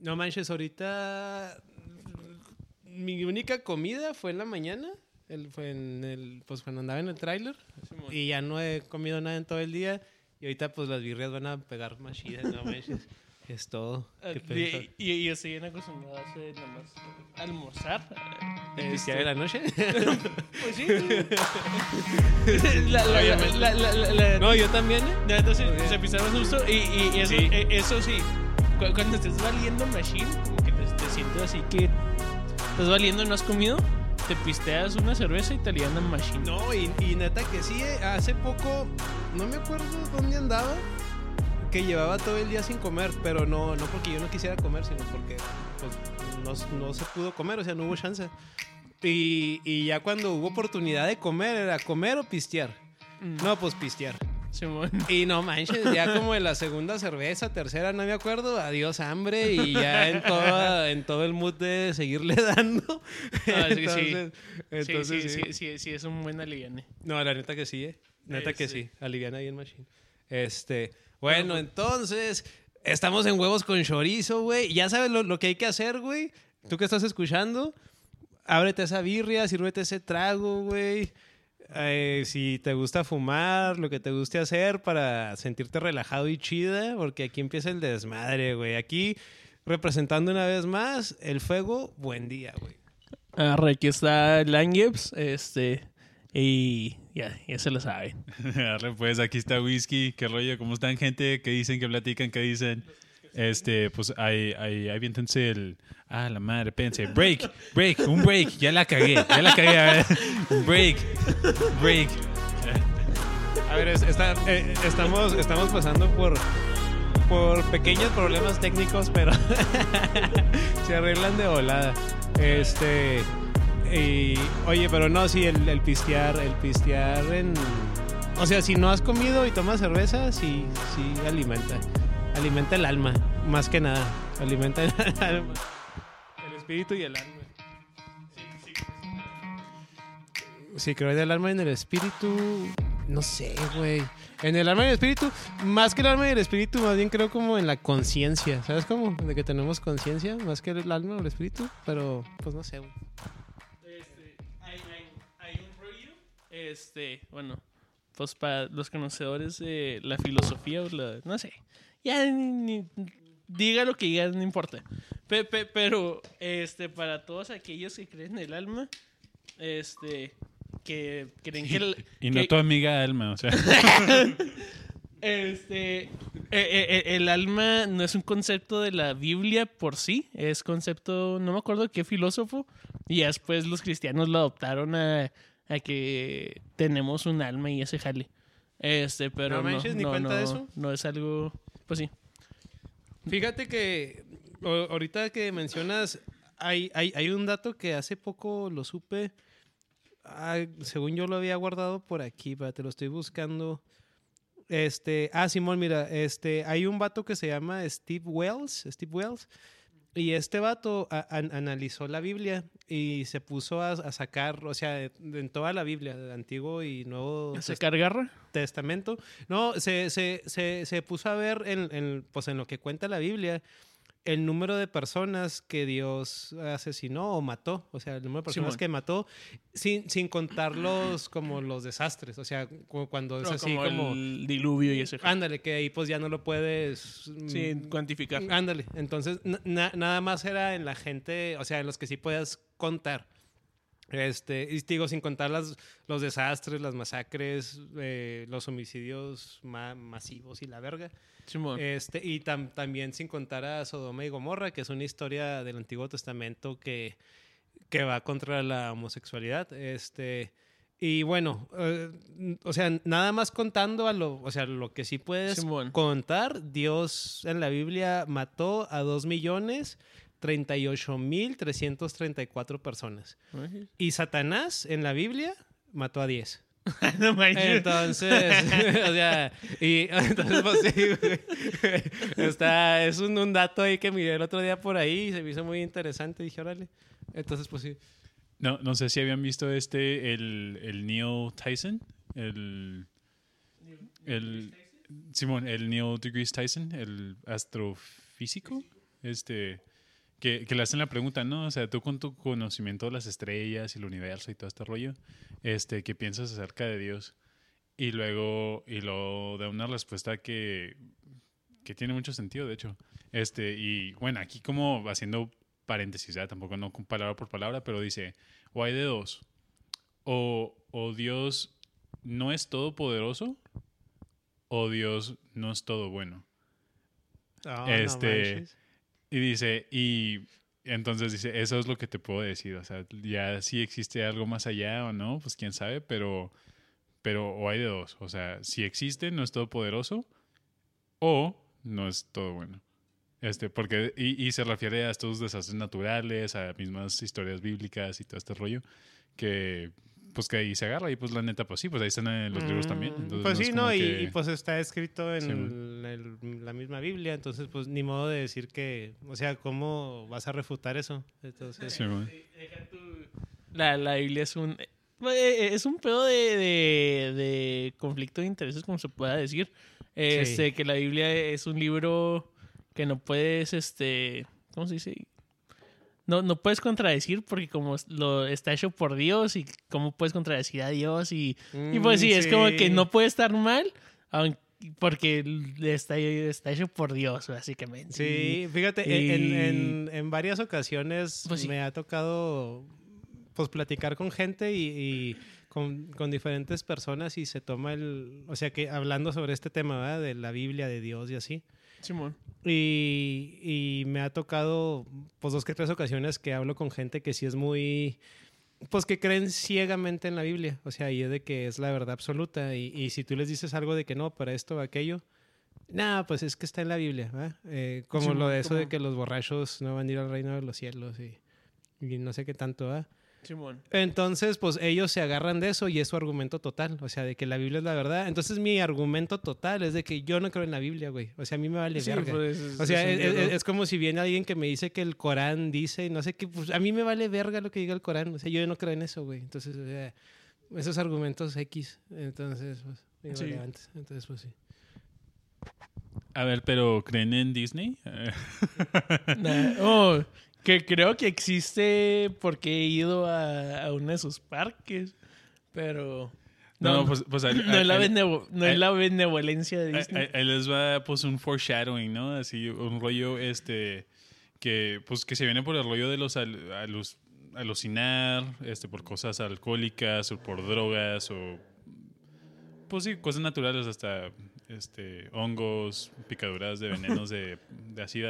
No manches, ahorita mi única comida fue en la mañana. El, fue en el, pues cuando andaba en el tráiler. Y ya no he comido nada en todo el día. Y ahorita pues las birrias van a pegar más chidas, no manches. Es todo. Ah, Qué pedo. Y, y, y estoy bien acostumbrado a hacer nada más almorzar. ¿Y Este, en la noche? Pues sí. la, la, la, no, yo también, ¿eh? Neta, se, pisaron justo y, y, y eso, Sí. eh, eso sí, cuando estés valiendo machine, como que te, te sientes así que estás valiendo y no has comido, te pisteas una cerveza alivian machine. No, y, y neta que sí, eh, hace poco, no me acuerdo dónde andaba, que llevaba todo el día sin comer, pero no, no porque yo no quisiera comer, sino porque pues, no, no se pudo comer, o sea, no hubo chance. Y, y ya cuando hubo oportunidad de comer, era comer o pistear. Mm. No, pues pistear. Simón. Y no manches, ya como en la segunda cerveza, tercera, no me acuerdo, adiós hambre y ya en, toda, en todo el mood de seguirle dando. Ah, sí, sí. entonces, Sí, entonces sí, sí. sí, sí, sí, es un buen aliviane. No, la neta que sí, eh. Neta que Este. sí. Aliviana bien machine. Este, bueno, entonces, estamos en huevos con chorizo, güey. Ya sabes lo, lo que hay que hacer, güey. Tú que estás escuchando, ábrete esa birria, sírvete ese trago, güey. Eh, si te gusta fumar, lo que te guste hacer para sentirte relajado y chida, porque aquí empieza el desmadre, güey. Aquí, representando una vez más, el fuego, buen día, güey. Arre, aquí está Langeps, este, y ya, ya se lo saben. Arre, pues aquí está Whisky. ¿Qué rollo? ¿Cómo están, gente? ¿Qué dicen? ¿Qué platican? ¿Qué dicen? Este, pues ahí, ahí, ahí el. Ah, la madre, pense. Break, break, un break. Ya la cagué, ya la cagué. A ver. Break, break. A ver, eh, estamos, estamos pasando por, por pequeños problemas técnicos, pero se arreglan de volada. Este. Y, oye, pero no, sí, el, el pistear, el pistear en. O sea, si no has comido y tomas cerveza, sí, sí alimenta. Alimenta el alma, más que nada. Alimenta el alma. El espíritu y el alma. Sí, creo en el alma y en el espíritu. No sé, güey. En el alma y el espíritu, más que el alma y el espíritu, más bien creo como en la conciencia. ¿Sabes cómo? De que tenemos conciencia, más que el alma o el espíritu. Pero, pues no sé, güey. Este, hay, hay, hay un rollo. Este, bueno, pues para los conocedores de la filosofía o la. No sé. Ya ni, ni- diga lo que diga, no importa. Pe- pe- pero, este, para todos aquellos que creen en el alma, este. Que creen que. el- Y no que- tu amiga Alma, o sea. Este, eh, eh, eh, el alma no es un concepto de la Biblia por sí, es concepto, no me acuerdo qué filósofo, y ya después los cristianos lo adoptaron a, a que tenemos un alma y ese jale. Este, pero No no, manches, ni no, cuenta de eso. no es algo, pues sí. Fíjate que ahorita que mencionas, hay, hay, hay un dato que hace poco lo supe. Según yo lo había guardado por aquí, pero te lo estoy buscando. Este, ah, Simón, mira, este, hay un vato que se llama Steve Wells, Steve Wells, y este vato a- analizó la Biblia y se puso a, a sacar, o sea, en toda la Biblia, del Antiguo y Nuevo. Testamento. No, se, se, se, se puso a ver en, en, pues en lo que cuenta la Biblia el número de personas que Dios asesinó o mató. O sea, el número de personas Simón. que mató sin, sin contar los, como los desastres. O sea, cu- cuando es así como, como... el diluvio y ese. Ándale, que ahí pues ya no lo puedes... Sí, mm, cuantificar. Ándale, entonces na- na- nada más era en la gente, o sea, en los que sí puedas contar. Este, y digo, sin contar las, los desastres, las masacres, eh, los homicidios ma- masivos y la verga. Simón. Este, y tam- también sin contar a Sodoma y Gomorra, que es una historia del Antiguo Testamento que, que va contra la homosexualidad. Este, y bueno, eh, o sea, nada más contando a lo, o sea, lo que sí puedes Simón. contar, Dios en la Biblia mató a dos millones 38 mil 334 personas. Y Satanás en la Biblia mató a 10. no. Entonces, o sea, y entonces, pues sí. Está, es un, un dato ahí que miré el otro día por ahí y se me hizo muy interesante. Dije, órale. Entonces, pues sí. No, no sé si habían visto este, el, el Neil Tyson, el, el Simón, el Neil deGrasse Tyson, el astrofísico. este, que, que le hacen la pregunta, ¿no? O sea, tú con tu conocimiento de las estrellas y el universo y todo este rollo, este, ¿qué piensas acerca de Dios? Y luego, y luego da una respuesta que, que tiene mucho sentido, de hecho. Este, y bueno, aquí como haciendo paréntesis, ¿ya? tampoco no con palabra por palabra, pero dice, o hay de dos, o, o Dios no es todopoderoso, o Dios no es todo bueno. Ah, no Este, manches. Y dice, y entonces dice, eso es lo que te puedo decir. O sea, ya si existe algo más allá o no, pues quién sabe, pero, pero o hay de dos. O sea, si existe, no es todopoderoso, o no es todo bueno. Este, porque, y, y se refiere a estos desastres naturales, a mismas historias bíblicas y todo este rollo, que pues que ahí se agarra y pues la neta, pues sí, pues ahí están en los libros también. Mm, Entonces, pues es sí, no, y, que- y, pues está escrito en Sí, el- el- la misma Biblia, entonces pues ni modo de decir que, o sea, ¿cómo vas a refutar eso? Entonces, Sí, man. Deja tu- La, la Biblia es un. eh, Es un pedo de, de, de conflicto de intereses, como se pueda decir. Este, Que la Biblia es un libro que no puedes, este. ¿Cómo se dice? No, no puedes contradecir porque como lo está hecho por Dios y cómo puedes contradecir a Dios y, y pues sí, Mm, es como que sí. no puede estar mal porque está, está hecho por Dios, básicamente. Sí, fíjate, y- en, en- en varias ocasiones Pues sí. me ha tocado pues platicar con gente y, y con, con diferentes personas y se toma el, o sea que hablando sobre este tema, ¿verdad? De la Biblia, de Dios y así. Simón. Y, y me ha tocado, pues, dos que tres ocasiones que hablo con gente que sí es muy, pues, que creen ciegamente en la Biblia. O sea, y es de que es la verdad absoluta. Y, y si tú les dices algo de que no, para esto o aquello, nada, pues es que está en la Biblia. Eh, como lo de eso de que los borrachos no van a ir al reino de los cielos y, y no sé qué tanto, ¿verdad? Simón. Entonces, pues ellos se agarran de eso y es su argumento total, o sea, de que la Biblia es la verdad. Entonces, mi argumento total es de que yo no creo en la Biblia, güey. O sea, a mí me vale Sí, verga. pues, es- O sea, es es, un es- libro. es como si viene alguien que me dice que el Corán dice y no sé qué, pues a mí me vale verga lo que diga el Corán. O sea, yo no creo en eso, güey. Entonces, o sea, esos argumentos X, entonces, pues, Sí. Entonces, pues sí. A ver, pero ¿creen en Disney? Nah, oh, que creo que existe porque he ido a, a uno de sus parques, pero no, no, no, pues, pues ahí- no es la, ahí- benevo- no es ahí- la benevolencia de Disney. ahí- ahí les va pues un foreshadowing, ¿no? Así un rollo este que pues que se viene por el rollo de los al- alus- alucinar, este por cosas alcohólicas o por drogas o pues sí, cosas naturales hasta este hongos, picaduras de venenos de, de así.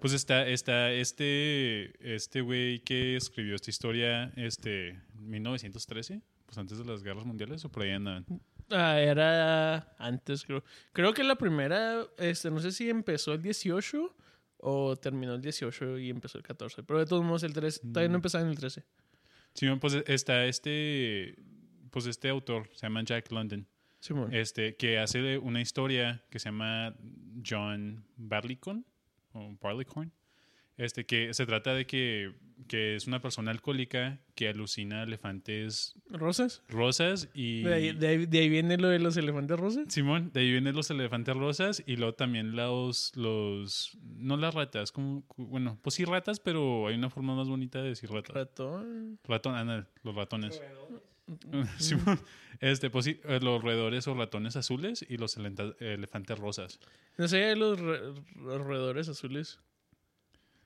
Pues está, está este, este güey que escribió esta historia, este, 1913, pues antes de las guerras mundiales o por ahí andaban. Ah, era antes, creo. Creo que la primera, este, no sé si empezó el 18 o terminó el 18 y empezó el 14. Pero de todos modos, el 13, todavía Mm. no empezaba en el 13. Sí, pues está este, pues este autor, se llama Jack London, Simón. este, que hace una historia que se llama John Barleycorn, o Barleycorn, este, que se trata de que, que es una persona alcohólica que alucina elefantes ¿Rosas? rosas y... De ahí, de ahí- de ahí viene lo de los elefantes rosas. Simón, de ahí vienen los elefantes rosas y luego también los, los, no las ratas, como, bueno, pues sí ratas, pero hay una forma más bonita de decir ratas. Ratón. Ratón, anda, los ratones. Simón, este, pues sí, eh, los roedores o ratones azules y los elefantes rosas. No sé, los, re- los roedores azules.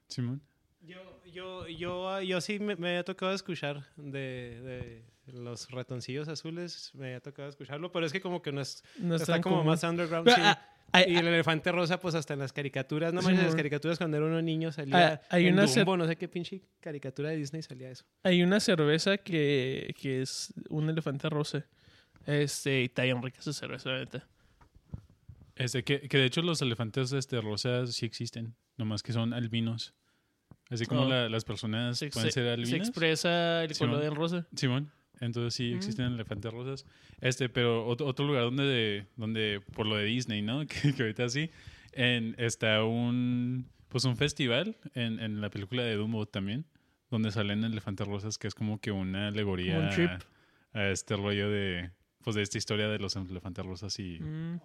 Simón. Yo, yo, yo, yo sí me, me ha tocado escuchar de, de los ratoncillos azules, me ha tocado escucharlo, pero es que como que no es, No está como más underground. Pero, sí. ah, hay- y el elefante rosa, pues hasta en las caricaturas, no Sí, manches, en las caricaturas cuando era uno niño salía Ah, hay en una Dumbo, no sé qué pinche caricatura de Disney salía eso. Hay una cerveza que, que es un elefante rosa. Este, y está bien rica esa cerveza, la neta. Este, que, que de hecho los elefantes este, rosas sí existen, nomás que son albinos. Así como Oh. la- las personas Se, pueden se- ser se albinas. expresa el Simón. color en rosa. Simón. Entonces sí Mm. existen elefantes rosas. Este, pero otro, otro lugar donde, donde, por lo de Disney, ¿no? Que, que ahorita sí, en, está un, pues un festival en, en la película de Dumbo también, donde salen elefantes rosas, que es como que una alegoría un a este rollo de, pues de esta historia de los elefantes rosas y Mm.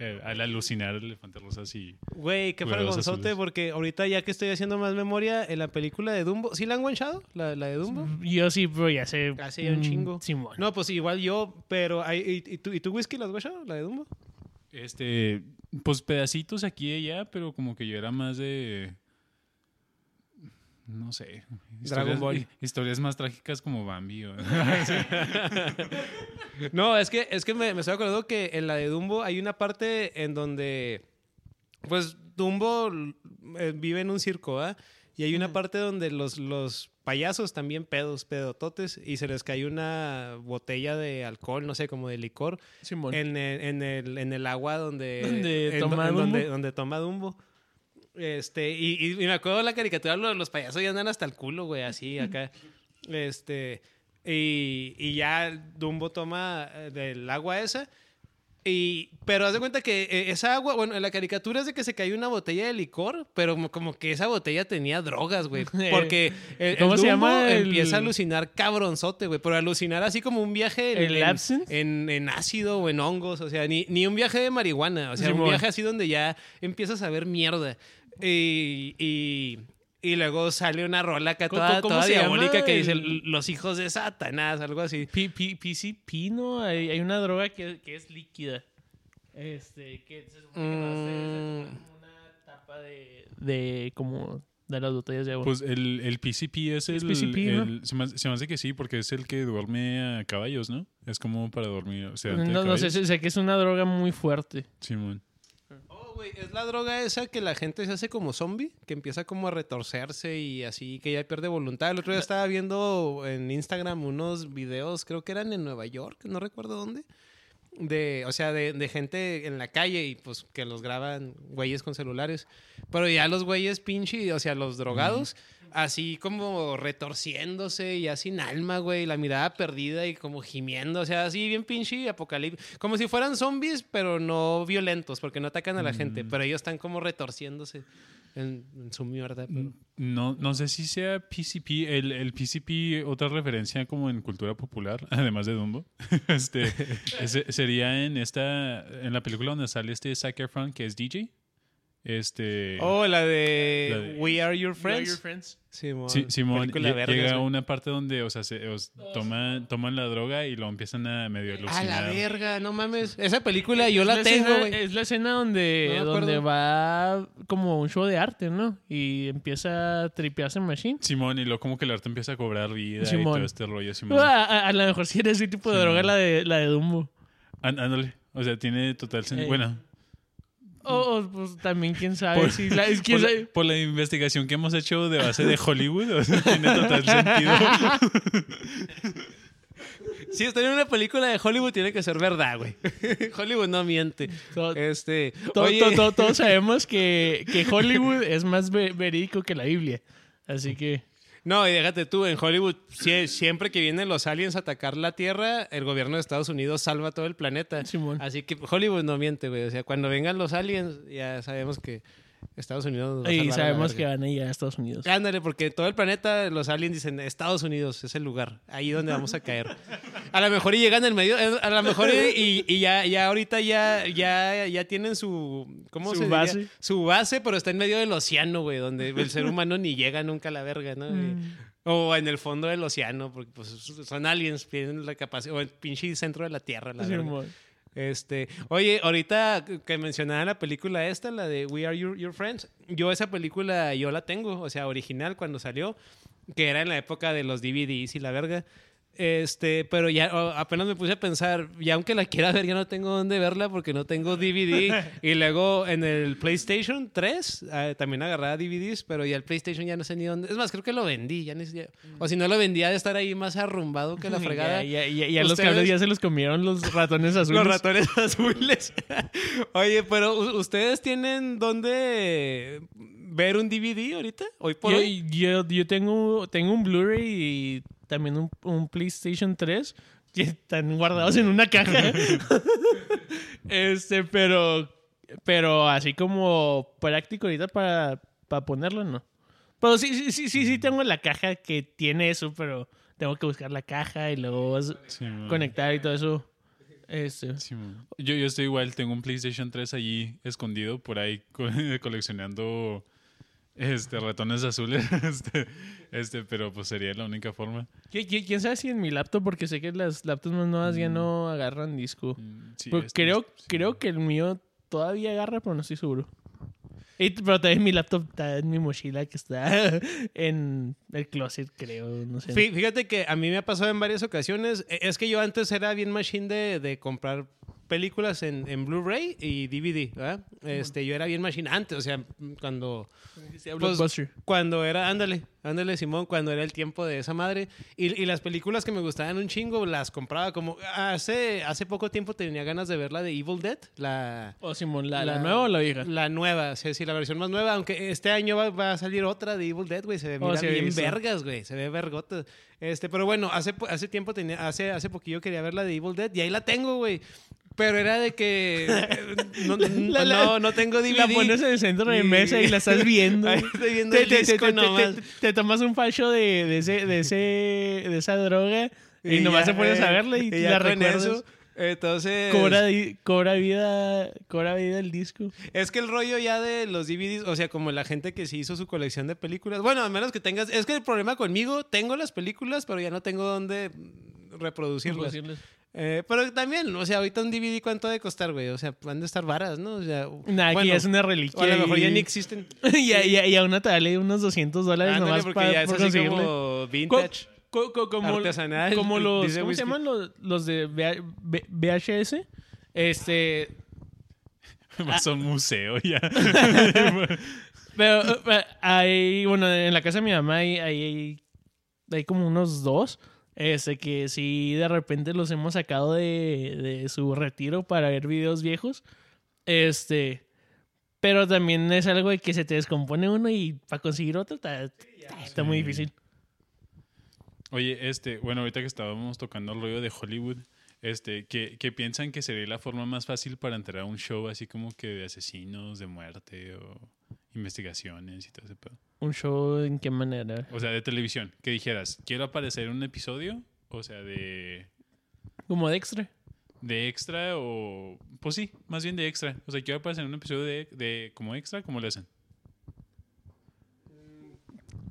eh, al alucinar elefantes rosas y Güey, qué azules. porque ahorita ya que estoy haciendo más memoria, en la película de Dumbo, ¿sí la han guanchado? ¿La, la de Dumbo? Yo sí, pero ya sé. Hace ya un mm, chingo. Simón. No, pues igual yo, pero... hay- ¿Y, y tú, ¿Y tú, Whisky, la has guachado? ¿La de Dumbo? este pues pedacitos aquí y allá, pero como que yo era más de no sé, Dragon historias, Ball. historias más trágicas como Bambi. o- No, es que, es que me, me estoy acordando que en la de Dumbo hay una parte en donde, pues, Dumbo eh, vive en un circo, ¿ah? Y hay una parte donde los, los payasos también pedos, pedototes, y se les cae una botella de alcohol, no sé, como de licor, Simón. en el, en el, en el agua donde, Donde en toma en donde, Dumbo. donde toma Dumbo. Este, y, y- y me acuerdo de la caricatura, los, los payasos ya andan hasta el culo, güey, así acá. Este, y, y ya Dumbo toma eh, del agua esa. Y, pero haz de cuenta que eh, esa agua, bueno, en la caricatura es de que se cayó una botella de licor, pero como, que esa botella tenía drogas, güey. Porque el, el ¿Cómo se Dumbo llama el- empieza a alucinar cabronzote, güey. Pero alucinar así como un viaje en, ¿El en- absinthe? en, en ácido o en hongos, o sea, ni, ni un viaje de marihuana, o sea, un viaje así donde ya empiezas a ver mierda. Y, y, y luego sale una rola acá ¿Cómo- toda, cómo toda se llama diabólica que dice los hijos de Satanás, algo así. P- P- PCP, ¿no? Hay, hay una droga que, que es líquida. Este, que se supone que no se- Mm. se toma como una tapa de, de como de las botellas de agua. Pues el, el PCP es el, PCP, ¿no? el- se, me, hace- se me hace que sí, porque es el que duerme a caballos, ¿no? Es como para dormir, o sea, no, no sé, sé, que es una droga muy fuerte. Simón. Oh, güey, es la droga esa que la gente se hace como zombie, que empieza como a retorcerse y así, que ya pierde voluntad. El otro día estaba viendo en Instagram unos videos, creo que eran en Nueva York, no recuerdo dónde, de, o sea, de, de gente en la calle y pues que los graban güeyes con celulares. Pero ya los güeyes pinche, o sea, los drogados, así como retorciéndose y ya sin alma, güey, la mirada perdida y como gimiendo, o sea, así bien pinche apocalíptico. Como si fueran zombies, pero no violentos, porque no atacan a la gente, pero ellos están como retorciéndose en, en su mierda. pero- No, no sé si sea PCP. El, el PCP, otra referencia como en cultura popular, además de Dumbo, este, ese- sería en esta, en la película donde sale este Zac Efron, que es DJ. Este, Oh, la de, La de- We Are Your You are Friends. your friends. Simón, Sí, Simón, lle- vergas, llega a una parte donde, o sea, se, os toman, toman la droga y lo empiezan a medio A alucinar. la verga, no mames. Esa película yo Es la tengo, escena-. Es la escena donde, No donde va como un show de arte, ¿no? Y empieza a tripearse en Machine. Simón, y luego como que el arte empieza a cobrar vida y Simón. todo este rollo, Simón. A, a- a lo mejor sí era ese tipo de Sí. droga la de, la de Dumbo. Án- Ándale, o sea, tiene total sentido. Eh, Bueno, O, o, pues también quién sabe Por- si la, es quién por la, sabe. por la investigación que hemos hecho de base de Hollywood, o sea, tiene total sentido. Si está en una película de Hollywood, tiene que ser verdad, güey. Hollywood no miente. To- Este. to- oye, to- to- todos sabemos que, que Hollywood es más ve- verídico que la Biblia. Así que No, y déjate tú, en Hollywood, sie- siempre que vienen los aliens a atacar la Tierra, el gobierno de Estados Unidos salva todo el planeta. Simón. Así que Hollywood no miente, güey. O sea, cuando vengan los aliens, ya sabemos que Estados Unidos y sabemos que van a ir a Estados Unidos. Ándale, porque todo el planeta, los aliens dicen, Estados Unidos es el lugar, ahí donde vamos a caer. A lo mejor y llegan en medio, eh, a lo mejor y, y ya, ya ahorita ya, ya, ya tienen su, ¿cómo Su se diría? base. Su base, pero está en medio del océano, güey, donde el ser humano ni llega nunca a la verga, ¿no? Mm. O en el fondo del océano, porque pues, son aliens, tienen la capacidad, o el pinche centro de la Tierra, la verga. Simón. Este, oye, ahorita que mencionaba la película esta, la de We Are Your, Your Friends, yo esa película yo la tengo, o sea, original cuando salió, que era en la época de los DVDs y la verga. Este, pero ya oh, apenas me puse a pensar, ya aunque la quiera ver, ya no tengo dónde verla porque no tengo DVD. y luego en el PlayStation 3 ah, también agarraba DVDs, pero ya el PlayStation ya no sé ni dónde. Es más, creo que lo vendí, ya ni O si no lo vendía de estar ahí más arrumbado que la fregada. Ya, ya, los cables ya se los comieron los ratones azules. Los ratones azules. Oye, pero ¿u- ¿ustedes tienen dónde ver un DVD ahorita? Hoy por yo, hoy. yo, yo tengo, tengo un Blu-ray y también un, un PlayStation 3 que están guardados en una caja. este, pero, pero así como práctico ahorita para, para ponerlo, no. Pero sí, sí, sí, sí, sí tengo la caja que tiene eso, pero tengo que buscar la caja y luego Simón. conectar y todo eso. Este, Sí, yo, yo estoy igual, tengo un PlayStation 3 allí escondido por ahí co- coleccionando este ratones azules. Este, este, pero pues sería la única forma. ¿qui- qui- ¿Quién sabe si en mi laptop? Porque sé que las laptops más nuevas ya no agarran disco. Mm, sí, este, creo, sí. creo que el mío todavía agarra, pero no estoy seguro. Y- pero también mi laptop está en mi mochila que está en el closet, creo. No sé. Fí- Fíjate que a mí me ha pasado en varias ocasiones. E- Es que yo antes era bien machine de, de comprar películas en, en Blu-ray y DVD, ¿verdad? Este, yo era bien machine antes, o sea, cuando, Sí, pues, cuando era, ándale, ándale Simón, cuando era el tiempo de esa madre. Y, y las películas que me gustaban un chingo las compraba como, hace, hace poco tiempo tenía ganas de ver la de Evil Dead, la... O Simón, ¿la, la nueva o la vieja? La nueva, sí, sí, la versión más nueva. Aunque este año va, va a salir otra de Evil Dead, güey. Se ve Oh, mira, sí, bien vergas, güey. Se ve vergota. Este, pero bueno, hace, hace tiempo tenía, hace, hace poquillo quería ver la de Evil Dead y ahí la tengo, güey. Pero era de que eh, no, La- la- no, no tengo DVD. La pones en el centro de mesa y la estás viendo. Ahí estoy viendo te, el te- disco te- nomás. tomas un facho de, de, ese, de, ese, de esa droga y, Y nomás ya, te pones a eh, verla y, y la recuerdas. eso, entonces Cobra, cobra vida cobra vida el disco. Es que el rollo ya de los DVDs, o sea, como la gente que sí hizo su colección de películas, bueno, a menos que tengas, es que el problema conmigo, tengo las películas, pero ya no tengo dónde reproducirlas. Reproducirlas. Eh, pero también, o sea, ahorita un DVD, ¿cuánto ha de costar, güey? O sea, han de estar varas, ¿no? O sea, bueno, ya es una reliquia. o a lo mejor y- ya ni existen. y, a- y a- y a una te vale unos 200 dólares Ándale, nomás porque pa- ya es por así conseguirle. como Co- vintage. co- co- como, Artesanal, como los, ¿cómo se llaman los, los de VHS? Este, Vas a un museo ya. pero eh, hay, bueno, en la casa de mi mamá hay, hay, hay como unos dos, este, que sí de repente los hemos sacado de, de su retiro para ver videos viejos, este, pero también es algo de que se te descompone uno y para conseguir otro está, muy difícil. Oye, este, bueno, ahorita que estábamos tocando el rollo de Hollywood, este, que, que piensan que sería la forma más fácil para entrar a un show así como que de asesinos, de muerte o investigaciones y todo ese pedo. ¿Un show en qué manera? O sea, de televisión, que dijeras, quiero aparecer en un episodio, o sea, de, Como de extra. de extra o, pues sí, más bien de extra. O sea, quiero aparecer en un episodio de, de como extra, ¿cómo le hacen?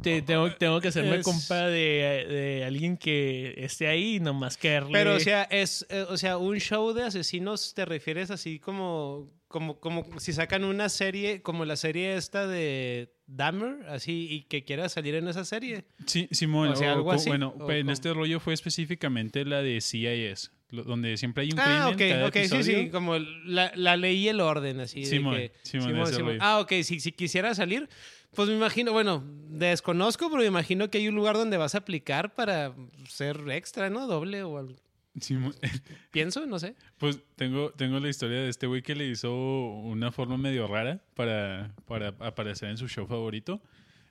Te- tengo, tengo que hacerme Es- compa de, de alguien que esté ahí y nomás caerle. Pero, o sea, es, eh, o sea, un show de asesinos, ¿te refieres así como, como, como si sacan una serie, como la serie esta de Dahmer, así, y que quiera salir en esa serie? Sí, Simón, O sea, algo así, bueno, o pues, en este rollo fue específicamente la de CIS, donde siempre hay un Ah, crimen cada ok, ok, sí, episodio. sí, como la, la ley y el orden, así. de Simón, que- Simón, ese rollo. Ah, ok, si, si quisiera salir, pues me imagino, bueno, desconozco, pero me imagino que hay un lugar donde vas a aplicar para ser extra, ¿no? Doble o algo. Simón. Pienso, no sé. Pues tengo, tengo la historia de este güey que le hizo una forma medio rara para, para aparecer en su show favorito.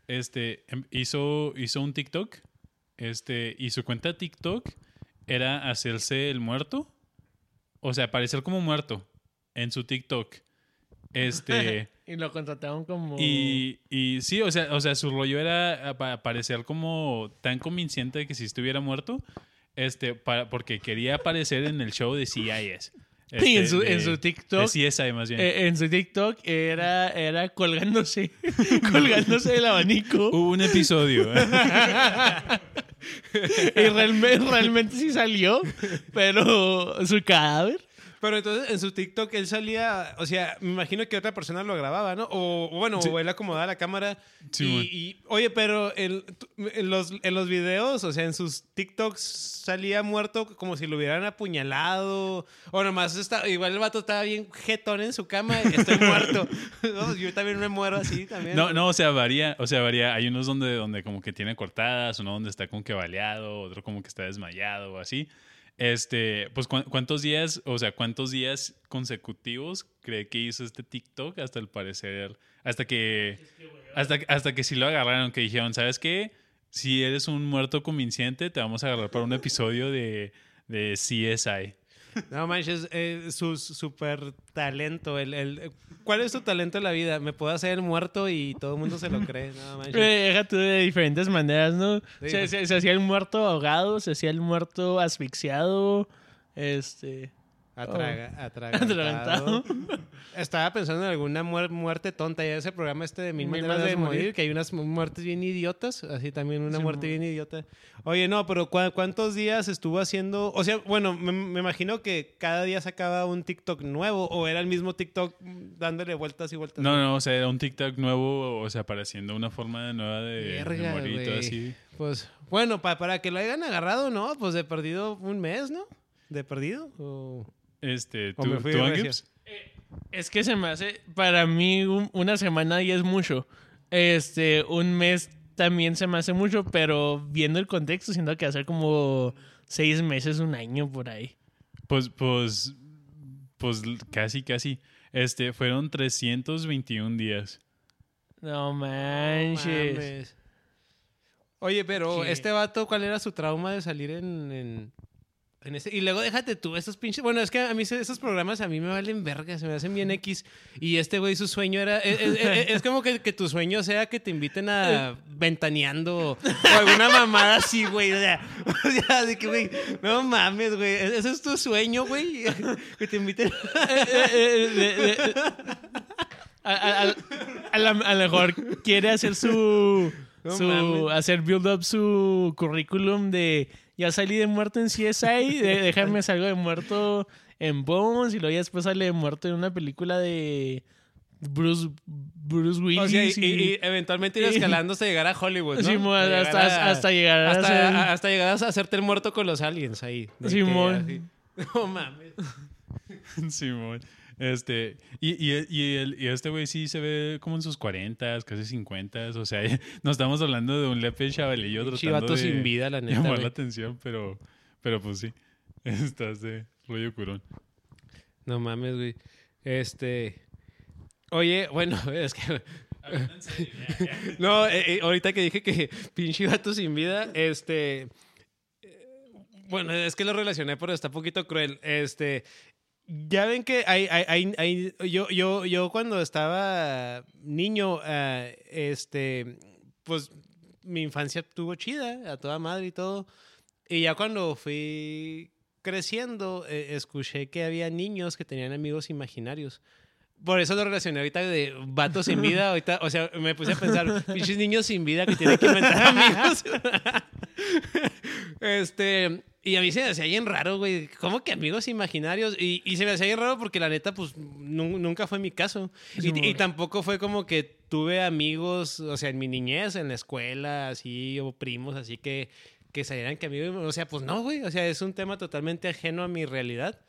Este, em- hizo, hizo un TikTok. Este, y su cuenta TikTok era hacerse el muerto. O sea, aparecer como muerto en su TikTok. Este. Y lo contrataron como. Y, y sí, o sea, o sea, su rollo era parecer como tan convincente de que si estuviera muerto, este, para, porque quería aparecer en el show de CIS. Este, Y en su, de- en su de TikTok. CSI más bien. eh, en su TikTok era, era colgándose. colgándose del abanico. Hubo un episodio. y realmente, realmente sí salió. Pero su cadáver. Pero entonces en su TikTok él salía, o sea, me imagino que otra persona lo grababa, ¿no? O, o bueno, Sí. o él acomodaba la cámara. Sí, y, oye, pero el- en, los, en los videos, o sea, en sus TikToks salía muerto como si lo hubieran apuñalado. O nomás está, igual el vato estaba bien jetón en su cama y estoy muerto. No, Yo también me muero así también. No, no, o sea, varía, o sea, varía. Hay unos donde, donde como que tiene cortadas, uno donde está como que baleado, otro como que está desmayado o así. Este, pues ¿cuán- cuántos días, o sea, cuántos días consecutivos cree que hizo este TikTok hasta el parecer, hasta que, hasta, hasta que sí lo agarraron, que dijeron, ¿sabes qué? Si eres un muerto convincente, te vamos a agarrar para un episodio de, de CSI. No manches, eh, su super talento. El, el- ¿Cuál es tu talento en la vida? Me puedo hacer muerto y todo el mundo se lo cree. No manches. Eh, Deja tú de diferentes maneras, ¿no? Sí, se, pues. se- se hacía el muerto ahogado, se hacía el muerto asfixiado. Este. Atraga, Oh. atragantado. Estaba pensando en alguna muer- muerte tonta. Ya ese programa este de Mil, Mil Maneras de Maneras de morir, Morir. que hay unas mu- muertes bien idiotas. Así también una Sí, muerte bien idiota. Oye, no, pero ¿cu- ¿cuántos días estuvo haciendo? O sea, bueno, me, me imagino que cada día sacaba un TikTok nuevo o era el mismo TikTok dándole vueltas y vueltas. No, no, o sea, era un TikTok nuevo, o sea, apareciendo una forma nueva de, de Verga, morir y todo así. Pues, bueno, pa- para que lo hayan agarrado, ¿no? Pues de perdido un mes, ¿no? ¿De perdido? O... Este, ¿tú, me fui tú. Gibbs? Es que se me hace, para mí, un- una semana ya es mucho. Este, un mes también se me hace mucho, pero viendo el contexto, siento que hacer como seis meses, un año por ahí. Pues, pues, pues casi, casi. Este, fueron 321 días. No manches. Mames. Oye, pero ¿Qué? este vato, ¿cuál era su trauma de salir en, en, en ese? Y luego déjate tú, esos pinches. Bueno, es que a mí esos programas a mí me valen verga, se me hacen bien X. Y este güey, su sueño era. Es, es- es- es como que, que tu sueño sea que te inviten a ventaneando o alguna mamada así, güey. O sea, o sea, de que, güey, no mames, güey. e- Ese es tu sueño, güey. Que te inviten. A, a- lo mejor quiere hacer su, No su hacer build up su currículum de ya salí de muerto en CSI, de, déjame salgo de muerto en Bones y luego ya después sale de muerto en una película de Bruce Bruce Willis O sea, y, y- y- y eventualmente ir escalando hasta llegar a Hollywood, ¿no? Simón, De llegar hasta, a- hasta llegar a hasta, ser- a- hasta llegar a hacerte el muerto con los aliens ahí. Simón. No mames. Simón. Este, y, y, y, el- y este güey sí se ve como en sus 40, casi 50. O sea, no estamos hablando de un lepe chavalillo tratando de sin vida, la neta. llamar güey. la atención, pero, pero pues sí. Estás de rollo curón. No mames, güey. Este. Oye, bueno, es que. no, eh, eh, ahorita que dije que pinche vato sin vida, este. eh, Bueno, es que lo relacioné, pero está un poquito cruel. Este. Ya ven que hay, hay, hay, yo, yo, yo cuando estaba niño, ah, este, pues mi infancia estuvo chida, a toda madre y todo. Y ya cuando fui creciendo, eh, escuché que había niños que tenían amigos imaginarios. Por eso lo relacioné ahorita de vatos sin vida. Ahorita, o sea, me puse a pensar, pinches niños sin vida que tienen que inventar amigos. este, y a mí se me hacía bien raro, güey. ¿Cómo que amigos imaginarios? Y, y se me hacía bien raro porque la neta, pues, nu- nunca fue mi caso. Sí, Y, y tampoco fue como que tuve amigos, o sea, en mi niñez, en la escuela, así, o primos, así que, que salieran que amigos. O sea, pues no, güey. O sea, es un tema totalmente ajeno a mi realidad.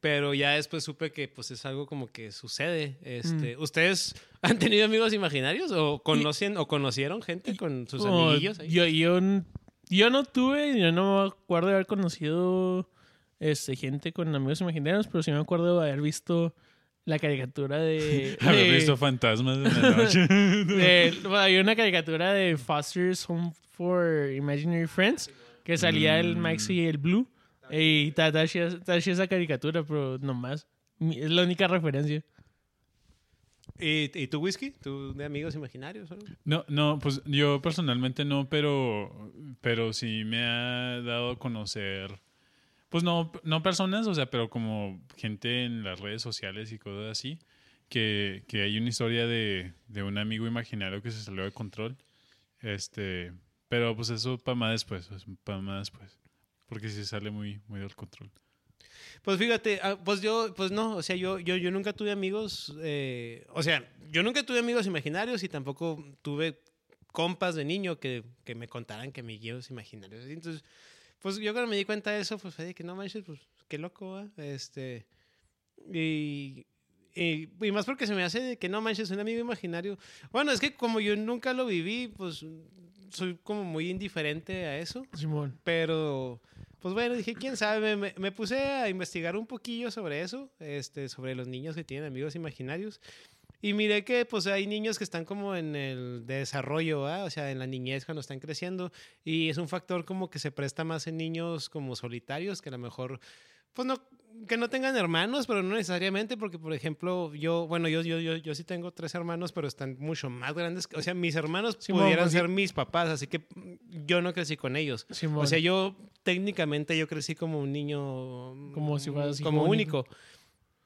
Pero ya después supe que pues es algo como que sucede. Este, ¿Ustedes han tenido amigos imaginarios o conocen o conocieron gente con sus Oh, amiguillos ahí? Yo, yo, yo no tuve, yo no me acuerdo de haber conocido este, gente con amigos imaginarios, pero sí me acuerdo de haber visto la caricatura de... Haber visto fantasmas en la noche. de- bueno, hay una caricatura de Foster's Home for Imaginary Friends que salía el Mm. Maxi y el Blue. Y Tadashi esa caricatura, pero nomás. Es la única referencia. ¿Y, y tú, Whisky? ¿Tú de amigos imaginarios? algo? No, no, pues yo personalmente no, pero, pero sí me ha dado a conocer, pues no, no personas, o sea, pero como gente en las redes sociales y cosas así, que, que hay una historia de, de un amigo imaginario que se salió de control. Este, pero pues eso para más después, para más después, porque sí sale muy, muy del control. Pues fíjate, ah, pues yo, pues no, o sea, yo, yo, yo nunca tuve amigos, eh, o sea, yo nunca tuve amigos imaginarios y tampoco tuve compas de niño que, que me contaran que amigos imaginarios. Entonces, pues yo cuando me di cuenta de eso, pues fue de que no manches, pues qué loco, ¿va? Este, y, y, y más porque se me hace de que no manches, un amigo imaginario. Bueno, es que como yo nunca lo viví, pues soy como muy indiferente a eso. Simón. Pero, pues bueno, dije, quién sabe, me, puse a investigar un poquillo sobre eso, este, sobre los niños que tienen amigos imaginarios. Y miré que pues hay niños que están como en el desarrollo, o sea, en la niñez cuando están creciendo. Y es un factor como que se presta más en niños como solitarios, que a lo mejor, pues no, que no tengan hermanos, pero no necesariamente, porque por ejemplo, yo, bueno, yo, yo, yo, yo sí tengo tres hermanos, pero están mucho más grandes. que- O sea, mis hermanos Simón, pudieran porque- ser mis papás, así que yo no crecí con ellos. O sea, yo técnicamente yo crecí como un niño. Como si fueras hijo Como único. único.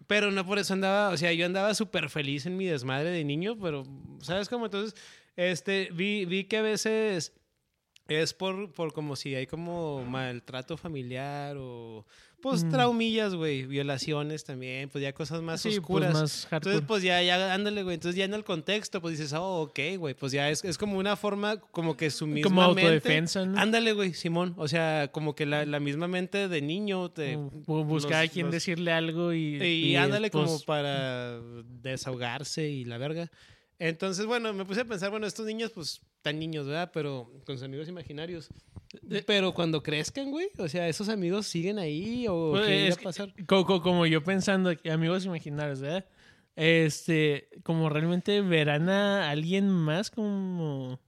Pero no por eso andaba, o sea, yo andaba súper feliz en mi desmadre de niño, pero, ¿sabes cómo? Entonces, este, vi, vi que a veces es por, por como si hay como maltrato familiar o, pues, Mm. traumillas, güey, violaciones también, pues ya cosas más Sí, pues, oscuras. más. Entonces, pues ya, ya, ándale, güey. Entonces, ya en el contexto, pues dices, oh, ok, güey. Pues ya es, es como una forma, como que su misma Como mente- autodefensa, ¿no? Ándale, güey, Simón. O sea, como que la, la misma mente de niño te. O- buscar los- a quien los- decirle algo y... Y, ándale pues, como para desahogarse y la verga. Entonces, bueno, me puse a pensar, bueno, estos niños, pues, tan niños, ¿verdad? Pero con sus amigos imaginarios. Pero cuando crezcan, güey, o sea, ¿esos amigos siguen ahí o Pues, qué es a que- pasar? co- como yo pensando, que amigos imaginarios, ¿verdad? Este, como realmente verán a alguien más como,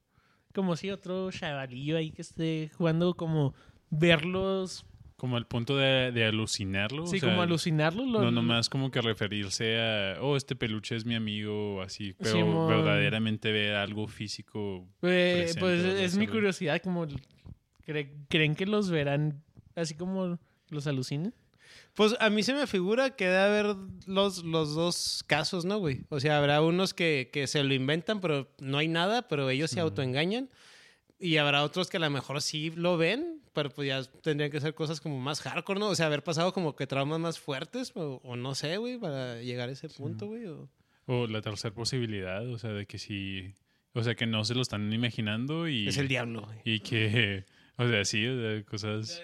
como si otro chavalillo ahí que esté jugando, como verlos, Como al punto de, de alucinarlo. o sí, sea, como alucinarlos. lo- No nomás como que referirse a, oh, este peluche es mi amigo o así, pero Simón. verdaderamente ver algo físico. Eh, pues o es mi curiosidad, como cre- creen que los verán así como los alucinen. Pues a mí se me figura que debe haber los, los dos casos, ¿no, güey? O sea, habrá unos que, que se lo inventan, pero no hay nada, pero ellos se autoengañan. Y habrá otros que a lo mejor sí lo ven, pero pues ya tendrían que ser cosas como más hardcore, ¿no? O sea, haber pasado como que traumas más fuertes, o, o no sé, güey, para llegar a ese punto, güey. o- O la tercera posibilidad, o sea, de que sí, o sea, que no se lo están imaginando y, Es el diablo, güey. y que, o sea, sí, o sea, cosas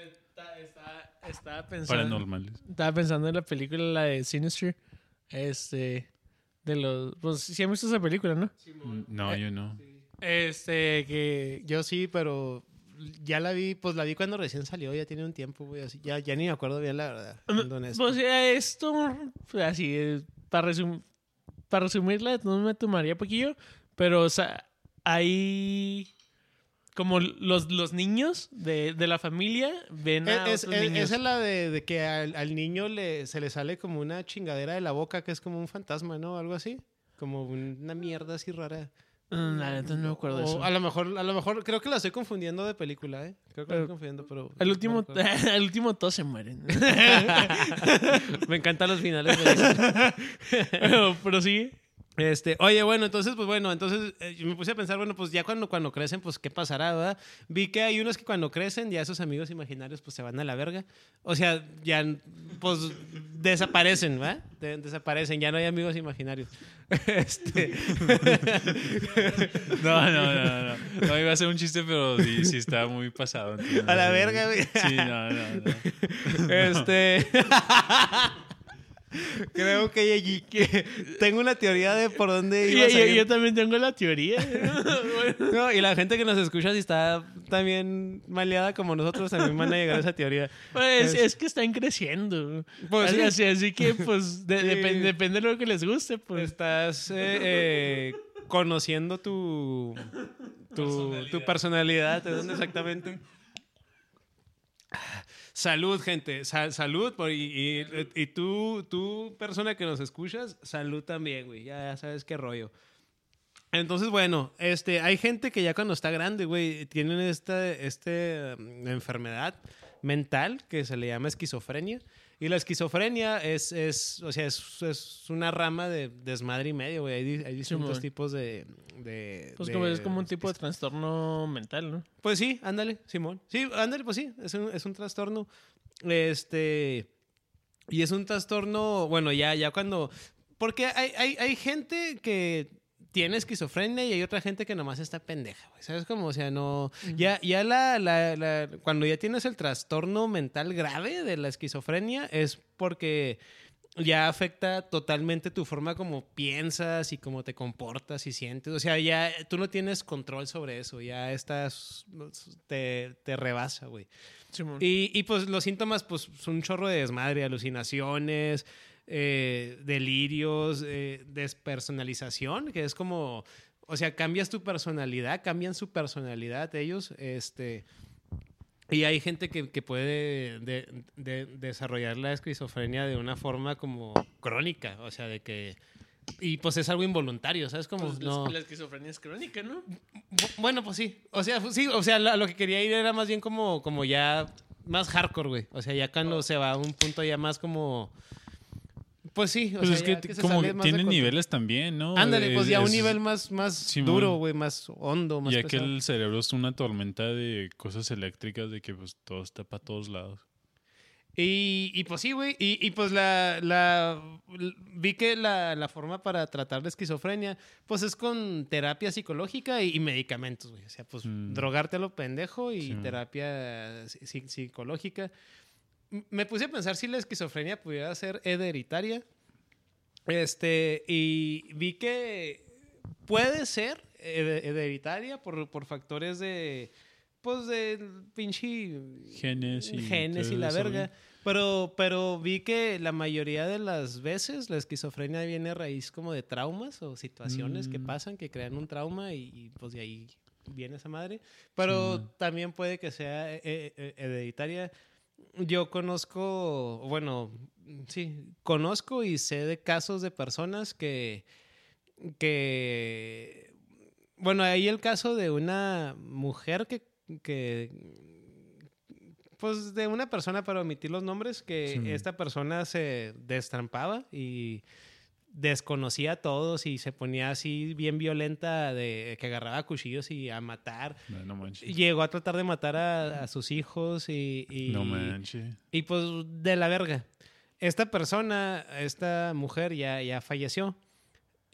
Estaba pensando, paranormales. estaba pensando en la película, la de Sinister. Este. De los. Pues sí han visto esa película, ¿no? No, yo no. Este, que. Yo sí, pero ya la vi, pues la vi cuando recién salió, ya tiene un tiempo, güey. Así, ya, ya ni me acuerdo bien, la verdad. honesto. Pues esto. pues, Así, eh, para, resum para resumirla, no me tomaría poquillo. Pero, o sea, hay. Como los, los niños de, de la familia ven a Es, otros es- niños. esa es la de, de que al, al niño le, se le sale como una chingadera de la boca que es como un fantasma, ¿no? Algo así. Como una mierda así rara. Mm, la neta no me acuerdo de eso. a lo mejor, a lo mejor, creo que la estoy confundiendo de película, ¿eh? Creo que la estoy confundiendo, pero. No último, recuerdo. al último todos se mueren. Me encantan los finales pero, pero sí. Este, oye, bueno, entonces, pues bueno, entonces eh, yo me puse a pensar, bueno, pues ya cuando, cuando crecen, pues qué pasará, ¿verdad? Vi que hay unos que cuando crecen, ya esos amigos imaginarios, pues se van a la verga. O sea, ya, pues desaparecen, ¿verdad? De- desaparecen, ya no hay amigos imaginarios. Este, No, no, no, no. No iba a ser un chiste, pero sí, sí está muy pasado. entiendo. a la verga, güey. Sí, no, no, no. Este. Creo que, allí- que tengo una teoría de por dónde Y, iba a y- salir. yo también tengo la teoría. Bueno, No, y la gente que nos escucha, si está también maleada como nosotros, también van a llegar a esa teoría. pues Es- es que están creciendo. Pues así, sí. así, así que, pues, de- Sí. depen- depende de lo que les guste. Pues. Estás eh, eh, conociendo tu, tu, tu personalidad, ¿de dónde exactamente? Salud, gente. Sa- salud. por- y, tú, tú, persona que nos escuchas, salud también, güey. Ya, sabes qué rollo. Entonces, bueno, este, hay gente que ya cuando está grande, güey, tienen esta este, um, enfermedad mental que se le llama esquizofrenia. Y la esquizofrenia es, es o sea, es, es una rama de desmadre y medio, güey. Hay, hay distintos tipos de... de- Pues de- como es como un tipo de trastorno mental, ¿no? Pues sí, ándale, Simón. Sí, ándale, pues sí, es un, es un trastorno. Este... Y es un trastorno, bueno, ya, ya cuando... Porque hay, hay, hay gente que tiene esquizofrenia y hay otra gente que nomás está pendeja, güey. ¿Sabes cómo? O sea, no... Ya, ya la, la- la- Cuando ya tienes el trastorno mental grave de la esquizofrenia es porque ya afecta totalmente tu forma como piensas y cómo te comportas y sientes. O sea, ya tú no tienes control sobre eso. Ya estás... Te, te rebasa, güey. Y, y, pues los síntomas, pues son un chorro de desmadre, alucinaciones, eh, delirios, eh, despersonalización, que es como, o sea, cambias tu personalidad, cambian su personalidad ellos, este... Y hay gente que, que puede de- de- desarrollar la esquizofrenia de una forma como crónica, o sea, de que... Y pues es algo involuntario, ¿sabes? Como Pues, no... La esquizofrenia es crónica, ¿no? Bu- Bueno, pues sí. O sea, pues sí, o sea, lo que quería ir era más bien como, como ya más hardcore, güey. O sea, ya cuando se va a un punto ya más como... Pues sí, o Pues sea, es que, se como que tiene niveles también, ¿no? Ándale, pues Es- ya un nivel más, más duro, güey, más hondo, más Ya que pesado. el cerebro es una tormenta de cosas eléctricas de que pues todo está para todos lados. Y, y pues sí, güey. Y, y pues la, la- vi que la, la forma para tratar la esquizofrenia, pues es con terapia psicológica y, y medicamentos, güey. O sea, pues Mm. drogarte a lo pendejo y Sí. terapia psi- psi- psicológica. Me puse a pensar si la esquizofrenia pudiera ser hereditaria. Este, y vi que puede ser he- hereditaria por, por factores de, pues, del pinche Genes y genes y la verga. Pero, pero vi que la mayoría de las veces la esquizofrenia viene a raíz como de traumas o situaciones que Mm. pasan que crean un trauma y, y, pues de ahí viene esa madre. Pero Sí. también puede que sea eh, eh, hereditaria. Yo conozco, bueno, sí, conozco y sé de casos de personas que, que, bueno, ahí el caso de una mujer que, que pues de una persona para omitir los nombres, que Sí. esta persona se destrampaba y desconocía a todos y se ponía así bien violenta de que agarraba cuchillos y a matar. No, no manches. Llegó a tratar de matar a, a sus hijos y, y, No manches. y pues de la verga. Esta persona, esta mujer ya, ya falleció.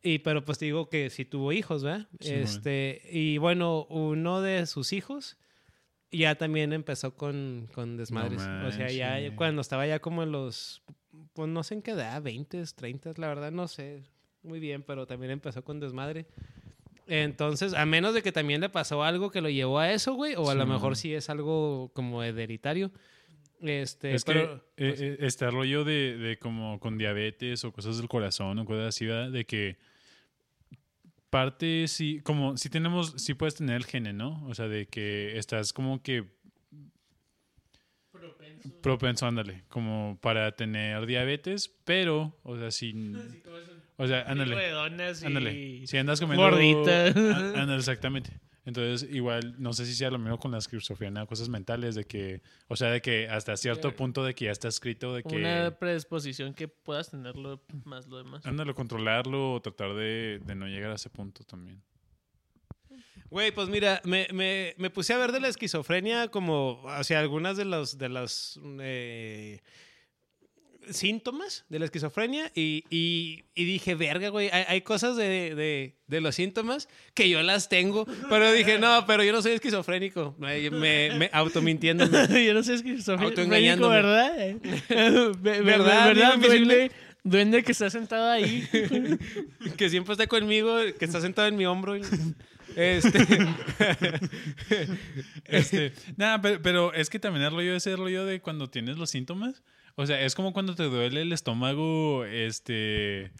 Y pero pues te digo que sí tuvo hijos, ¿verdad? Sí, este, y bueno, uno de sus hijos ya también empezó con, con desmadres. o sea, ya cuando estaba ya como en los, pues no sé en qué edad, 20, 30, la verdad no sé muy bien, pero también empezó con desmadre. Entonces, a menos de que también le pasó algo que lo llevó a eso, güey, o a Sí, lo mejor sí es algo como hereditario. Este, es pero, que eh, pues, eh, este rollo de, de como con diabetes o cosas del corazón o cosas así, ¿verdad? De que parte sí, como si tenemos, sí puedes tener el gene, ¿no? O sea, de que estás como que propenso, ándale, como para tener diabetes, pero, o sea, sin, o sea, ándale. y... Ándale. Si andas comiendo. Gordita. á- Ándale, exactamente. Entonces, igual, no sé si sea lo mismo con la esquizofrenia, cosas mentales, de que, o sea, de que hasta cierto punto de que ya está escrito, de que. Una predisposición que puedas tenerlo más lo demás. Ándale, controlarlo o tratar de, de no llegar a ese punto también. Güey, pues mira, me, me- me puse a ver de la esquizofrenia como hacia algunas de los de las eh, síntomas de la esquizofrenia y, y- y dije, verga, güey, hay, hay cosas de, de- de los síntomas que yo las tengo, pero dije, no, pero yo no soy esquizofrénico, me, me, me automintiéndome. Yo no sé, es que Sofía Autoengañándome. ¿verdad? Ve- ve- ¿Verdad, ¿Verdad? invisible? Duende, duende que está sentado ahí. que siempre está conmigo, que está sentado en mi hombro. Este, Este, nada, pero, pero es que también el rollo ese rollo de cuando tienes los síntomas. O sea, es como cuando te duele el estómago, este,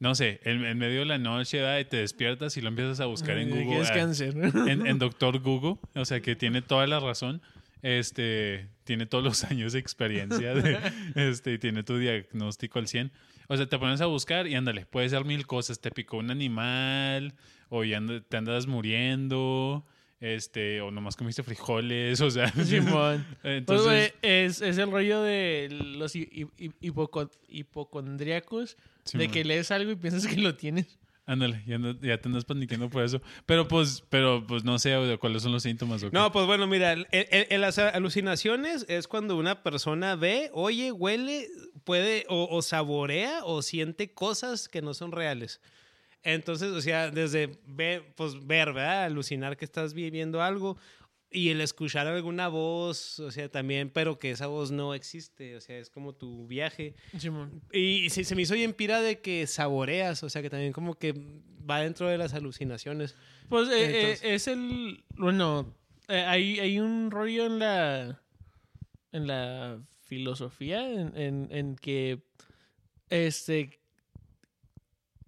no sé, en, en medio de la noche ¿verdad? y te despiertas y lo empiezas a buscar en Google. es ah, cáncer. en, en Doctor Google, o sea, que tiene toda la razón. Este, tiene todos los años de experiencia de, este, y tiene tu diagnóstico al 100. O sea, te pones a buscar y ándale, puede ser mil cosas. Te picó un animal, o ya te andas muriendo, este, o nomás comiste frijoles, o sea. Simón. Pues, Entonces, es, es el rollo de los hi- hi- hi- hipoco- hipocondríacos, de que lees algo y piensas que lo tienes. ándale, ya, te andas paniqueando por eso. Pero pues, pero pues no sé cuáles son los síntomas. No, pues bueno, mira, el- el- el- las alucinaciones es cuando una persona ve, oye, huele, puede o, o saborea o siente cosas que no son reales. Entonces, o sea, desde ve, pues, ver, ¿verdad? Alucinar que estás viviendo algo y el escuchar alguna voz, o sea, también, pero que esa voz no existe, o sea, es como tu viaje. Simón. Y se, se me hizo bien pira de que saboreas, o sea, que también como que va dentro de las alucinaciones. Pues eh, eh, es el. Bueno, eh, hay, hay un rollo en la. En la filosofía, en, en, en que. Este.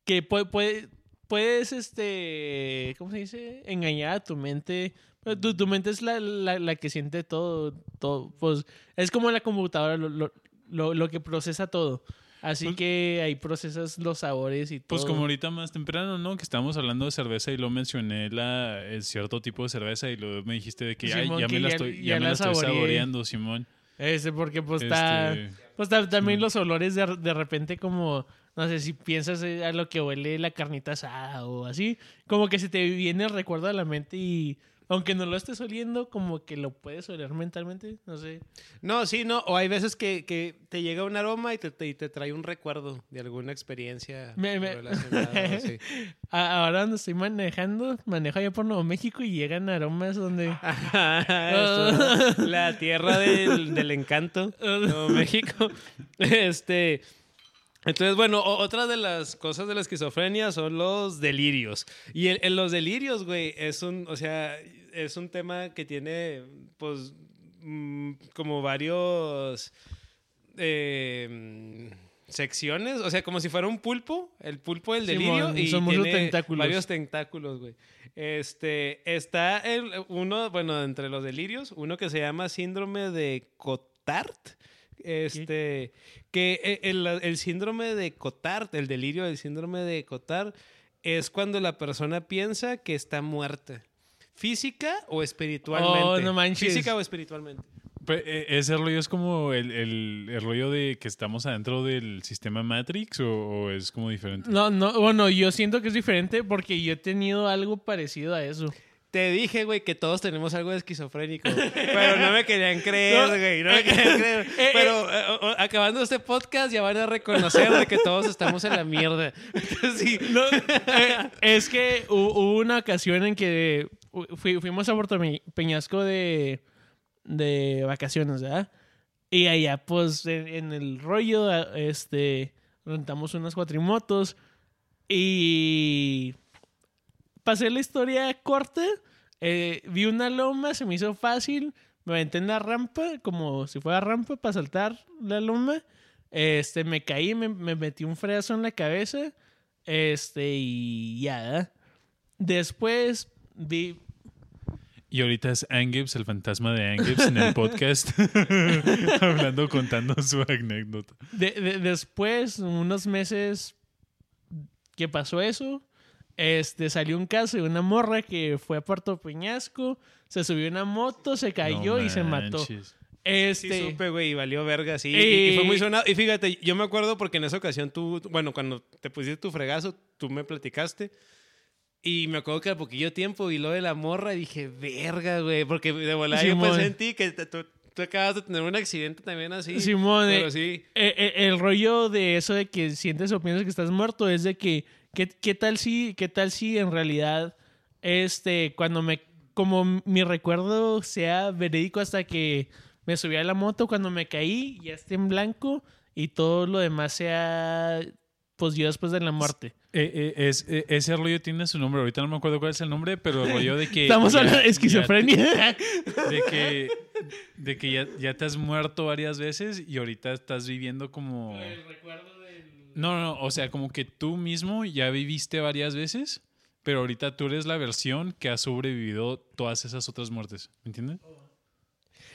Que puede, puede- puedes, este. ¿Cómo se dice? Engañar a tu mente. Tu, tu mente es la, la, la que siente todo, todo. Pues es como la computadora, lo, lo, lo, lo que procesa todo. Así Pues- que ahí procesas los sabores y todo. Pues como ahorita más temprano, ¿no? Que estábamos hablando de cerveza y lo mencioné la, el cierto tipo de cerveza y luego me dijiste de que ya, Simón, ya que me la estoy, ya ya me la estoy saboreando, Simón. Este, porque pues está... Este, Pues ta- también los olores de, de repente como... No sé, si piensas eh, a lo que huele la carnita asada o así, como que se te viene el recuerdo a la mente y aunque no lo estés oliendo, como que lo puedes oler mentalmente, no sé. No, sí, no. O hay veces que, que te llega un aroma y te, te- te trae un recuerdo de alguna experiencia Me- me- relacionada. sí. Ahora donde estoy manejando, manejo allá por Nuevo México y llegan aromas donde... Esto, la tierra del, del encanto, Nuevo México. Este. Entonces, bueno, otra de las cosas de la esquizofrenia son los delirios. Y el- en los delirios, güey, es un, o sea, es un tema que tiene, pues, mm, como varios eh, secciones, o sea, como si fuera un pulpo, el pulpo del delirio Simón, y tiene tentáculos. varios tentáculos, güey. Este, está el, uno, bueno, entre los delirios, uno que se llama síndrome de Cotard. Este, que e- el, el síndrome de Cotard, el delirio del síndrome de Cotard, es cuando la persona piensa que está muerta. Física o espiritualmente. Oh, no manches. Física o espiritualmente. E- Ese rollo es como el, el- el rollo de que estamos adentro del sistema Matrix o, o es como diferente. No, no, bueno, yo siento que es diferente porque yo he tenido algo parecido a eso. Te dije, güey, que todos tenemos algo de esquizofrénico. Pero no me querían creer, güey. No me querían creer. eh, Pero eh, o- o- acabando este podcast ya van a reconocer de que todos estamos en la mierda. Sí. No, eh, es que hu- hubo una ocasión en que fui- fuimos a Puerto Pe- Peñasco de, de vacaciones, ¿verdad? Y allá, pues, en, en el rollo, este, rentamos unas cuatrimotos y pasé la historia corta, eh, vi una loma, se me hizo fácil, me aventé en la rampa, como si fuera rampa para saltar la loma. Este, me caí, me, me metí un fregazo en la cabeza. Este, y ya. Después vi. Y ahorita es Angibbs, el fantasma de Angibbs en el podcast, hablando, contando su anécdota. de- de- después, unos meses que pasó eso, este, salió un caso de una morra que fue a Puerto Peñasco, se subió a una moto, se cayó No y se mató. manches. Sí, Este, supe, güey, y valió verga, sí. Eh, Y, y fue muy sonado. Y fíjate, yo me acuerdo porque en esa ocasión tú, bueno, cuando te pusiste tu fregazo, tú me platicaste. Y me acuerdo que a poquillo tiempo vi lo de la morra y dije, verga, güey. Porque de volada yo pensé en ti que tú, tú acabas de tener un accidente también así. Simón, Pero eh, sí. Eh, eh, el rollo de eso de que sientes o piensas que estás muerto es de que qué, qué tal si qué tal si en realidad este cuando me como mi recuerdo sea verídico hasta que me subí a la moto cuando me caí ya esté en blanco y todo lo demás sea pues yo después de la muerte. Eh, eh, es, eh, ese rollo tiene su nombre. Ahorita no me acuerdo cuál es el nombre, pero el rollo de que. Estamos ya- hablando de ya- esquizofrenia. de que, de que ya, ya te has muerto varias veces y ahorita estás viviendo como... No, no, no, o sea, como que tú mismo ya viviste varias veces, pero ahorita tú eres la versión que ha sobrevivido todas esas otras muertes, ¿me entiendes?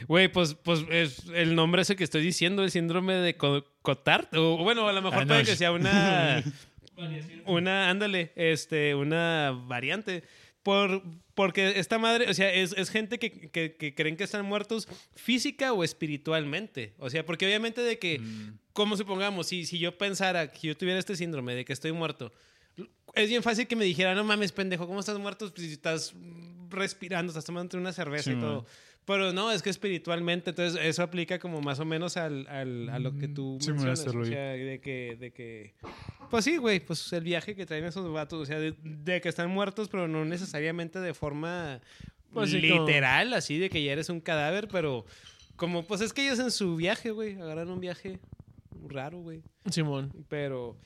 Güey, pues, pues es el nombre ese que estoy diciendo, el síndrome de Co- Cotard. O bueno, a lo mejor Ah, no, puede que sea una. una, ándale, este, una variante. Por, porque esta madre, o sea, es, es gente que, que- que creen que están muertos física o espiritualmente. O sea, porque obviamente de que, como supongamos, si, si yo pensara que yo tuviera este síndrome de que estoy muerto, es bien fácil que me dijera, no mames, pendejo, ¿cómo estás muerto? Pues, si estás respirando, estás tomando una cerveza Sí, y man. todo. Pero no, es que espiritualmente, entonces eso aplica como más o menos al, al- a lo que tú Sí, me mencionas. hace o sea, de que, de que... Pues sí, güey, pues el viaje que traen esos vatos, o sea, de, de que están muertos, pero no necesariamente de forma Pues sí, como- literal, así de que ya eres un cadáver, pero como, pues es que ellos en su viaje, güey, agarran un viaje raro, güey. Simón. Pero.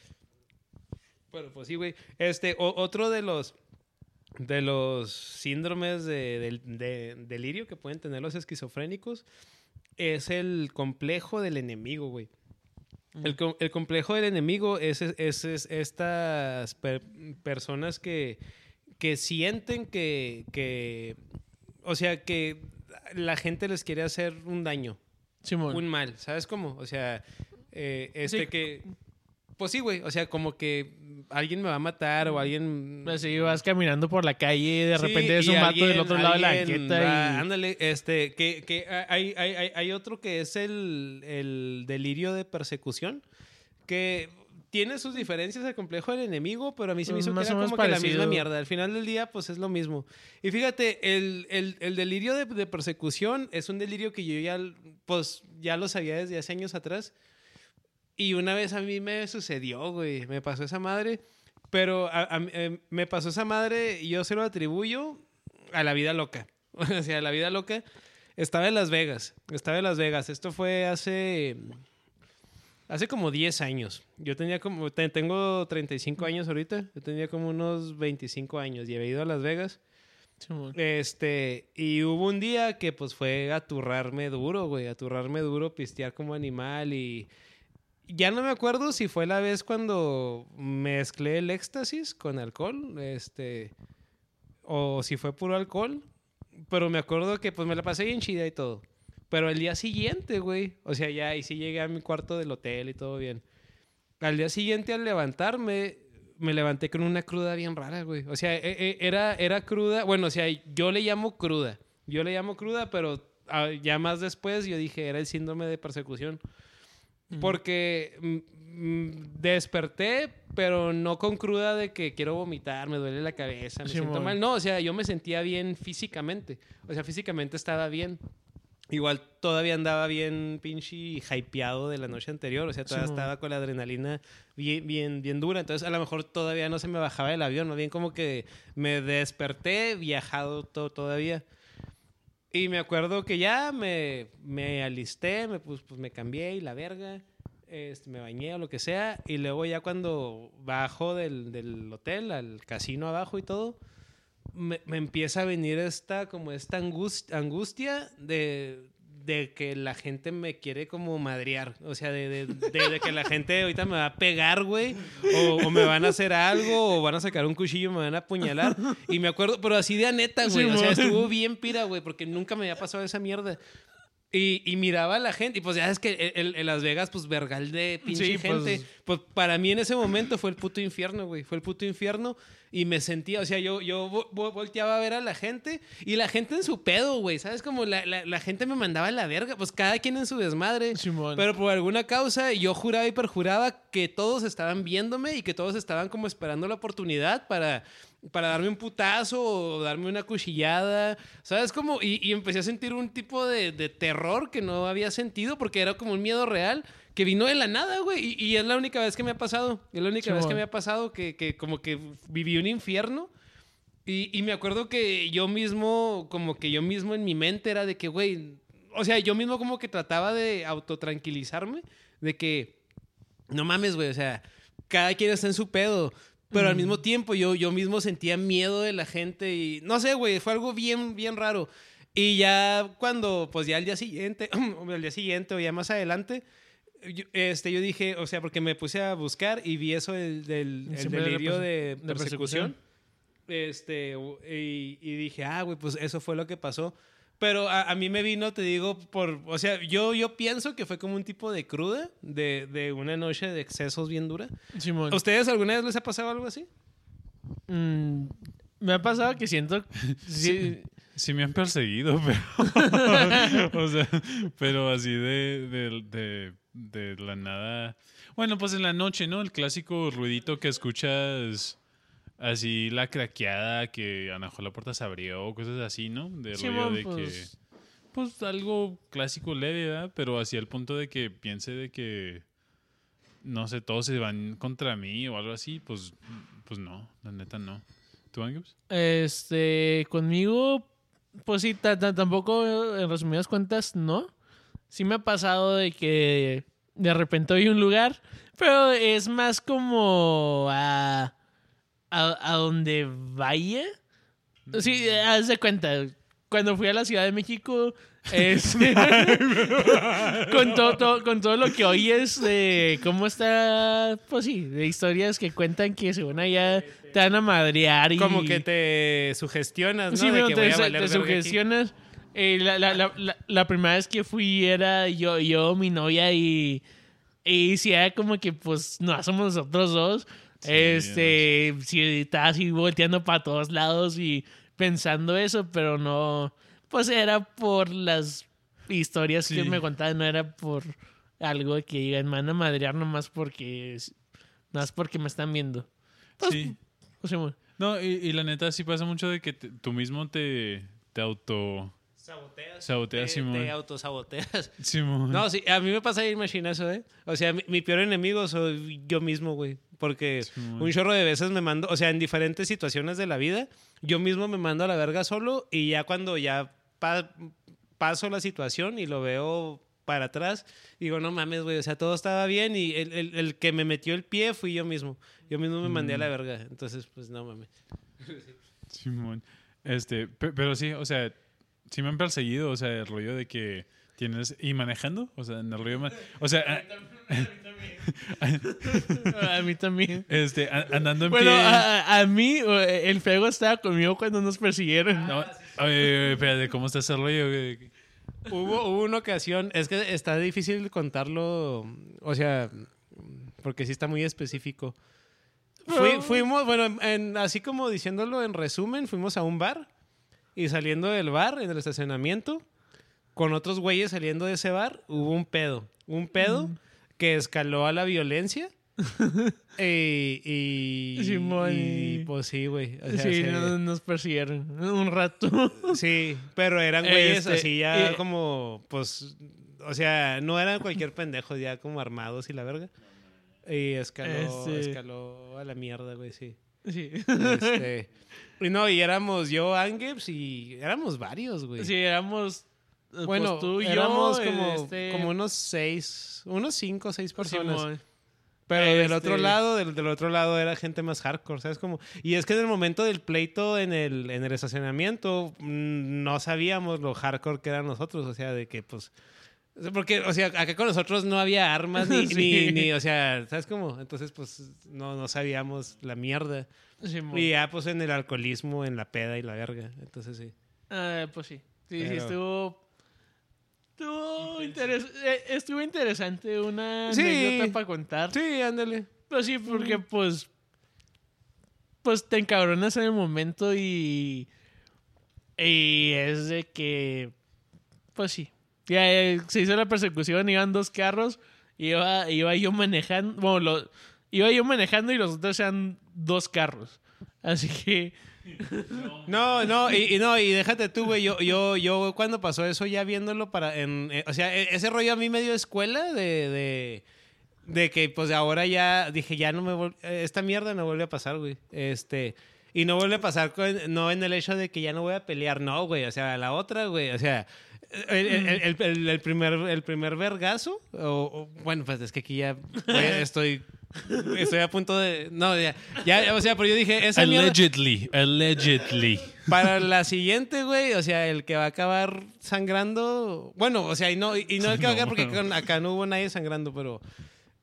Pero pues sí, güey. Este, o- otro de los. De los síndromes de, del- de delirio que pueden tener los esquizofrénicos es el complejo del enemigo, güey. El, com- el complejo del enemigo es, es- es- es estas per- personas que, que sienten que, que. O sea, que la gente les quiere hacer un daño Simón. un mal, ¿sabes cómo? O sea, eh, este Sí. que... pues sí, güey. O sea, como que alguien me va a matar o alguien. Así vas caminando por la calle de Sí, repente es un vato del otro lado de la banqueta va- y... Ándale, este, que, que hay, hay, hay, hay otro que es el, el delirio de persecución, que tiene sus diferencias el complejo del enemigo, pero a mí se me Pues hizo que más era o menos como que la misma mierda. Al final del día, pues es lo mismo. Y fíjate, el, el, el delirio de, de persecución es un delirio que yo ya, pues, ya lo sabía desde hace años atrás. Y una vez a mí me sucedió, güey. Me pasó esa madre. Pero a- a- eh, me pasó esa madre y yo se lo atribuyo a la vida loca. o sea, a la vida loca. Estaba en Las Vegas. Estaba en Las Vegas. Esto fue hace. Hace como 10 años. Yo tenía como. te- tengo 35 años ahorita. Yo tenía como unos 25 años y había ido a Las Vegas. Este, y hubo un día que pues fue aturrarme duro, güey, aturrarme duro, pistear como animal y ya no me acuerdo si fue la vez cuando mezclé el éxtasis con alcohol, este, o si fue puro alcohol, pero me acuerdo que pues me la pasé bien chida y todo. Pero el día siguiente, güey, o sea, ya, y sí llegué a mi cuarto del hotel y todo bien. Al día siguiente, al levantarme, me levanté con una cruda bien rara, güey. O sea, e- e- era, era cruda. Bueno, o sea, yo le llamo cruda. Yo le llamo cruda, pero ah, ya más después yo dije, era el síndrome de persecución. Porque mm, mm, desperté, pero no con cruda de que quiero vomitar, me duele la cabeza, me siento mal. No, o sea, yo me sentía bien físicamente. O sea, físicamente estaba bien. Igual todavía andaba bien pinche hypeado de la noche anterior, o sea, todavía estaba con la adrenalina bien, bien, bien dura, entonces a lo mejor todavía no se me bajaba del avión, más bien como que me desperté viajado to- todavía. Y me acuerdo que ya me, me alisté, me, pues, pues me cambié y la verga, este, me bañé o lo que sea, y luego ya cuando bajo del, del hotel al casino abajo y todo, me, me empieza a venir esta como esta angustia, angustia de, de que la gente me quiere como madrear. O sea, de, de- de- de que la gente ahorita me va a pegar, güey. O, o me van a hacer algo, o van a sacar un cuchillo y me van a apuñalar. Y me acuerdo, pero así de a neta, güey. o sea, estuvo bien pira, güey, porque nunca me había pasado esa mierda. Y, y miraba a la gente, y pues ya es que en, Las Vegas, pues vergal de pinche Sí, pues- gente. Pues, para mí en ese momento fue el puto infierno, güey. Fue el puto infierno. Y me sentía, o sea, yo, yo vo- vo- volteaba a ver a la gente y la gente en su pedo, güey. ¿Sabes? Como la, la, la gente me mandaba a la verga. Pues cada quien en su desmadre. Simón. Pero por alguna causa yo juraba y perjuraba que todos estaban viéndome y que todos estaban como esperando la oportunidad para, para darme un putazo o darme una cuchillada. ¿Sabes? Como, y, y empecé a sentir un tipo de, de terror que no había sentido porque era como un miedo real que vino de la nada, güey. Y, y es la única vez que me ha pasado. Es la única vez que me ha pasado que, que como que viví un infierno. Y, y me acuerdo que yo mismo, como que yo mismo en mi mente era de que, güey, o sea, yo mismo como que trataba de autotranquilizarme, de que, no mames, güey, o sea, cada quien está en su pedo, pero al mismo tiempo yo, yo mismo sentía miedo de la gente y, no sé, güey, fue algo bien, bien raro. Y ya cuando, pues ya al día siguiente, o al día siguiente o ya más adelante, yo, este, yo dije, o sea, porque me puse a buscar y vi eso del, del el de delirio perse- de de persecución. persecución. Este, y, y dije, ah, güey, pues eso fue lo que pasó. Pero a, a mí me vino, te digo, por. O sea, yo, yo pienso que fue como un tipo de cruda, de, de una noche de excesos bien dura. Simón. ¿A ustedes alguna vez les ha pasado algo así? Mm, me ha pasado que siento... sí, Sí me han perseguido, pero... o sea, pero así de, de, de, de la nada... Bueno, pues en la noche, ¿no? El clásico ruidito que escuchas... Así la craqueada que a lo mejor la puerta se abrió o cosas así, ¿no? De Sí, rollo bueno, de pues- que... Pues algo clásico leve, ¿verdad? Pero así al punto de que piense de que... No sé, todos se van contra mí o algo así, pues... Pues no, la neta no. ¿Tú, Angus? Este, conmigo, pues sí, ta- ta- tampoco, en resumidas cuentas, no. Sí me ha pasado de que de repente voy a un lugar, pero es más como a, a, a donde vaya. Sí, haz de cuenta, cuando fui a la Ciudad de México, este, con, todo, todo- con todo lo que oyes de cómo está, pues sí, de historias que cuentan que según allá te van a madrear y... Como que te sugestionas, ¿no? Sí, de que te, voy a te valer sugestionas. Eh, la, la, la, la, la primera vez que fui era yo, yo mi novia y Y si era como que, pues, no somos nosotros dos. Sí, este, si estaba así volteando para todos lados y pensando eso, pero no. Pues era por las historias que me contaban, no era por algo que digan, me van a madrear nomás porque. Nomás porque me están viendo. Pues, Sí. pues. No, y, y la neta sí pasa mucho de que te- tú mismo te, te auto... Saboteas. Saboteas, te, Simón. te autosaboteas. Simón. No, sí, a mí me pasa ahí machine eso, ¿eh? O sea, mi, mi peor enemigo soy yo mismo, güey. Porque un chorro de veces me mando, o sea, en diferentes situaciones de la vida, yo mismo me mando a la verga solo y ya cuando ya pa- paso la situación y lo veo para atrás, digo, no mames, güey, o sea, todo estaba bien y el, el- el que me metió el pie fui yo mismo. Yo mismo me mandé a la verga. Entonces, pues no mames. Simón. Este, pe- pero sí, o sea, sí me han perseguido, o sea, el rollo de que tienes... ¿Y manejando? O sea, en el rollo... ma- O sea, a- A mí también. este, a- andando en Bueno, pie... a, a mí, el fuego estaba conmigo cuando nos persiguieron. No, oye, espérate, ¿cómo está ese rollo? Hubo, hubo una ocasión, es que está difícil contarlo, o sea, porque sí está muy específico. Fui- fuimos, bueno, en- así como diciéndolo en resumen, fuimos a un bar y saliendo del bar, en el estacionamiento, con otros güeyes saliendo de ese bar, hubo un pedo. Un pedo que escaló a la violencia. y, y, Simón, y, y- pues sí, güey. o sea, sí, se- nos persiguieron un rato. Sí, pero eran güeyes Este, así ya y- como, pues, o sea, no eran cualquier pendejo, ya como armados y la verga. Y escaló, Este- escaló a la mierda, güey, sí. Sí. Este, y no, y éramos yo, Angeps, y éramos varios, güey. Sí, éramos. Eh, bueno, pues tú y éramos yo. como, este, como unos seis, unos cinco o seis personas. Simón. Pero del Este- otro lado, del, del otro lado era gente más hardcore, ¿sabes? Como, y es que en el momento del pleito en el, en el estacionamiento mm, no sabíamos lo hardcore que eran nosotros, o sea, de que pues... Porque, o sea, acá con nosotros no había armas ni, Sí. ni, ni, o sea, ¿sabes cómo? Entonces, pues, no, no sabíamos la mierda. Y ya, pues, en el alcoholismo, en la peda y la verga. Entonces, sí. Ah, pues sí. Sí, sí, estuvo. Estuvo, interes- eh, estuvo interesante. Una Sí. anécdota para contar. Sí, ándale. Pues sí, porque pues. Pues te encabronas en el momento y. Y es de que. Pues sí. Ya eh, se hizo la persecución, iban dos carros. Iba, iba yo manejando. Bueno, lo- iba yo manejando y los otros eran dos carros. Así que. No, no, y, no, y déjate tú, güey. Yo, yo, yo cuando pasó eso, ya viéndolo para. Eh, o sea, e- ese rollo a mí me dio escuela de. de de que pues ahora ya dije, ya no me eh, esta mierda no vuelve a pasar, güey. Este, y no vuelve a pasar no en el hecho de que ya no voy a pelear, no, güey, o sea, la otra, güey, o sea, el, el- primer el primer vergazo o, bueno, pues es que aquí ya estoy estoy a punto de no, ya, ya o sea, pero yo dije, esa mierda Allegedly, allegedly. para la siguiente, güey, o sea, el que va a acabar sangrando, bueno, o sea, y no, y no el que va a acabar porque con- acá no hubo nadie sangrando, pero,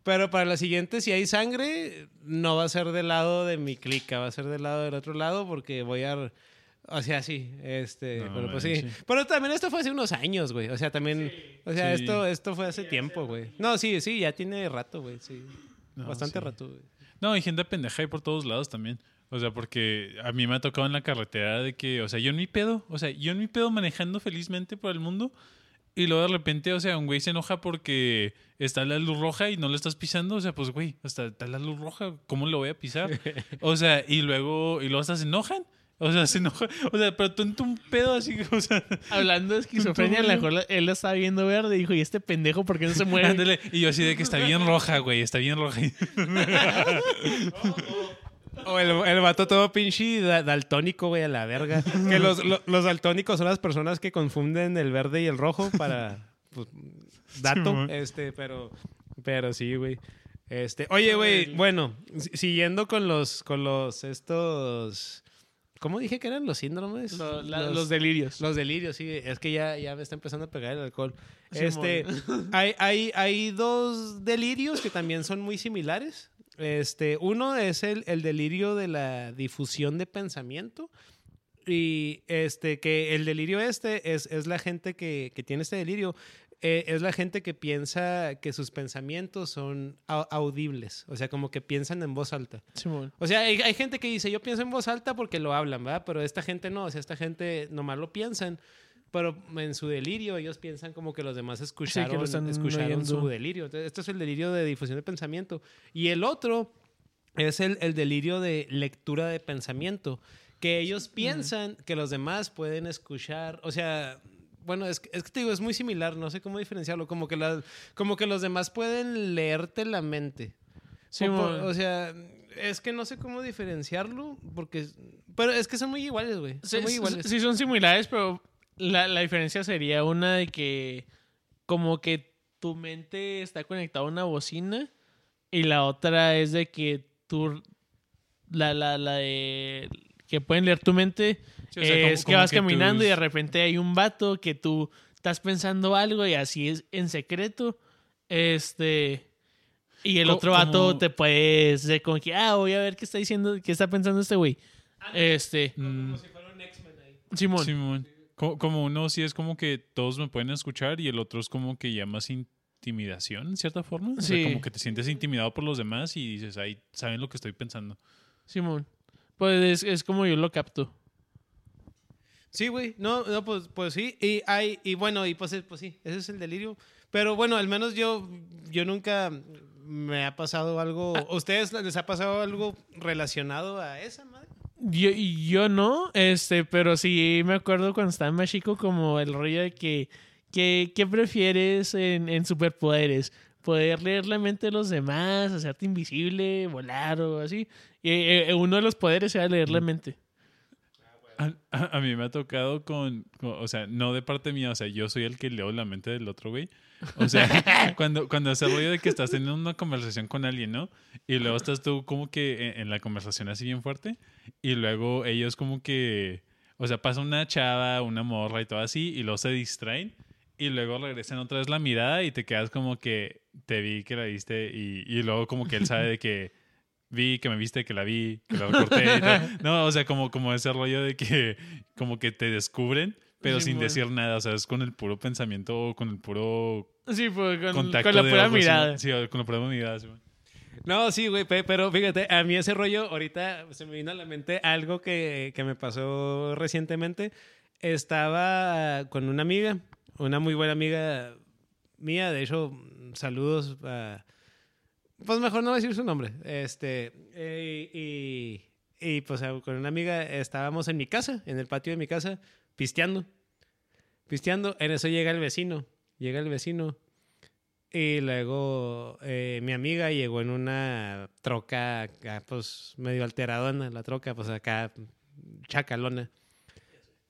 pero para la siguiente, si hay sangre, no va a ser del lado de mi clica, va a ser del lado del otro lado porque voy a, o sea, sí, este, No pero pues sí. manches. Pero también esto fue hace unos años, güey, o sea, también, o sea, Sí. esto, esto fue hace tiempo, güey. No, sí, sí, ya tiene rato, güey, sí. No, Bastante sí. rato, güey. No, hay gente pendeja ahí por todos lados también. O sea, porque a mí me ha tocado en la carretera de que, o sea, yo en mi pedo, o sea, yo en mi pedo manejando felizmente por el mundo y luego de repente, o sea, un güey se enoja porque está la luz roja y no lo estás pisando, o sea, pues güey, hasta está la luz roja, ¿cómo lo voy a pisar? O sea, y luego, y luego hasta se enojan. O sea, se enoja. O sea, pero tú en tu pedo así, o sea, Hablando de esquizofrenia, a lo mejor él la estaba viendo verde y dijo, ¿y este pendejo por qué no se mueve? ándale. Y yo así de que está bien roja, güey, está bien roja. O el, el vato todo pinche da- daltónico, güey, a la verga. Que los, lo- los daltónicos son las personas que confunden el verde y el rojo para. Pues, dato. Simón. este, pero. Pero sí, güey. Este. Oye, güey, bueno, si- siguiendo con los. con los. estos. ¿Cómo dije que eran los síndromes? Lo- la- los, delirios. Los delirios, sí. Es que ya, ya me está empezando a pegar el alcohol. Este, hay, hay, hay dos delirios que también son muy similares. Este, uno es el, el delirio de la difusión de pensamiento. Y este, que el delirio este es, es la gente que, que tiene este delirio. Eh, es la gente que piensa que sus pensamientos son au- audibles, o sea, como que piensan en voz alta. Simón. O sea, hay, hay gente que dice, yo pienso en voz alta porque lo hablan, ¿verdad? Pero esta gente no, o sea, esta gente nomás lo piensan, pero en su delirio ellos piensan como que los demás escucharon, están escucharon oyendo. su delirio. Entonces, esto es el delirio de difusión de pensamiento. Y el otro es el, el delirio de lectura de pensamiento, que ellos piensan que los demás pueden escuchar, o sea... Bueno, es, que- es que te digo, es muy similar, no sé cómo diferenciarlo, como que, las, como que los demás pueden leerte la mente. Sí, o, por- o sea, es que no sé cómo diferenciarlo, porque... Pero es que son muy iguales, güey. Son Sí, muy iguales. sí son similares, pero la, la diferencia sería una de que como que tu mente está conectada a una bocina y la otra es de que tú la, la, la de que pueden leer tu mente Sí, o sea, como- es que como vas que caminando tus- y de repente hay un vato que tú estás pensando algo y así es en secreto este y el Co- otro vato como- te puedes de como que ah voy a ver qué está diciendo qué está pensando este güey este Mm, si fuera un X-Men ahí. Simón Simón. Co- Como uno sí es como que todos me pueden escuchar y el otro es como que ya más intimidación, en cierta forma. O sea, Sí. como que te sientes intimidado por los demás y dices, ay, saben lo que estoy pensando. Simón. Pues es, es como yo lo capto. Sí, güey. No, no, pues, pues sí. Y hay, y bueno, y pues, eh, pues sí, ese es el delirio. Pero bueno, al menos yo, yo nunca me ha pasado algo. ¿A ustedes les ha pasado algo relacionado a esa madre? Yo, yo no, este, pero sí me acuerdo cuando estaba más chico como el rollo de que, que ¿qué prefieres en, en superpoderes? Poder leer la mente de los demás, hacerte invisible, volar o así. Y, eh, uno de los poderes era leer la mente. A, a- a mí me ha tocado con, con- o sea, no de parte mía, o sea, yo soy el que leo la mente del otro güey. O sea, cuando, cuando hace rollo de que estás teniendo una conversación con alguien, ¿no? Y luego estás tú como que en, en la conversación así bien fuerte y luego ellos como que, o sea, pasa una chava, una morra y todo así y luego se distraen y luego regresan otra vez la mirada y te quedas como que te vi que la viste y, y luego como que él sabe de que vi que me viste, que la vi, que la corté. y tal. No, o sea, como, como ese rollo de que como que te descubren, pero Sí, sin bueno. decir nada. O sea, es con el puro pensamiento o con el puro Sí, pues con, contacto con la de pura mirada. Sí, con la pura mirada. sí. No, sí, güey, pe- pero fíjate, a mí ese rollo, ahorita se me vino a la mente algo que, que me pasó recientemente. Estaba con una amiga, una muy buena amiga mía, de hecho, saludos a... Pues mejor no decir su nombre. Este, eh, y, y pues con una amiga estábamos en mi casa, en el patio de mi casa, pisteando. Pisteando, en eso llega el vecino, llega el vecino y luego eh, mi amiga llegó en una troca, acá, pues medio alteradona, la troca, pues acá chacalona.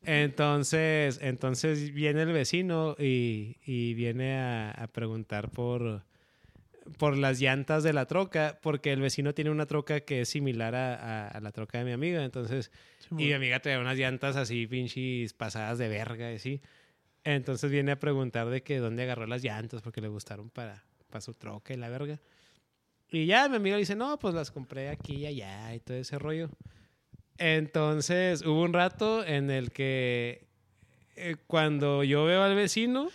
Entonces, entonces viene el vecino y, y viene a preguntar por, por las llantas de la troca, porque el vecino tiene una troca que es similar a, a- a la troca de mi amiga. Entonces, y mi amiga trae unas llantas así, pinches pasadas de verga, y así. Entonces viene a preguntar de que dónde agarró las llantas porque le gustaron para, para su troca y la verga. Y ya mi amiga le dice, no, pues las compré aquí y allá y todo ese rollo. Entonces hubo un rato en el que eh, cuando yo veo al vecino,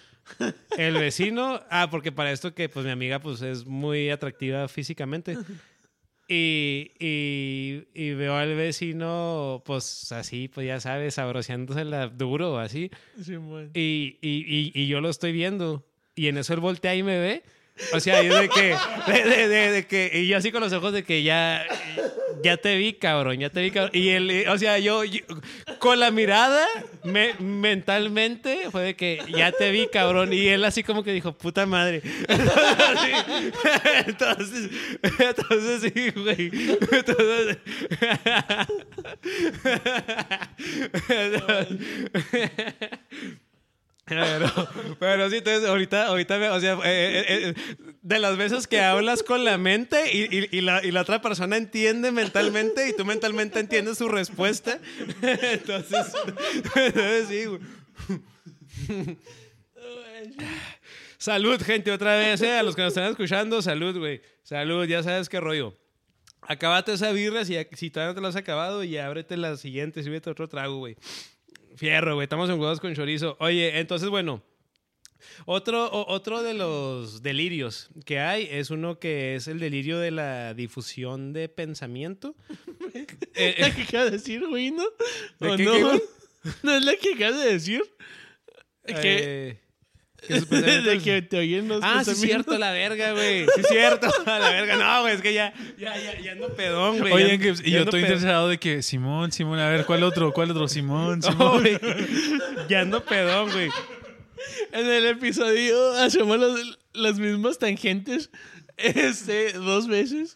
el vecino, ah, porque para esto que pues mi amiga pues es muy atractiva físicamente. Y, y, y veo al vecino, pues así, pues ya sabes, sabroseándosela duro, así. Y, y, y yo lo estoy viendo. Y en eso él voltea y me ve. O sea, yo de que, de, que, y yo así con los ojos de que ya, ya te vi, cabrón, ya te vi, cabrón. Y él, o sea, yo, con la mirada, me, mentalmente, fue de que ya te vi, cabrón. Y él así como que dijo, puta madre. Entonces, entonces sí, güey. Entonces, Pero, pero sí, entonces ahorita, ahorita, o sea, eh, eh, eh, de las veces que hablas con la mente y la otra persona entiende mentalmente y tú mentalmente entiendes su respuesta. Entonces, entonces sí, güey. Salud, gente, otra vez, eh, a los que nos están escuchando, salud, güey. Salud, ya sabes qué rollo. Acabate esa birra, si, si todavía no te la has acabado, y ábrete la siguiente, sírvete otro trago, güey. Fierro, güey. Estamos en huevos con chorizo. Oye, entonces, bueno. Otro, o- otro de los delirios que hay es uno que es el delirio de la difusión de pensamiento. Eh, La eh, que acabas de decir, güey, ¿no? ¿De ¿O qué, no? qué, güey? ¿No es la que acabas de decir? Eh, que sus pensamientos- de que te oyen los Ah, sí es cierto, la verga, güey. Sí es cierto, la verga. No, güey, es que ya, ya, ya, ya ando pedón, güey. Ya- que, y ya yo estoy pedón. interesado de que Simón, Simón, a ver, ¿cuál otro? ¿Cuál otro? Simón, Simón. güey. Ya ando pedón, güey. En el episodio hacemos los- las mismas tangentes este, dos veces.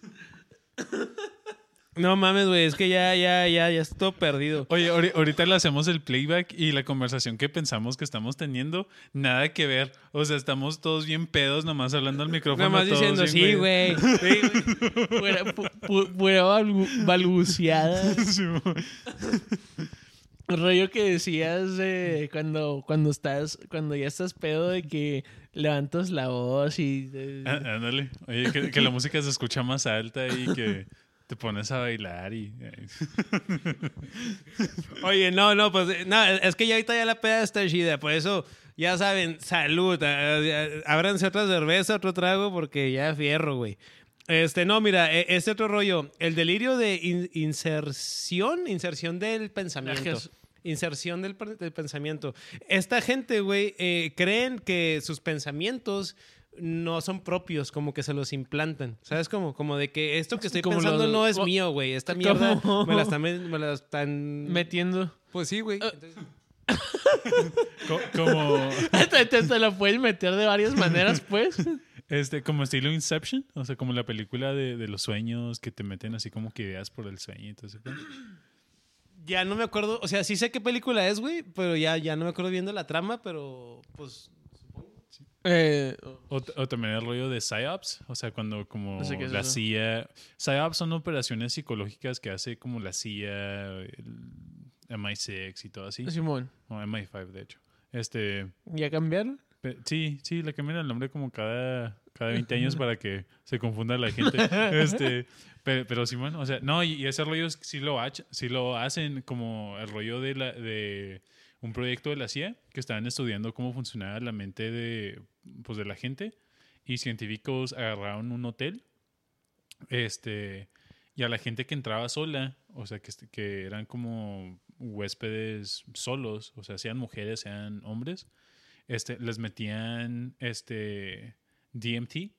No mames, güey, es que ya, ya, ya, ya estoy perdido. Oye, ahori- ahorita le hacemos el playback y la conversación que pensamos que estamos teniendo, nada que ver. O sea, estamos todos bien pedos, nomás hablando al micrófono. Nada más todos diciendo, sí, güey. Sí, güey. Pura, pu- pu- pura balbu- balbuceada. Simón. Rollo que decías eh, cuando, cuando estás, cuando ya estás pedo de que levantas la voz y eh, Á- Ándale. Oye, que, que la música se escucha más alta y que te pones a bailar y... Oye, no, no, pues, eh, no, es que ya ahorita ya la peda está chida, por eso, ya saben, salud, ábranse otra cerveza, otro trago, porque ya fierro, güey. Este, no, mira, e- este otro rollo, el delirio de in- inserción, inserción del pensamiento. Inserción del pensamiento. Esta gente, güey, eh, creen que sus pensamientos no son propios, como que se los implantan. ¿Sabes cómo? Como de que esto que estoy Como pensando los- no es mío, güey. Esta mierda ¿Cómo? me la están... Me la están... metiendo. Pues sí, güey. Co- como, te, te- te lo puedes meter de varias maneras, pues. este, como estilo Inception, o sea, como la película de, de los sueños que te meten así como que ideas por el sueño y todo eso. Ya no me acuerdo, o sea, sí sé qué película es, güey, pero ya, ya no me acuerdo viendo la trama, pero pues... Eh, O, o también el rollo de PsyOps, o sea, cuando como No sé qué es la eso. CIA... PsyOps son operaciones psicológicas que hace como la CIA, el MI6 y todo así. Simón, O MI5, de hecho. Este... ¿ya cambiaron? Sí, sí, le cambian el nombre como cada, cada 20 años para que se confunda la gente. este, pero, bueno, o sea, no, y, y ese rollo sí lo, hach- sí lo hacen como el rollo de, la, de un proyecto de la CIA que estaban estudiando cómo funcionaba la mente de, pues, de la gente y científicos agarraron un hotel este, y a la gente que entraba sola, o sea, que, que eran como huéspedes solos, o sea, sean mujeres, sean hombres, este, les metían este DMT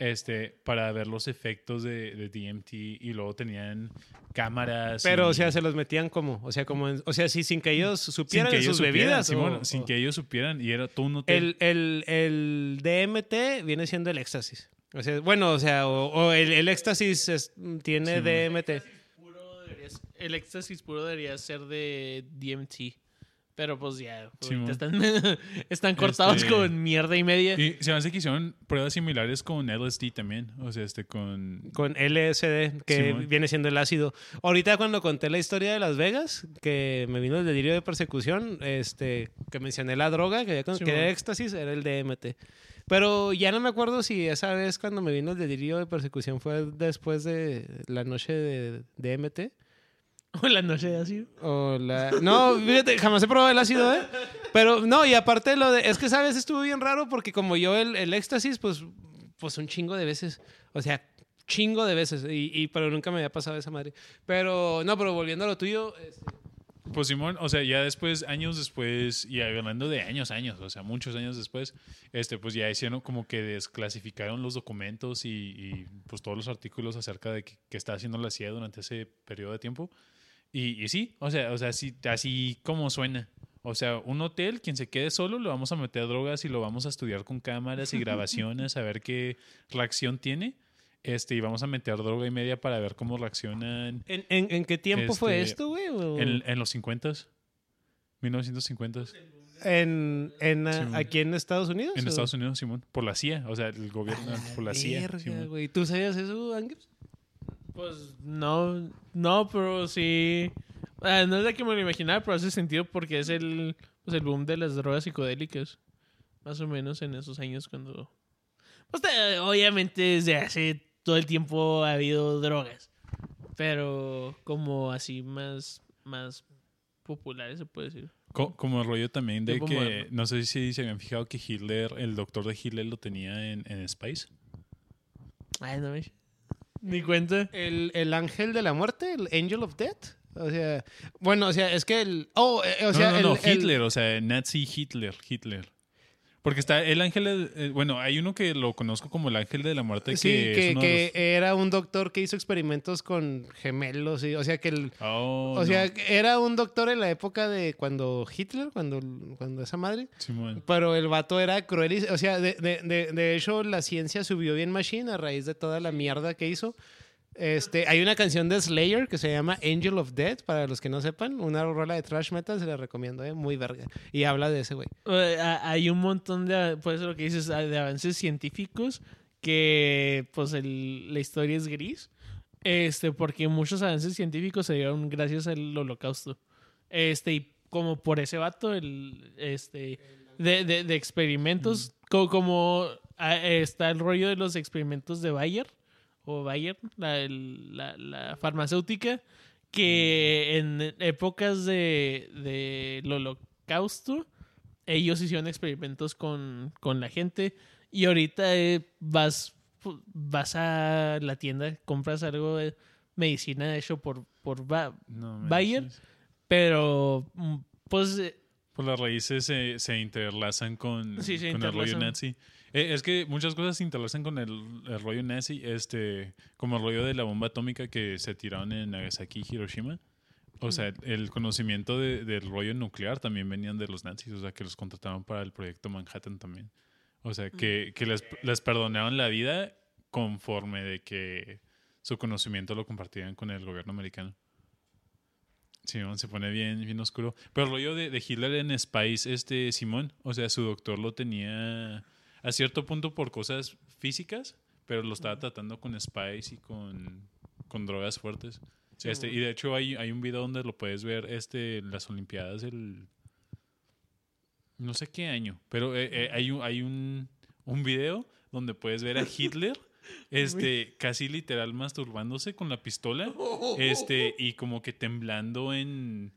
este, para ver los efectos de, de DMT y luego tenían cámaras. Pero, y- o sea, se los metían como, o sea, como, en- o sea, sí, sin que ellos sin supieran que de ellos sus supieran, bebidas. O- sin o- que ellos supieran y era todo un hotel. el, el, el DMT viene siendo el éxtasis. O sea, bueno, o sea, o, o el, el éxtasis es- tiene Sí, DMT. Puro debería ser- el éxtasis puro debería ser de DMT. Pero pues ya, Sí, ahorita mon. están, están cortados Este- con mierda y media. Y se me hace que hicieron pruebas similares con LSD también. O sea, este con. Con LSD, que viene siendo el ácido. Ahorita cuando conté la historia de Las Vegas, que me vino el delirio de persecución, este, que mencioné la droga, que, había con- que Simón. era éxtasis, era el DMT. Pero ya no me acuerdo si esa vez cuando me vino el delirio de persecución fue después de la noche de DMT. O la noche de así. O la... No, fíjate, jamás he probado el ácido, ¿eh? Pero no, y aparte lo de... Es que, ¿sabes? Estuvo bien raro porque como yo el, el éxtasis, pues, pues un chingo de veces. O sea, chingo de veces. Y, y- pero nunca me había pasado esa madre. Pero, no, pero volviendo a lo tuyo... este, Pues Simón, o sea, ya después, años después, y hablando de años, años, o sea, muchos años después, este, pues ya hicieron como que desclasificaron los documentos y, y, pues todos los artículos acerca de que, que está haciendo la CIA durante ese periodo de tiempo. Y, y sí, o sea, o sea, sí, así como suena. O sea, un hotel, quien se quede solo, le vamos a meter drogas y lo vamos a estudiar con cámaras y grabaciones, a ver qué reacción tiene. Este, y vamos a meter droga y media para ver cómo reaccionan ¿En, en, en qué tiempo fue Este, esto, güey? En, en los 50 1950 en, en, ah, Simón. ¿Aquí en Estados Unidos? en o- Estados Unidos, Simón, por la CIA, o sea, el gobierno por la CIA. Verga, Simón. güey. ¿Tú sabías eso, Ángel? Pues no, no, pero sí. Ah, no es de que me lo imaginaba, pero hace sentido porque es el, pues el boom de las drogas psicodélicas. Más o menos en esos años cuando. Pues te- obviamente desde hace todo el tiempo ha habido drogas. Pero como así más, más populares se puede decir. Co- como el rollo también de Tipo que, moderno. no sé si se habían fijado que Hitler, el doctor de Hitler lo tenía en, en Spice. Ay, no me... Ni cuenta. El, el ángel de la muerte, el Angel of Death. O sea, bueno, o sea, es que el. Oh, eh, o sea, no, no, no, el- el- Hitler, o sea, Nazi Hitler, Hitler. Porque está el ángel, eh, bueno, hay uno que lo conozco como el ángel de la muerte, Sí, que, es que, uno que los- era un doctor que hizo experimentos con gemelos. Y, o sea, que el. Oh, o no, sea, era un doctor en la época de cuando Hitler, cuando, cuando esa madre. Simón. Pero el vato era cruel. y- o sea, de, de, de, de hecho, la ciencia subió bien machine a raíz de toda la mierda que hizo. Este, hay una canción de Slayer que se llama Angel of Death, para los que no sepan. Una rola de thrash metal, se la recomiendo, eh, muy verga. Y habla de ese güey. Eh, Hay un montón de, por eso lo que dices, de avances científicos que pues el- la historia es gris. Este, porque muchos avances científicos se dieron gracias al holocausto. Este, y como por ese vato, el, este, de, de- de experimentos, co- como, ah, está el rollo de los experimentos de Bayer, o Bayer, la, la, la farmacéutica, que en épocas de, del holocausto, ellos hicieron experimentos con, con la gente y ahorita eh, vas, vas a la tienda, compras algo de medicina hecho por, por Ba- No, me Bayer, dices. pero pues eh, Pues las raíces se, se interlazan con, Sí, se con el rollo nazi. Eh, es que muchas cosas se interlazan con el, el rollo nazi, este, como el rollo de la bomba atómica que se tiraron en Nagasaki y Hiroshima. O sea, el conocimiento de- del rollo nuclear también venían de los nazis, o sea, que los contrataron para el proyecto Manhattan también. O sea, que, que les, les perdonaron la vida conforme de que su conocimiento lo compartían con el gobierno americano. ¿no? se pone bien, bien oscuro. Pero el rollo de, de Hitler en Spice, este Simón, o sea, su doctor lo tenía a cierto punto por cosas físicas, pero lo estaba tratando con Spice y con, con drogas fuertes. este, y de hecho hay, hay un video donde lo puedes ver este, en las Olimpiadas del... No sé qué año, pero eh, eh, hay, un, hay un, un video donde puedes ver a Hitler este, casi literal masturbándose con la pistola este, y como que temblando en...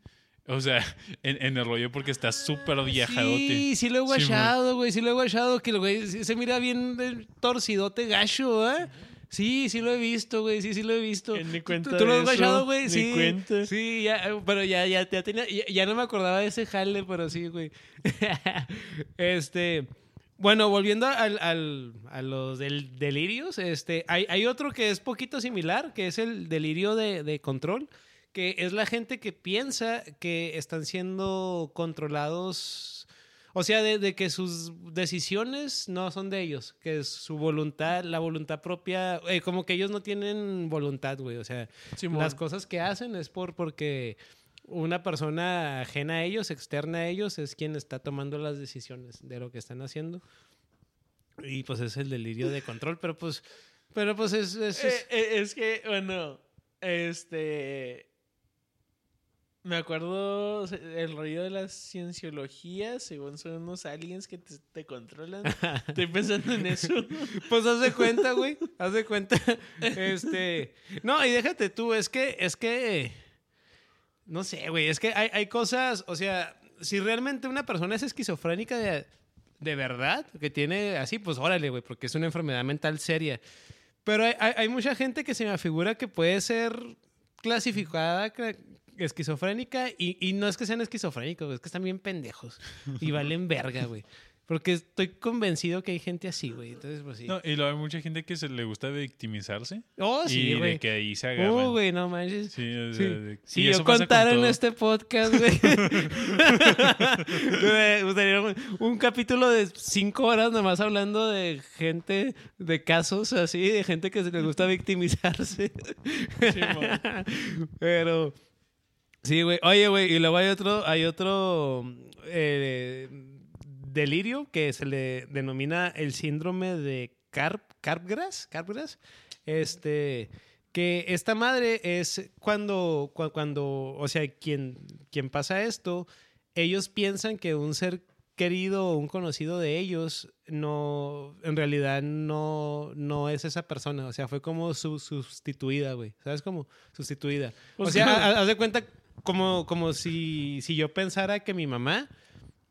O sea, en, en el rollo porque está súper viajadote. Sí, sí lo he guachado, güey. Sí lo he guachado. Que el güey se mira bien eh, torcidote gacho, ¿eh? Sí, sí lo he visto, güey. Sí, sí lo he visto. Ni ¿Tú- cuenta ¿Tú, lo de has guachado, güey? Sí. cuenta. Sí, ya, pero ya, ya, ya tenía. Ya, ya no me acordaba de ese jale, pero sí, güey. este. Bueno, volviendo al, al- a los del delirios, este, hay, hay otro que es poquito similar, que es el delirio de, de control, que es la gente que piensa que están siendo controlados, o sea, de, de que sus decisiones no son de ellos, que su voluntad, la voluntad propia, eh, como que ellos no tienen voluntad, güey, o sea, Simón. las cosas que hacen es por porque una persona ajena a ellos, externa a ellos, es quien está tomando las decisiones de lo que están haciendo. Y pues es el delirio de control, pero pues, pero pues es, es- es- Eh, eh, es que, bueno, este. Me acuerdo el rollo de la cienciología, según son unos aliens que te, te controlan. Estoy pensando en eso. Pues haz de cuenta, güey. Haz de cuenta. Este. No, y déjate tú, es que, es que. No sé, güey. Es que hay, hay cosas. O sea, si realmente una persona es esquizofrénica de, de verdad, que tiene así, pues órale, güey, porque es una enfermedad mental seria. Pero hay, hay- hay mucha gente que se me afigura que puede ser clasificada cla- esquizofrénica y, y no es que sean esquizofrénicos, es que están bien pendejos y valen verga, güey. Porque estoy convencido que hay gente así, güey. Entonces, pues sí. No, y hay mucha gente que se le gusta victimizarse. oh, y sí, de güey. que ahí se agarran. Uh, güey, no manches. Sí, o Sí. de- Si y yo con contara en este podcast, güey. me gustaría un, capítulo de cinco horas nomás hablando de gente, de casos así, de gente que se le gusta victimizarse. Pero. Sí, güey. Oye, güey, y luego hay otro, hay otro eh, delirio que se le denomina el síndrome de Carp, Carpgras, Carpgras. Este, que esta madre es cuando, cua- cuando, o sea, quien, quien pasa esto, ellos piensan que un ser querido o un conocido de ellos no, en realidad no, no es esa persona. O sea, fue como su, sustituida, güey. ¿Sabes cómo? Sustituida. O sea, haz de cuenta como, como si, si yo pensara que mi mamá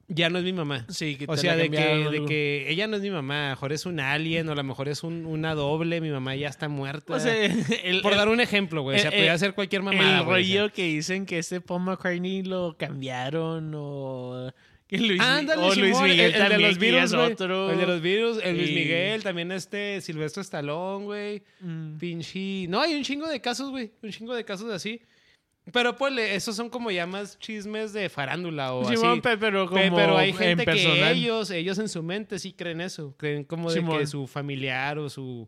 ya no es mi mamá. Sí, que O sea, de que, de que ella no es mi mamá, a lo mejor es un alien o a lo mejor es un- una doble, mi mamá ya está muerta. O sea, el, Por el- dar un ejemplo, güey. O sea, el- el- ser cualquier mamada, el güey, rollo que dicen que este Paul McCartney lo cambiaron o que Luis, Ándale, o Luis Miguel el, también, de los virus, otro. El de los virus, el Luis Y- Miguel, también este Silvestre Estalón, güey. Mm. Pinche. No, hay un chingo de casos, güey. Un chingo de casos así. Pero pues esos son como ya más chismes de farándula o Simón, así. pe- pero Pe- como pero hay en gente que personal. ellos, ellos en su mente sí creen eso. Creen como de que su familiar o su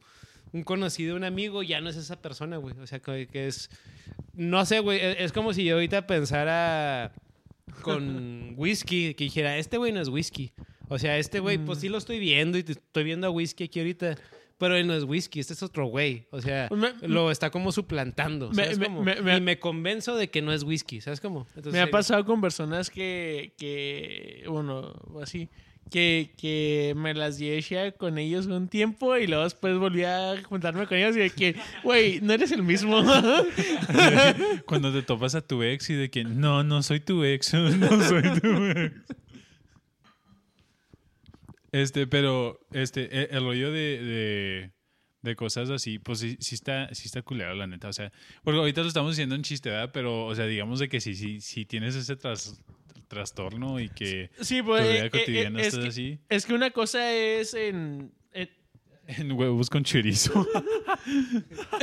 un conocido, un amigo, ya no es esa persona, güey. O sea, que, que es. No sé, güey. Es, es como si yo ahorita pensara con whisky, que dijera, este güey no es whisky. O sea, este güey, Mm. pues sí lo estoy viendo y te- estoy viendo a whisky aquí ahorita. Pero él no es whisky, este es otro güey. O sea, Me- lo está como suplantando. Me- ¿sabes me- cómo? me- me- y me convenzo de que no es whisky, ¿sabes cómo? Entonces, Me ha pasado con personas que, que bueno, así, que, que me las llevé con ellos un tiempo y luego después volví a juntarme con ellos y de que, güey, no eres el mismo. Cuando te topas a tu ex y de que no, no soy tu ex, no soy tu ex. Este, pero este, e- el rollo de, de, de cosas así, pues sí, sí está, sí está culero, la neta. O sea, porque ahorita lo estamos diciendo en chiste, ¿verdad? Pero, o sea, digamos de que si sí, sí tienes ese tras- trastorno y que sí, tu pues, vida eh, cotidiana eh, es, estás que, así, es que una cosa es en... en- en huevos con chorizo.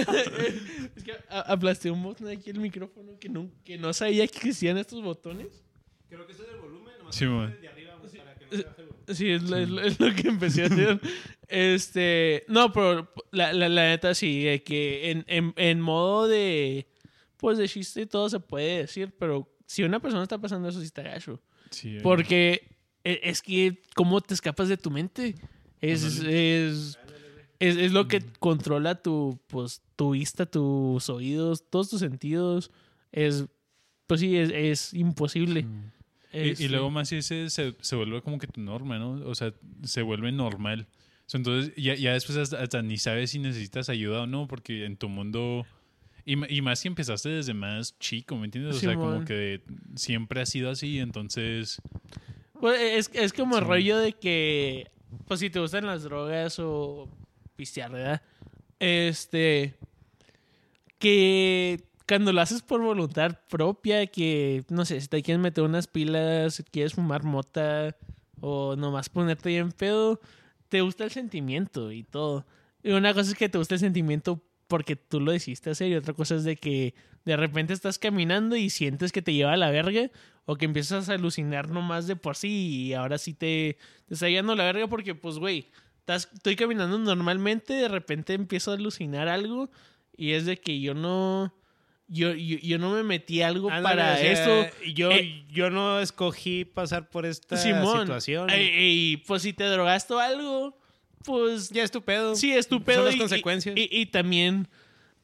es que aplasté un botón aquí el micrófono que no, que no sabía que existían estos botones. Creo que eso es el volumen, nomás Sí, man. de arriba, güey, para que no se baje el volumen. Sí, es lo, es lo- es lo que empecé a hacer. este, no, pero la, la, la neta sí, de que en, en, en modo de, pues de chiste todo se puede decir, pero si una persona está pasando eso, sí está gacho. Sí, eh. Porque e- es que, ¿cómo te escapas de tu mente? Es, es, es, es lo que controla tu, pues, tu vista, tus oídos, todos tus sentidos. Es, pues sí, es, es imposible. Mm. Y, y Este, luego más si ese se, se vuelve como que tu norma, ¿no? O sea, se vuelve normal. O sea, entonces ya, ya después hasta, hasta ni sabes si necesitas ayuda o no, porque en tu mundo... Y, y más si empezaste desde más chico, ¿me entiendes? O sea, como Simón. que siempre ha sido así, entonces... Pues es, es como el Sí. rollo de que, pues si te gustan las drogas o pistear, ¿verdad? Este, que cuando lo haces por voluntad propia, que, no sé, si te quieres meter unas pilas, si quieres fumar mota o nomás ponerte bien pedo, te gusta el sentimiento y todo. Y una cosa es que te gusta el sentimiento porque tú lo decidiste hacer y otra cosa es de que de repente estás caminando y sientes que te lleva a la verga o que empiezas a alucinar nomás de por sí y ahora sí te, te está llevando la verga porque pues güey, estoy caminando normalmente, de repente empiezo a alucinar algo y es de que yo no yo, yo, yo no me metí algo Ándale, para o sea, esto. Yo, Eh, yo no escogí pasar por esta Simón, situación. eh, y pues si te drogaste o algo, pues ya es tu pedo. Sí, es tu pedo. Son las y- consecuencias. Y, y también,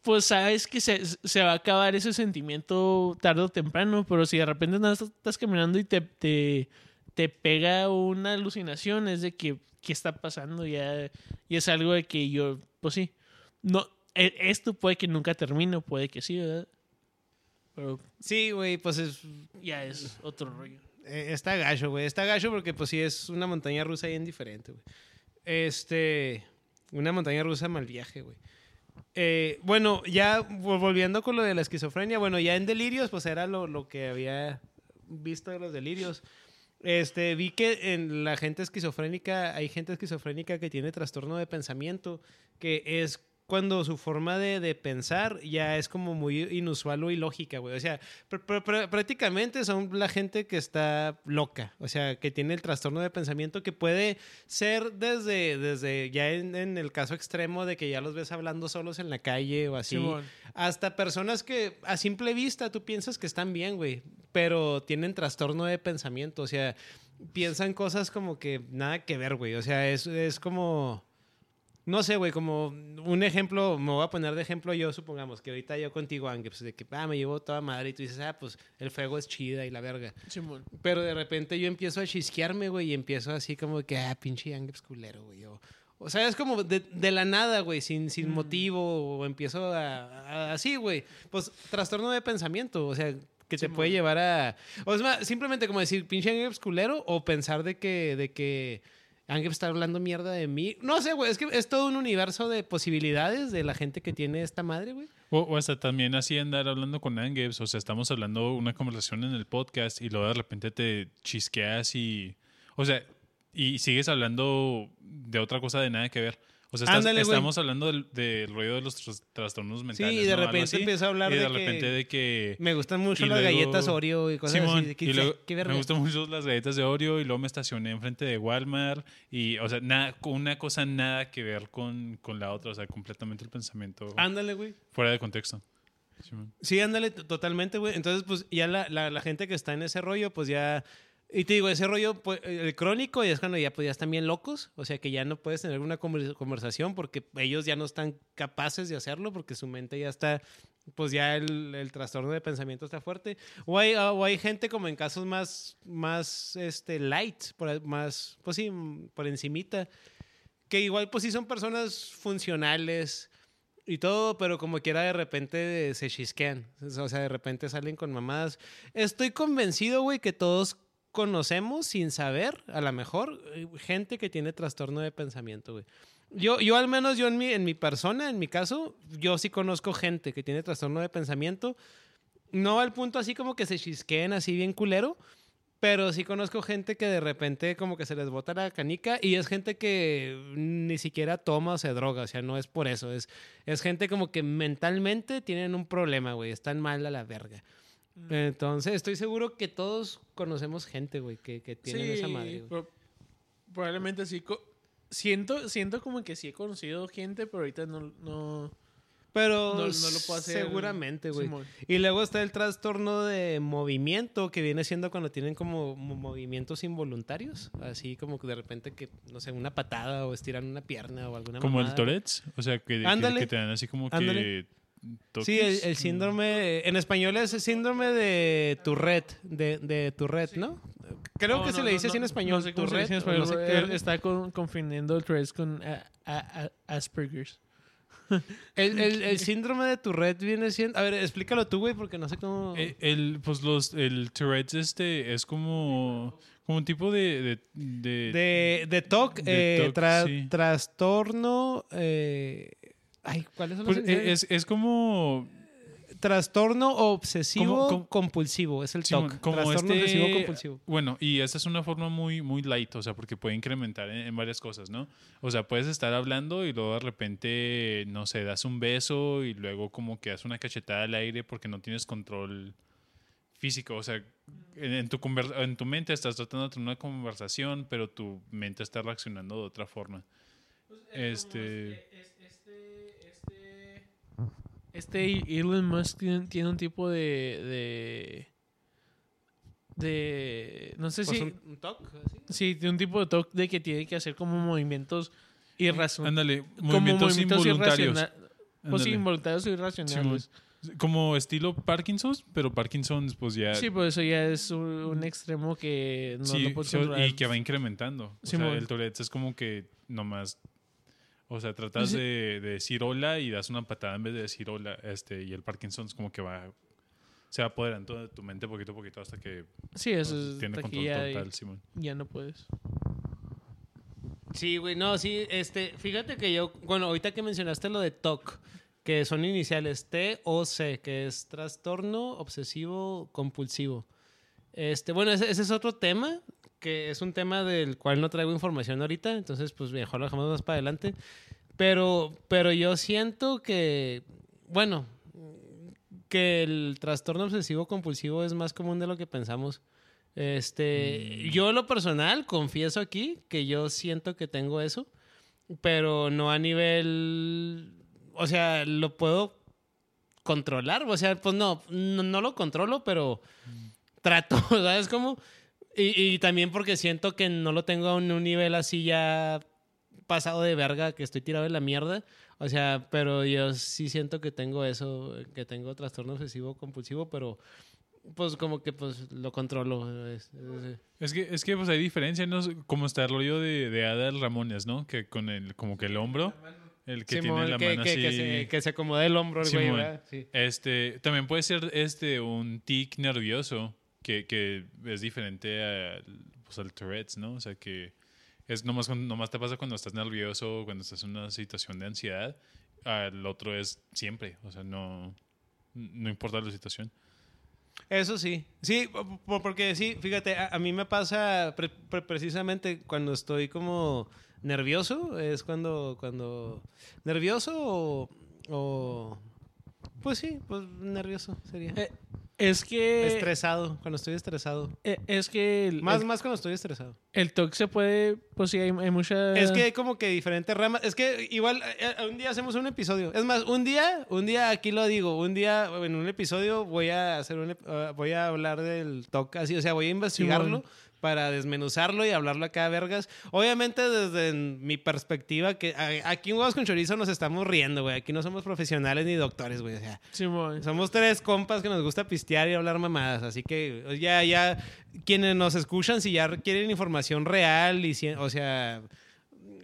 pues sabes que se, se va a acabar ese sentimiento tarde o temprano, pero si de repente estás caminando y te, te, te pega una alucinación, es de que, ¿qué está pasando? Ya, y es algo de que yo, pues sí, no, e- esto puede que nunca termine, puede que sí, ¿verdad? Pero Sí, güey, pues es, ya es otro rollo. eh, está gacho, güey. Está gacho porque pues sí es una montaña rusa bien diferente, güey. Este, una montaña rusa mal viaje, güey. Eh, bueno, ya vol- volviendo con lo de la esquizofrenia, bueno, ya en delirios, pues era lo, lo que había visto de los delirios. Este, vi que en la gente esquizofrénica, hay gente esquizofrénica que tiene trastorno de pensamiento, que es cuando su forma de, de pensar ya es como muy inusual o ilógica, güey. O sea, pr- pr- pr- prácticamente son la gente que está loca, o sea, que tiene el trastorno de pensamiento que puede ser desde, desde ya en, en el caso extremo de que ya los ves hablando solos en la calle o así, hasta personas que a simple vista tú piensas que están bien, güey, pero tienen trastorno de pensamiento, o sea, piensan cosas como que nada que ver, güey, o sea, es, es como... No sé, güey, como un ejemplo, me voy a poner de ejemplo yo, supongamos, que ahorita yo contigo, Ángel, pues de que, ah, me llevo toda madre y tú dices, ah, pues el fuego es chida y la verga. Simón. Pero de repente yo empiezo a chisquearme, güey, y empiezo así como que, ah, pinche Ángel es culero, güey. O, o sea, es como de, de la nada, güey, sin, sin motivo, o empiezo a, a- así, güey. Pues trastorno de pensamiento, o sea, que te puede llevar a... O es más, simplemente como decir, pinche Angeps culero, o pensar de que, de que Angeps está hablando mierda de mí. No sé, güey, es que es todo un universo de posibilidades de la gente que tiene esta madre, güey. O, o hasta también así andar hablando con Angeps. O sea, estamos hablando una conversación en el podcast y luego de repente te chisqueas y. O sea, y sigues hablando de otra cosa de nada que ver. O sea, estás- Ándale, estamos hablando del, del ruido de los tras- trastornos mentales. y de repente así. empieza a hablar y de, de repente que- de que. Me gustan mucho las luego- galletas Oreo y cosas Simón, así. y luego me gustan mucho las galletas de Oreo y luego me estacioné enfrente de Walmart y, o sea, nada, una cosa nada que ver con, con la otra, o sea, completamente el pensamiento Ándale, güey. fuera de contexto. Simón. Sí, ándale, totalmente, güey. Entonces, pues ya la, la, la gente que está en ese rollo, pues ya. Y te digo, ese rollo, pues, el crónico, y es cuando ya, pues, ya están bien locos. O sea, que ya no puedes tener una conver- conversación porque ellos ya no están capaces de hacerlo porque su mente ya está. Pues ya el, el trastorno de pensamiento está fuerte. O hay, o hay gente como en casos más, más este, light, más, pues sí, por encimita, que igual, pues sí son personas funcionales y todo, pero como quiera de repente se chisquean. O sea, de repente salen con mamadas. Estoy convencido, güey, que todos conocemos sin saber, a lo mejor, eh, gente que tiene trastorno de pensamiento, güey. Yo, yo al menos, yo en mi, en mi persona, en mi caso, yo sí conozco gente que tiene trastorno de pensamiento. No al punto así como que se chisqueen así bien culero, pero sí conozco gente que de repente como que se les bota la canica y es gente que ni siquiera toma o se droga, o sea, no es por eso, es, es gente como que mentalmente tienen un problema, güey, están mal a la verga. Entonces, estoy seguro que todos conocemos gente, güey, que, que tienen Sí, esa madre. güey. probablemente sí. co- Siento, siento como que sí he conocido gente, pero ahorita no... no Pero No- no lo puedo hacer, seguramente, güey. Y luego está el trastorno de movimiento, que viene siendo cuando tienen como mo- movimientos involuntarios. Así como que de repente que, no sé, una patada o estiran una pierna o alguna Como el. Tourette's, o sea, que, que- que te dan así como Ándale. que. Sí, el, el síndrome, en español es el síndrome de Tourette, de, de Tourette, ¿no? Creo No, que no, se le no, dice así en español. No sé cómo se dice en Tourette, español. sé está con- confundiendo el Tourette's con a- a- a- Asperger's. el, el- el síndrome de Tourette viene siendo... A ver, explícalo tú, güey, porque no sé cómo... Eh, El, pues los, el Tourette's este es como, como un tipo de... de, de- De, de TOC, eh, sí. trastorno... eh, ay, ¿cuáles son los pues, iniciales? es, es como... Trastorno obsesivo Como- como- compulsivo, es el Simón, TOC. como trastorno este- obsesivo compulsivo. Bueno, y esta es una forma muy, muy light, o sea, porque puede incrementar en, en varias cosas, ¿no? O sea, puedes estar hablando y luego de repente, no sé, das un beso y luego como que das una cachetada al aire porque no tienes control físico. O sea, en, en tu, en tu mente estás tratando de tener una conversación, pero tu mente está reaccionando de otra forma. Este... Este Elon Musk tiene, tiene un tipo de. de. de- no sé Pues si. un, un así. Sí, tiene un tipo de toque de que tiene que hacer como movimientos irracionales. Ándale, movimientos, involuntarios. Pues sí, involuntarios o irracionales. Como estilo Parkinson, pero Parkinson pues ya... Sí, pues eso ya es un, un extremo que no, Sí, no puedes so- controlar. y que va incrementando. O sea, Simón. el Tourette es como que nomás. O sea, tratas Sí. de, de decir hola y das una patada en vez de decir hola. Este, y el Parkinson es como que va. Se va apoderando de tu mente poquito a poquito hasta que Sí, eso pues, es tiene control ya, total, Simón. ya no puedes. Sí, güey, no, sí, este, fíjate que yo, bueno, ahorita que mencionaste lo de TOC, que son iniciales T o C, que es trastorno obsesivo compulsivo. Este, bueno, ese, ese es otro tema, que es un tema del cual no traigo información ahorita, entonces pues mejor lo dejamos más para adelante. Pero, pero yo siento que, bueno, que el trastorno obsesivo compulsivo es más común de lo que pensamos. Este, yo en lo personal confieso aquí que yo siento que tengo eso, pero no a nivel, o sea, lo puedo controlar, o sea, pues no, no, no lo controlo, pero trato, ¿sabes cómo? Y, y también porque siento que no lo tengo a un, nivel así ya pasado de verga, que estoy tirado en la mierda. O sea, pero yo sí siento que tengo eso, que tengo trastorno obsesivo compulsivo, pero pues como que pues lo controlo. es- es- Es que, es que pues hay diferencia, ¿no? Como está el rollo de, de Adal Ramones, ¿no? Que con el, como que el hombro, El que Simón, tiene la que, mano que- así. que se, que se acomode el hombro, el. Este, también puede ser este un tic nervioso que, que es diferente a, pues, al Tourette's, ¿no? O sea que es nomás, nomás te pasa cuando estás nervioso, cuando estás en una situación de ansiedad. Al otro es siempre, o sea, no, no importa la situación. Eso sí, sí, po- po- porque sí, fíjate, a, a mí me pasa pre- pre- precisamente cuando estoy como nervioso, es cuando, cuando, nervioso o, o- pues sí, pues nervioso sería. Eh, es que. estresado, cuando estoy estresado. eh, es que. El, Más, el, más cuando estoy estresado. el TOC se puede. Pues sí, hay, hay mucha. Es que hay como que diferentes ramas. Es que igual eh, eh, un día hacemos un episodio. Es más, un día, un día aquí lo digo, un día en un episodio voy a hacer un, ah, voy a hablar del TOC así, o sea, voy a investigarlo Simón. Para desmenuzarlo y hablarlo acá a vergas. Obviamente desde mi perspectiva que aquí en Huevos con Chorizo nos estamos riendo, güey. Aquí no somos profesionales ni doctores, güey, o sea, somos tres compas que nos gusta pistear y hablar mamadas, así que ya, ya, quienes nos escuchan, si ya quieren información real y, si- o sea,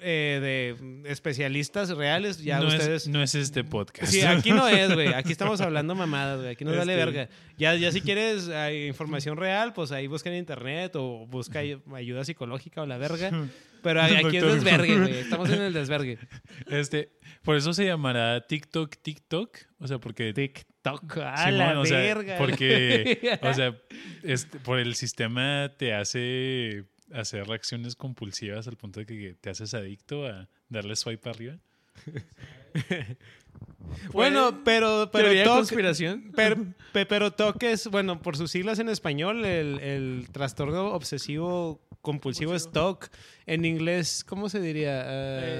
eh, de especialistas reales, ya no, ustedes... es, no es este podcast. Sí, aquí no es, güey. Aquí estamos hablando mamadas, güey. Aquí nos vale Este- verga. Ya, ya si quieres información real, pues ahí busca en internet o busca ay- ayuda psicológica o la verga. Pero aquí es desvergue, güey. Estamos en el desvergue. Este, por eso se llamará TikTok TikTok, o sea, porque TikTok, a Simón, la o sea, verga. porque, o sea, este, por el sistema te hace hacer reacciones compulsivas al punto de que te haces adicto a darle swipe arriba. Bueno, pero, pero Teoría de TOC- conspiración. Pero, pe- pero TOC es, bueno, por sus siglas en español, el, el trastorno obsesivo compulsivo es TOC. En inglés, ¿cómo se diría?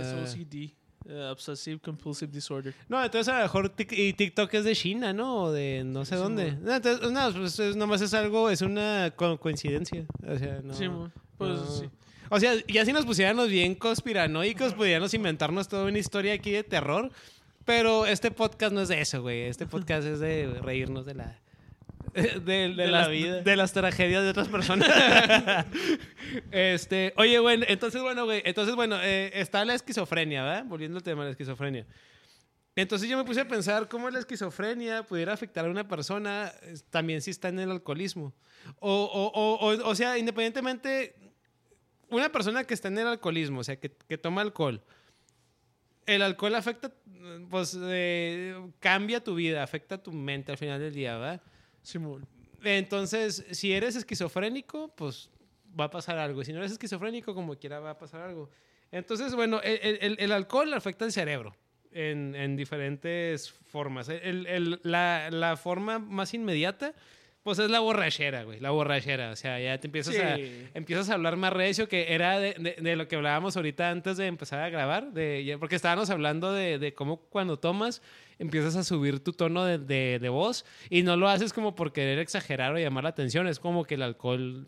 Es Ah, OCD. eh, Obsessive Compulsive Disorder. no, entonces a lo mejor tic- y TikTok es de China, ¿no? O de no sé Sí, dónde. No, entonces, no, pues es, nomás es algo, es una co- coincidencia. O sea, no. Pues no. sí. O sea, ya si nos pusiéramos bien conspiranoicos, pudiéramos inventarnos toda una historia aquí de terror. Pero este podcast no es de eso, güey. Este podcast es de reírnos de la. De, de De las, la vida. de las tragedias de otras personas. este, oye, bueno, entonces, bueno, güey, entonces, bueno, eh, está la esquizofrenia, ¿verdad? Volviendo al tema de la esquizofrenia. Entonces yo me puse a pensar cómo la esquizofrenia pudiera afectar a una persona eh, también si está en el alcoholismo. O, o, o, o sea, independientemente, una persona que está en el alcoholismo, o sea, que, que toma alcohol, el alcohol afecta, pues, eh, cambia tu vida, afecta tu mente al final del día, ¿verdad? Simón. Entonces, si eres esquizofrénico, pues va a pasar algo. Y si no eres esquizofrénico, como quiera, va a pasar algo. Entonces, bueno, el, el- el alcohol afecta el cerebro en, en diferentes formas. El- el- la, la forma más inmediata, pues es la borrachera, güey. La borrachera. O sea, ya te empiezas, a, Sí. empiezas a hablar más recio, que era de, de- de lo que hablábamos ahorita antes de empezar a grabar. De, porque estábamos hablando de, de cómo cuando tomas empiezas a subir tu tono de, de- de voz y no lo haces como por querer exagerar o llamar la atención. Es como que el alcohol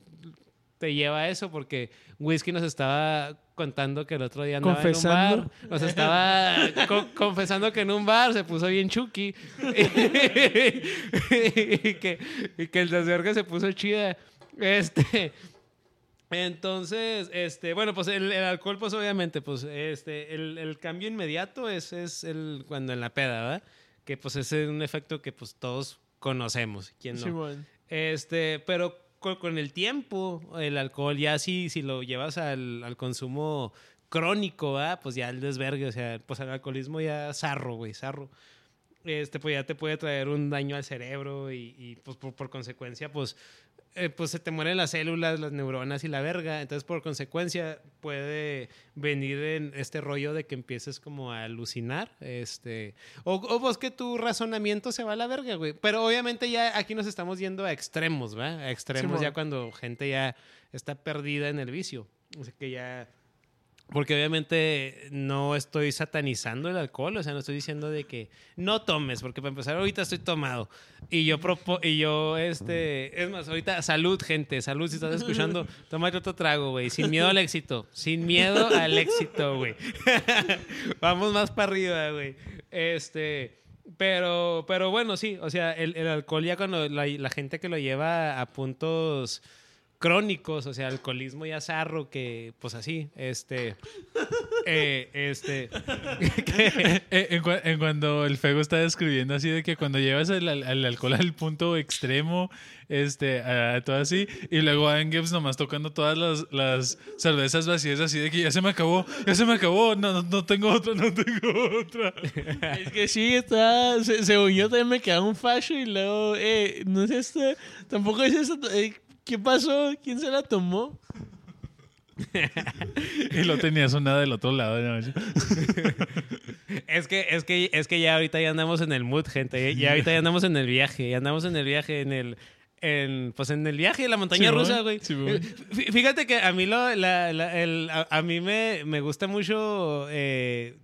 te lleva a eso porque Whisky nos estaba contando que el otro día andaba en un Confesando. bar. Nos estaba co- confesando que en un bar se puso bien chucky y, que, y que el desvergue se puso chida. Este... Entonces, este, bueno, pues el, el alcohol, pues obviamente, pues este, el, el cambio inmediato es, es el cuando en la peda, ¿verdad? Que pues es un efecto que pues todos conocemos, ¿quién no? Simón. Este, pero con, el tiempo, el alcohol ya sí, si lo llevas al, consumo crónico, ¿verdad? Pues ya el desvergue, o sea, pues el alcoholismo ya zarro, güey, zarro. Este, pues ya te puede traer un daño al cerebro y, y, pues por, por consecuencia, pues, eh, pues se te mueren las células, las neuronas y la verga. Entonces, por consecuencia, puede venir en este rollo de que empieces como a alucinar, este, o, o pues que tu razonamiento se va a la verga, güey. Pero obviamente ya aquí nos estamos yendo a extremos, ¿va? A extremos ya cuando gente ya está perdida en el vicio. O sea, que ya... Porque obviamente no estoy satanizando el alcohol, o sea, no estoy diciendo de que no tomes, porque para empezar ahorita estoy tomado. Y yo propo y yo este, es más, ahorita salud, gente, salud si estás escuchando, tómate otro trago, güey, sin miedo al éxito, sin miedo al éxito, güey. Vamos más para arriba, güey. Este, pero pero bueno, sí, o sea, el, el alcohol ya cuando la, la gente que lo lleva a puntos crónicos, o sea, alcoholismo ya zarro, que pues así, este, eh, este, que- Eh, en, en cuando el Fego está describiendo así de que cuando llevas el, al- al alcohol al punto extremo, este, a, todo así, y luego Angeps nomás tocando todas las, las cervezas vacías así de que ya se me acabó, ya se me acabó, no, no, no tengo otra, no tengo otra. Es que sí, está. Se, según yo también me quedaba un facho y luego, eh, no es esto. Tampoco es esto. eh, ¿Qué pasó? ¿Quién se la tomó? Y lo tenías una del otro lado. ¿no? es que, es que, es que ya ahorita ya andamos en el mood, gente, ya ahorita ya andamos en el viaje, ya andamos en el viaje, en el, en, pues en el viaje de la montaña rusa, güey. Simón. Eh, fí- Fíjate que a mí lo, la- la- el- a, a mí me, me gusta mucho eh,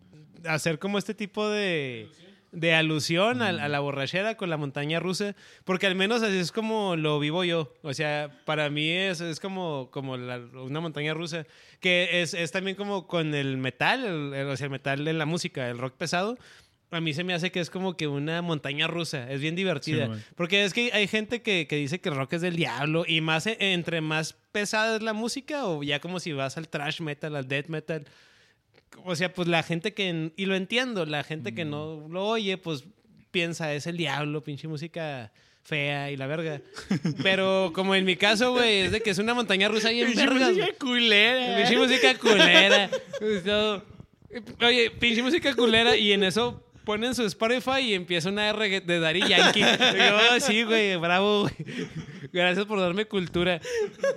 hacer como este tipo de, de alusión a, a la borrachera con la montaña rusa, porque al menos así es como lo vivo yo. O sea, para mí es, es como, como la- una montaña rusa, que es, es también como con el metal, el- el- o sea, el metal en la música, el rock pesado. A mí se me hace que es como que una montaña rusa. Es bien divertida. Porque es que hay gente que, que dice que el rock es del diablo. Y más e- entre más pesada es la música, o ya como si vas al thrash metal, al death metal. O sea, pues la gente que. Y lo entiendo, la gente que no lo oye, pues piensa, es el diablo, pinche música fea y la verga. Pero como en mi caso, güey, es de que es una montaña rusa bien Pinche vergas. música culera. Pinche música culera. Pues. Oye, pinche música culera. Y en eso ponen su Spotify y empieza una R de Daddy Yankee. Yo, "Oh, sí, güey, bravo, güey. Gracias por darme cultura.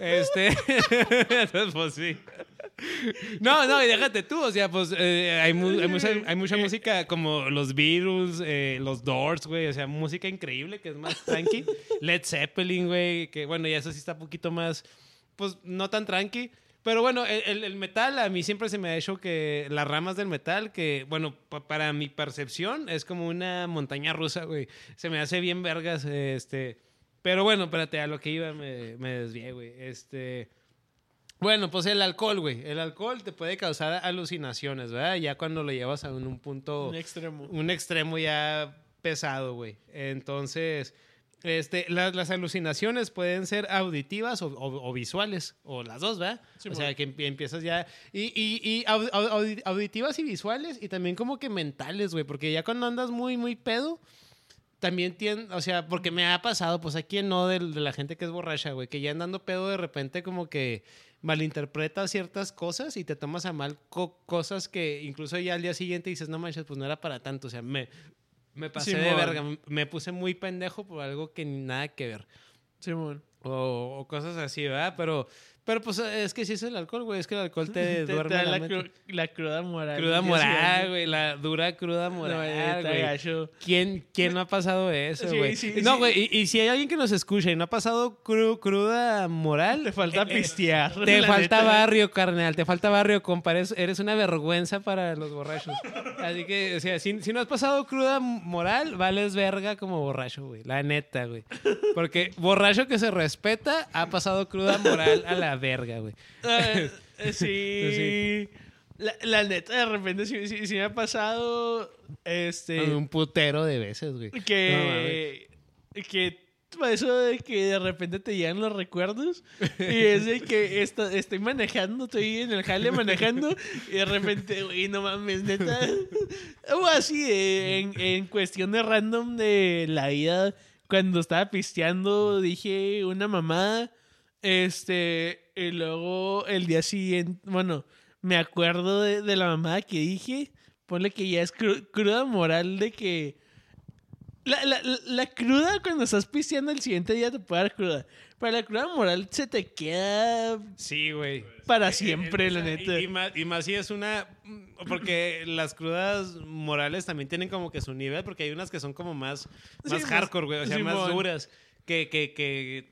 Este. Pues sí. No, no, y déjate tú, o sea, pues eh, hay, mu- hay mucha, hay mucha música como los Beatles, eh, los Doors, güey, o sea, música increíble que es más tranqui. Led Zeppelin, güey, que bueno, ya eso sí está un poquito más, pues no tan tranqui. Pero bueno, el, el- metal a mí siempre se me ha hecho que las ramas del metal, que bueno, pa- para mi percepción es como una montaña rusa, güey. Se me hace bien vergas, este... Pero bueno, espérate, a lo que iba me, me desvié, güey. Este... Bueno, pues el alcohol, güey. El alcohol te puede causar alucinaciones, ¿verdad? Ya cuando lo llevas a un, un punto, Un extremo. un extremo ya pesado, güey. Entonces, este, las, las alucinaciones pueden ser auditivas o, o- o visuales, o las dos, ¿verdad? Sí, o sea, que empie- empiezas ya... Y, y, y au- au- audi- auditivas y visuales, y también como que mentales, güey, porque ya cuando andas muy, muy pedo, también tiene, o sea, porque me ha pasado, pues aquí no de, de la gente que es borracha, güey, que ya andando pedo de repente como que malinterpreta ciertas cosas y te tomas a mal co- cosas que incluso ya al día siguiente dices, no manches, pues no era para tanto, o sea, me, me pasé de verga, me puse muy pendejo por algo que nada que ver. Simón. O, o cosas así, ¿verdad? Pero, pero pues es que sí es el alcohol, güey, es que el alcohol te, Te- te duerme da la, la, mente. cru- la cruda moral. Cruda moral, güey, la dura cruda No, moral, está güey. ¿Quién, ¿Quién no ha pasado eso, Sí, güey? sí, no, sí. güey, y, y si hay alguien que nos escucha y no ha pasado cru- cruda moral, Te falta eh, eh, pistear. te falta neta. barrio, carnal, te falta barrio, compa. Eres, eres una vergüenza para los borrachos. Así que, o sea, si, si no has pasado cruda moral, vales verga como borracho, güey. La neta, güey. Porque borracho que se respeta ha pasado cruda moral a la verga, güey. Eh, sí. Sí. La, la neta, de repente sí, sí- sí me ha pasado este Un putero de veces, güey. No mames. que que eso de que de repente te llegan los recuerdos y es de que estoy manejando, estoy en el jale manejando y de repente, güey, no mames, neta. O así, de- en, en cuestión de random de la vida, cuando estaba pisteando, dije una mamá, este, y luego el día siguiente, bueno, me acuerdo de, de la mamá que dije, ponle que ya es cru- cruda moral de que... La, la, la- cruda cuando estás pisteando el siguiente día te puede dar cruda. Pero la cruda moral se te queda Sí, güey. para siempre, eh, la neta. Y, y más, y más si es una. Porque las crudas morales también tienen como que su nivel, porque hay unas que son como más, más hardcore, güey. O sea, más duras. Que, que, que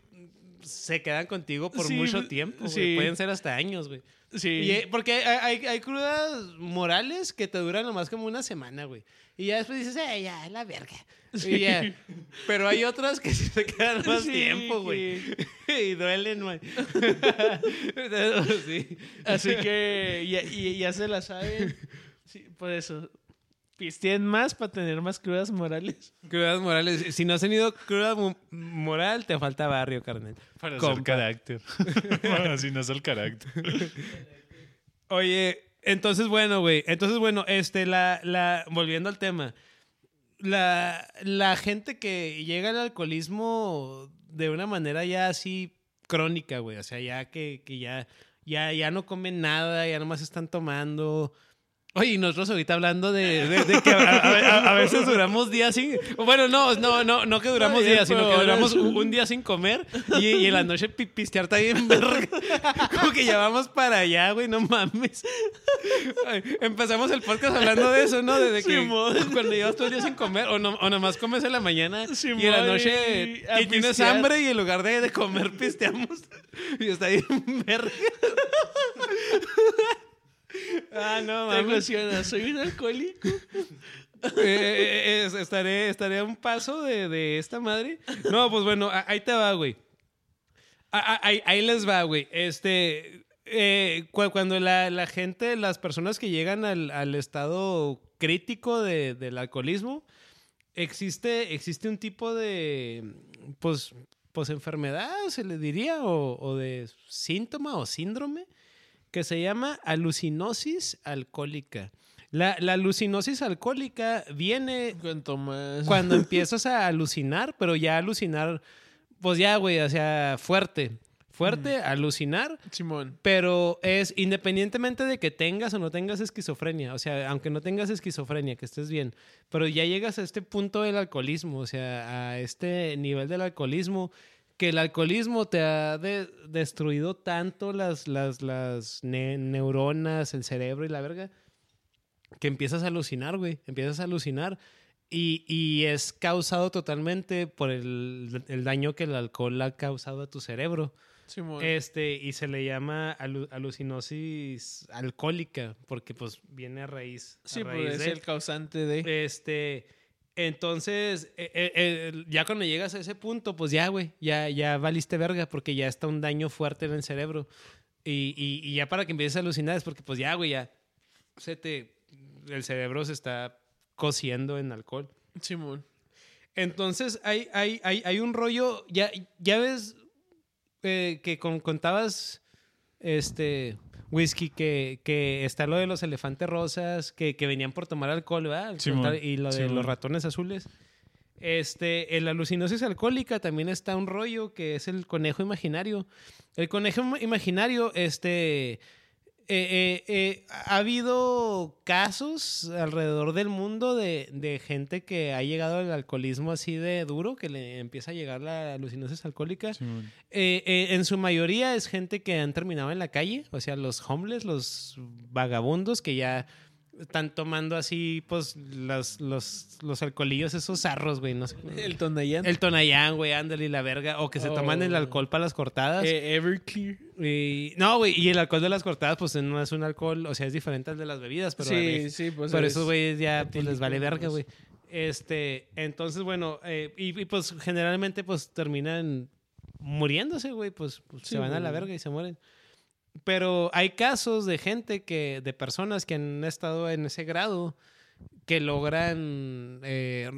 se quedan contigo por Sí, mucho tiempo. güey. sí. Pueden ser hasta años, güey. Sí. Y, eh, porque hay, hay, hay crudas morales que te duran nomás como una semana, güey. Y ya después dices, eh, ya, la verga. Y ya. Pero hay otras que sí se quedan más Sí, tiempo, güey. y duelen, güey. sí. Así que ya, ya se la saben. Sí, por eso. Pisteen más para tener más crudas morales. Crudas morales. Si no has tenido cruda mo- moral, te falta barrio, carnal. Para hacer Compa. carácter. bueno, si no es el carácter. Oye, entonces bueno, güey. Entonces bueno, este, la, la, volviendo al tema. La, la gente que llega al alcoholismo de una manera ya así crónica, güey. O sea, ya que, que ya, ya, ya no comen nada, ya nomás están tomando. Oye, y nosotros ahorita hablando de, de- de que a, a- a veces duramos días sin... Bueno, no, no, no, no que duramos días, sino que duramos un, un día sin comer y, y en la noche pi- pistear está bien. Como que ya vamos para allá, güey, no mames. Ay, Empezamos el podcast hablando de eso, ¿no? Desde que Simón. cuando llevas todo el día sin comer o, no, o nomás comes en la mañana Simón, y en la noche y tienes hambre y en lugar de, de comer pisteamos y está bien verga. Ah, no, Te emociona, soy un alcohólico. Eh, es- estaré, estaré a un paso de, de esta madre. No, pues bueno, ahí te va, güey. Ahí, ahí les va, güey. Este, eh, cu- cuando la, la gente, las personas que llegan al, al estado crítico de- del alcoholismo, existe, existe un tipo de, pues, pues enfermedad, se le diría, o, o de síntoma o síndrome, que se llama alucinosis alcohólica. La, la alucinosis alcohólica viene cuando empiezas a alucinar, pero ya alucinar, pues ya, güey, o sea, fuerte. Fuerte, alucinar, Simón. pero es independientemente de que tengas o no tengas esquizofrenia, o sea, aunque no tengas esquizofrenia, que estés bien, pero ya llegas a este punto del alcoholismo, o sea, a este nivel del alcoholismo, que el alcoholismo te ha de- destruido tanto las, las, las ne- neuronas, el cerebro y la verga, que empiezas a alucinar, güey, empiezas a alucinar. Y, y es causado totalmente por el, el daño que el alcohol ha causado a tu cerebro. Simón. Este, y se le llama alu- alucinosis alcohólica, porque pues viene a raíz, a sí, raíz pues es de- el causante de. Este, entonces, eh, eh, eh, ya cuando llegas a ese punto, pues ya, güey, ya, ya valiste verga, porque ya está un daño fuerte en el cerebro. Y, y- y ya para que empieces a alucinar es porque, pues ya, güey, ya se te, el cerebro se está cociendo en alcohol. Simón. Entonces, hay, hay, hay, hay un rollo, ya, ya ves eh, que con- contabas, este, whisky, que, que está lo de los elefantes rosas, que, que venían por tomar alcohol, ¿verdad? Contar- y lo de los ratones azules. Este, en la alucinosis alcohólica también está un rollo que es el conejo imaginario. El conejo im- imaginario, este, eh, eh, eh, ha habido casos alrededor del mundo de, de gente que ha llegado al alcoholismo así de duro, que le empieza a llegar la alucinosis alcohólica. Eh, eh, en su mayoría es gente que han terminado en la calle, o sea, los homeless, los vagabundos que ya están tomando así, pues, los, los, los alcoholillos, esos zarros, güey, no sé. El Tonayán. El Tonayán, güey, ándale y la verga. O que se toman el Oh. alcohol para las cortadas. Eh, Everclear. Y- no, güey, y el alcohol de las cortadas, pues no es un alcohol, o sea, es diferente al de las bebidas, pero sí, sí, pues. pero es- esos güeyes ya pues, les vale verga, güey. Este, entonces, bueno, eh, y, y, pues generalmente pues terminan muriéndose, güey, pues, pues, Sí, se van a la güey. verga y se mueren. Pero hay casos de gente que, de personas que han estado en ese grado que logran eh,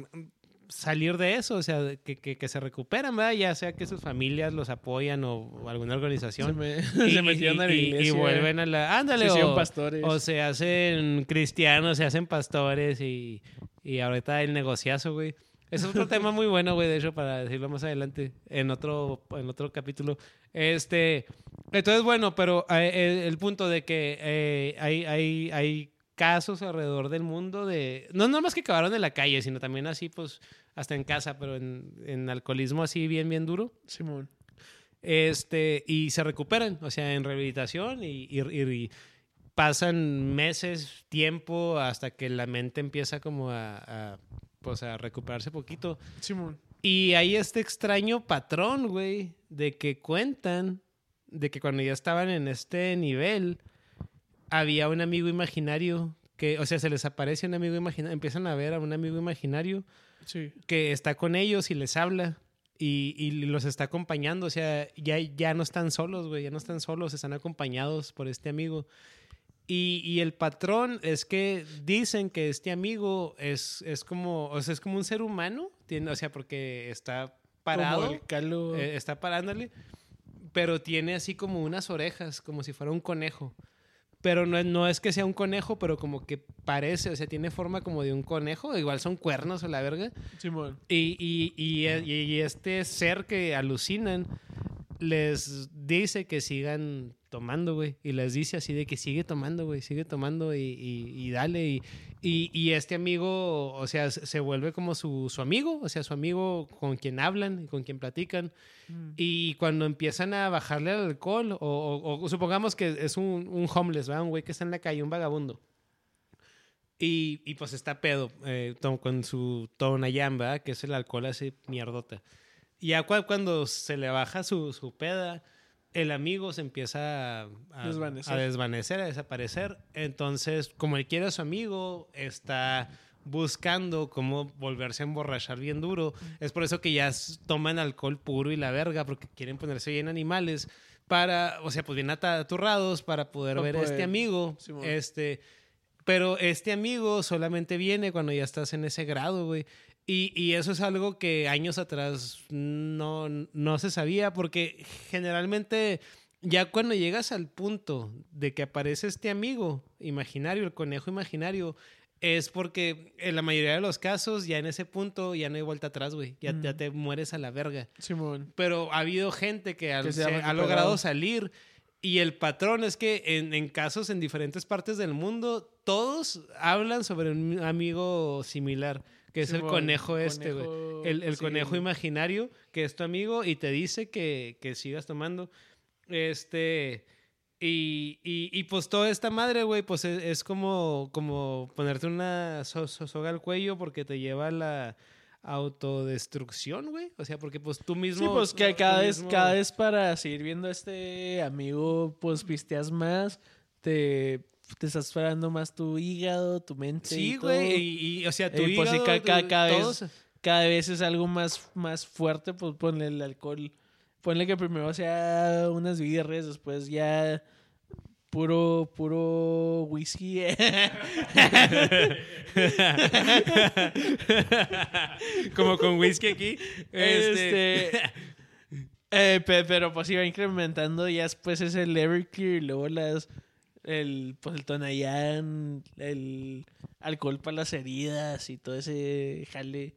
salir de eso, o sea, que, que, que se recuperan, ¿verdad? Ya sea que sus familias los apoyan o, o alguna Se, organización. me, Y- se metieron y- a la y- iglesia. Y vuelven a la... Ándale, se o- pastores. o se hacen cristianos, se hacen pastores y, y ahorita el negociazo, güey. Es otro tema muy bueno, güey, de hecho, para decirlo más adelante, en otro, en otro capítulo. Este, entonces, bueno, pero eh, eh, el punto de que eh, hay, hay, hay casos alrededor del mundo de... No no más que acabaron en la calle, sino también así, pues, hasta en casa, pero en, en alcoholismo así bien, bien duro. Simón. Este, y se recuperan, o sea, en rehabilitación y, y- y pasan meses, tiempo, hasta que la mente empieza como a, a, pues a recuperarse poquito. Simón. Y hay este extraño patrón, güey, de que cuentan de que cuando ya estaban en este nivel, había un amigo imaginario que, o sea, se les aparece un amigo imaginario, empiezan a ver a un amigo imaginario Sí. que está con ellos y les habla y, y los está acompañando. O sea, ya, ya no están solos, güey, ya no están solos, están acompañados por este amigo. Y, y el patrón es que dicen que este amigo es, es como, o sea, es como un ser humano, tiene, o sea, porque está parado, eh, está parándole, pero tiene así como unas orejas, como si fuera un conejo. Pero no, es- no es que sea un conejo, pero como que parece, o sea, tiene forma como de un conejo, igual son cuernos o la verga. Simón. Y, y, y, y- y este ser que alucinan les dice que sigan tomando, güey. Y les dice así de que sigue tomando, güey, sigue tomando y, y- y dale. Y, y, y este amigo, o sea, se vuelve como su, su amigo, o sea, su amigo con quien hablan y con quien platican. Y cuando empiezan a bajarle al alcohol, o, o- o supongamos que es un, un homeless, ¿verdad? Un güey que está en la calle, un vagabundo. Y, y pues está pedo eh, con su tonayán, ¿verdad? Que es el alcohol así mierdota. Y ya cua- cuando se le baja su, su peda, el amigo se empieza a, a- Desvanecer. a desvanecer, a desaparecer. Entonces, como él quiere a su amigo, está buscando cómo volverse a emborrachar bien duro. Es por eso que ya toman alcohol puro y la verga, porque quieren ponerse bien animales para, o sea, pues bien ataturrados para poder ver a este amigo. Simón. Este, pero este amigo solamente viene cuando ya estás en ese grado, güey. Y, y eso es algo que años atrás no, no se sabía, porque generalmente ya cuando llegas al punto de que aparece este amigo imaginario, el conejo imaginario, es porque en la mayoría de los casos ya en ese punto ya no hay vuelta atrás, güey. Ya, ya te mueres a la verga Simón. pero ha habido gente que, ha- Que se se ha ha recuperado. logrado salir. Y el patrón es que en, en casos en diferentes partes del mundo, todos hablan sobre un amigo similar, que es el conejo este, güey. El, el sí. conejo imaginario, que es tu amigo y te dice que, que sigas tomando. Este. Y, y, y, pues toda esta madre, güey, pues es, es como, como ponerte una so- so- soga al cuello porque te lleva a la autodestrucción, güey. O sea, porque pues tú mismo... Sí, pues que cada vez, mismo- cada vez para seguir viendo a este amigo, pues pisteas más, te, te estás esperando más tu hígado, tu mente. Sí, güey. Y, y, o sea, tu Eh, pues hígado, tu- cada todo vez- Cada vez es algo más, más fuerte, pues ponle el alcohol. Ponle que primero sea unas birres, después ya puro, puro whisky. Como con whisky aquí. Este... Este. eh, pe- pero pues iba incrementando ya después es el Everclear y luego las. El, pues el Tonayán, el alcohol para las heridas y todo ese jale.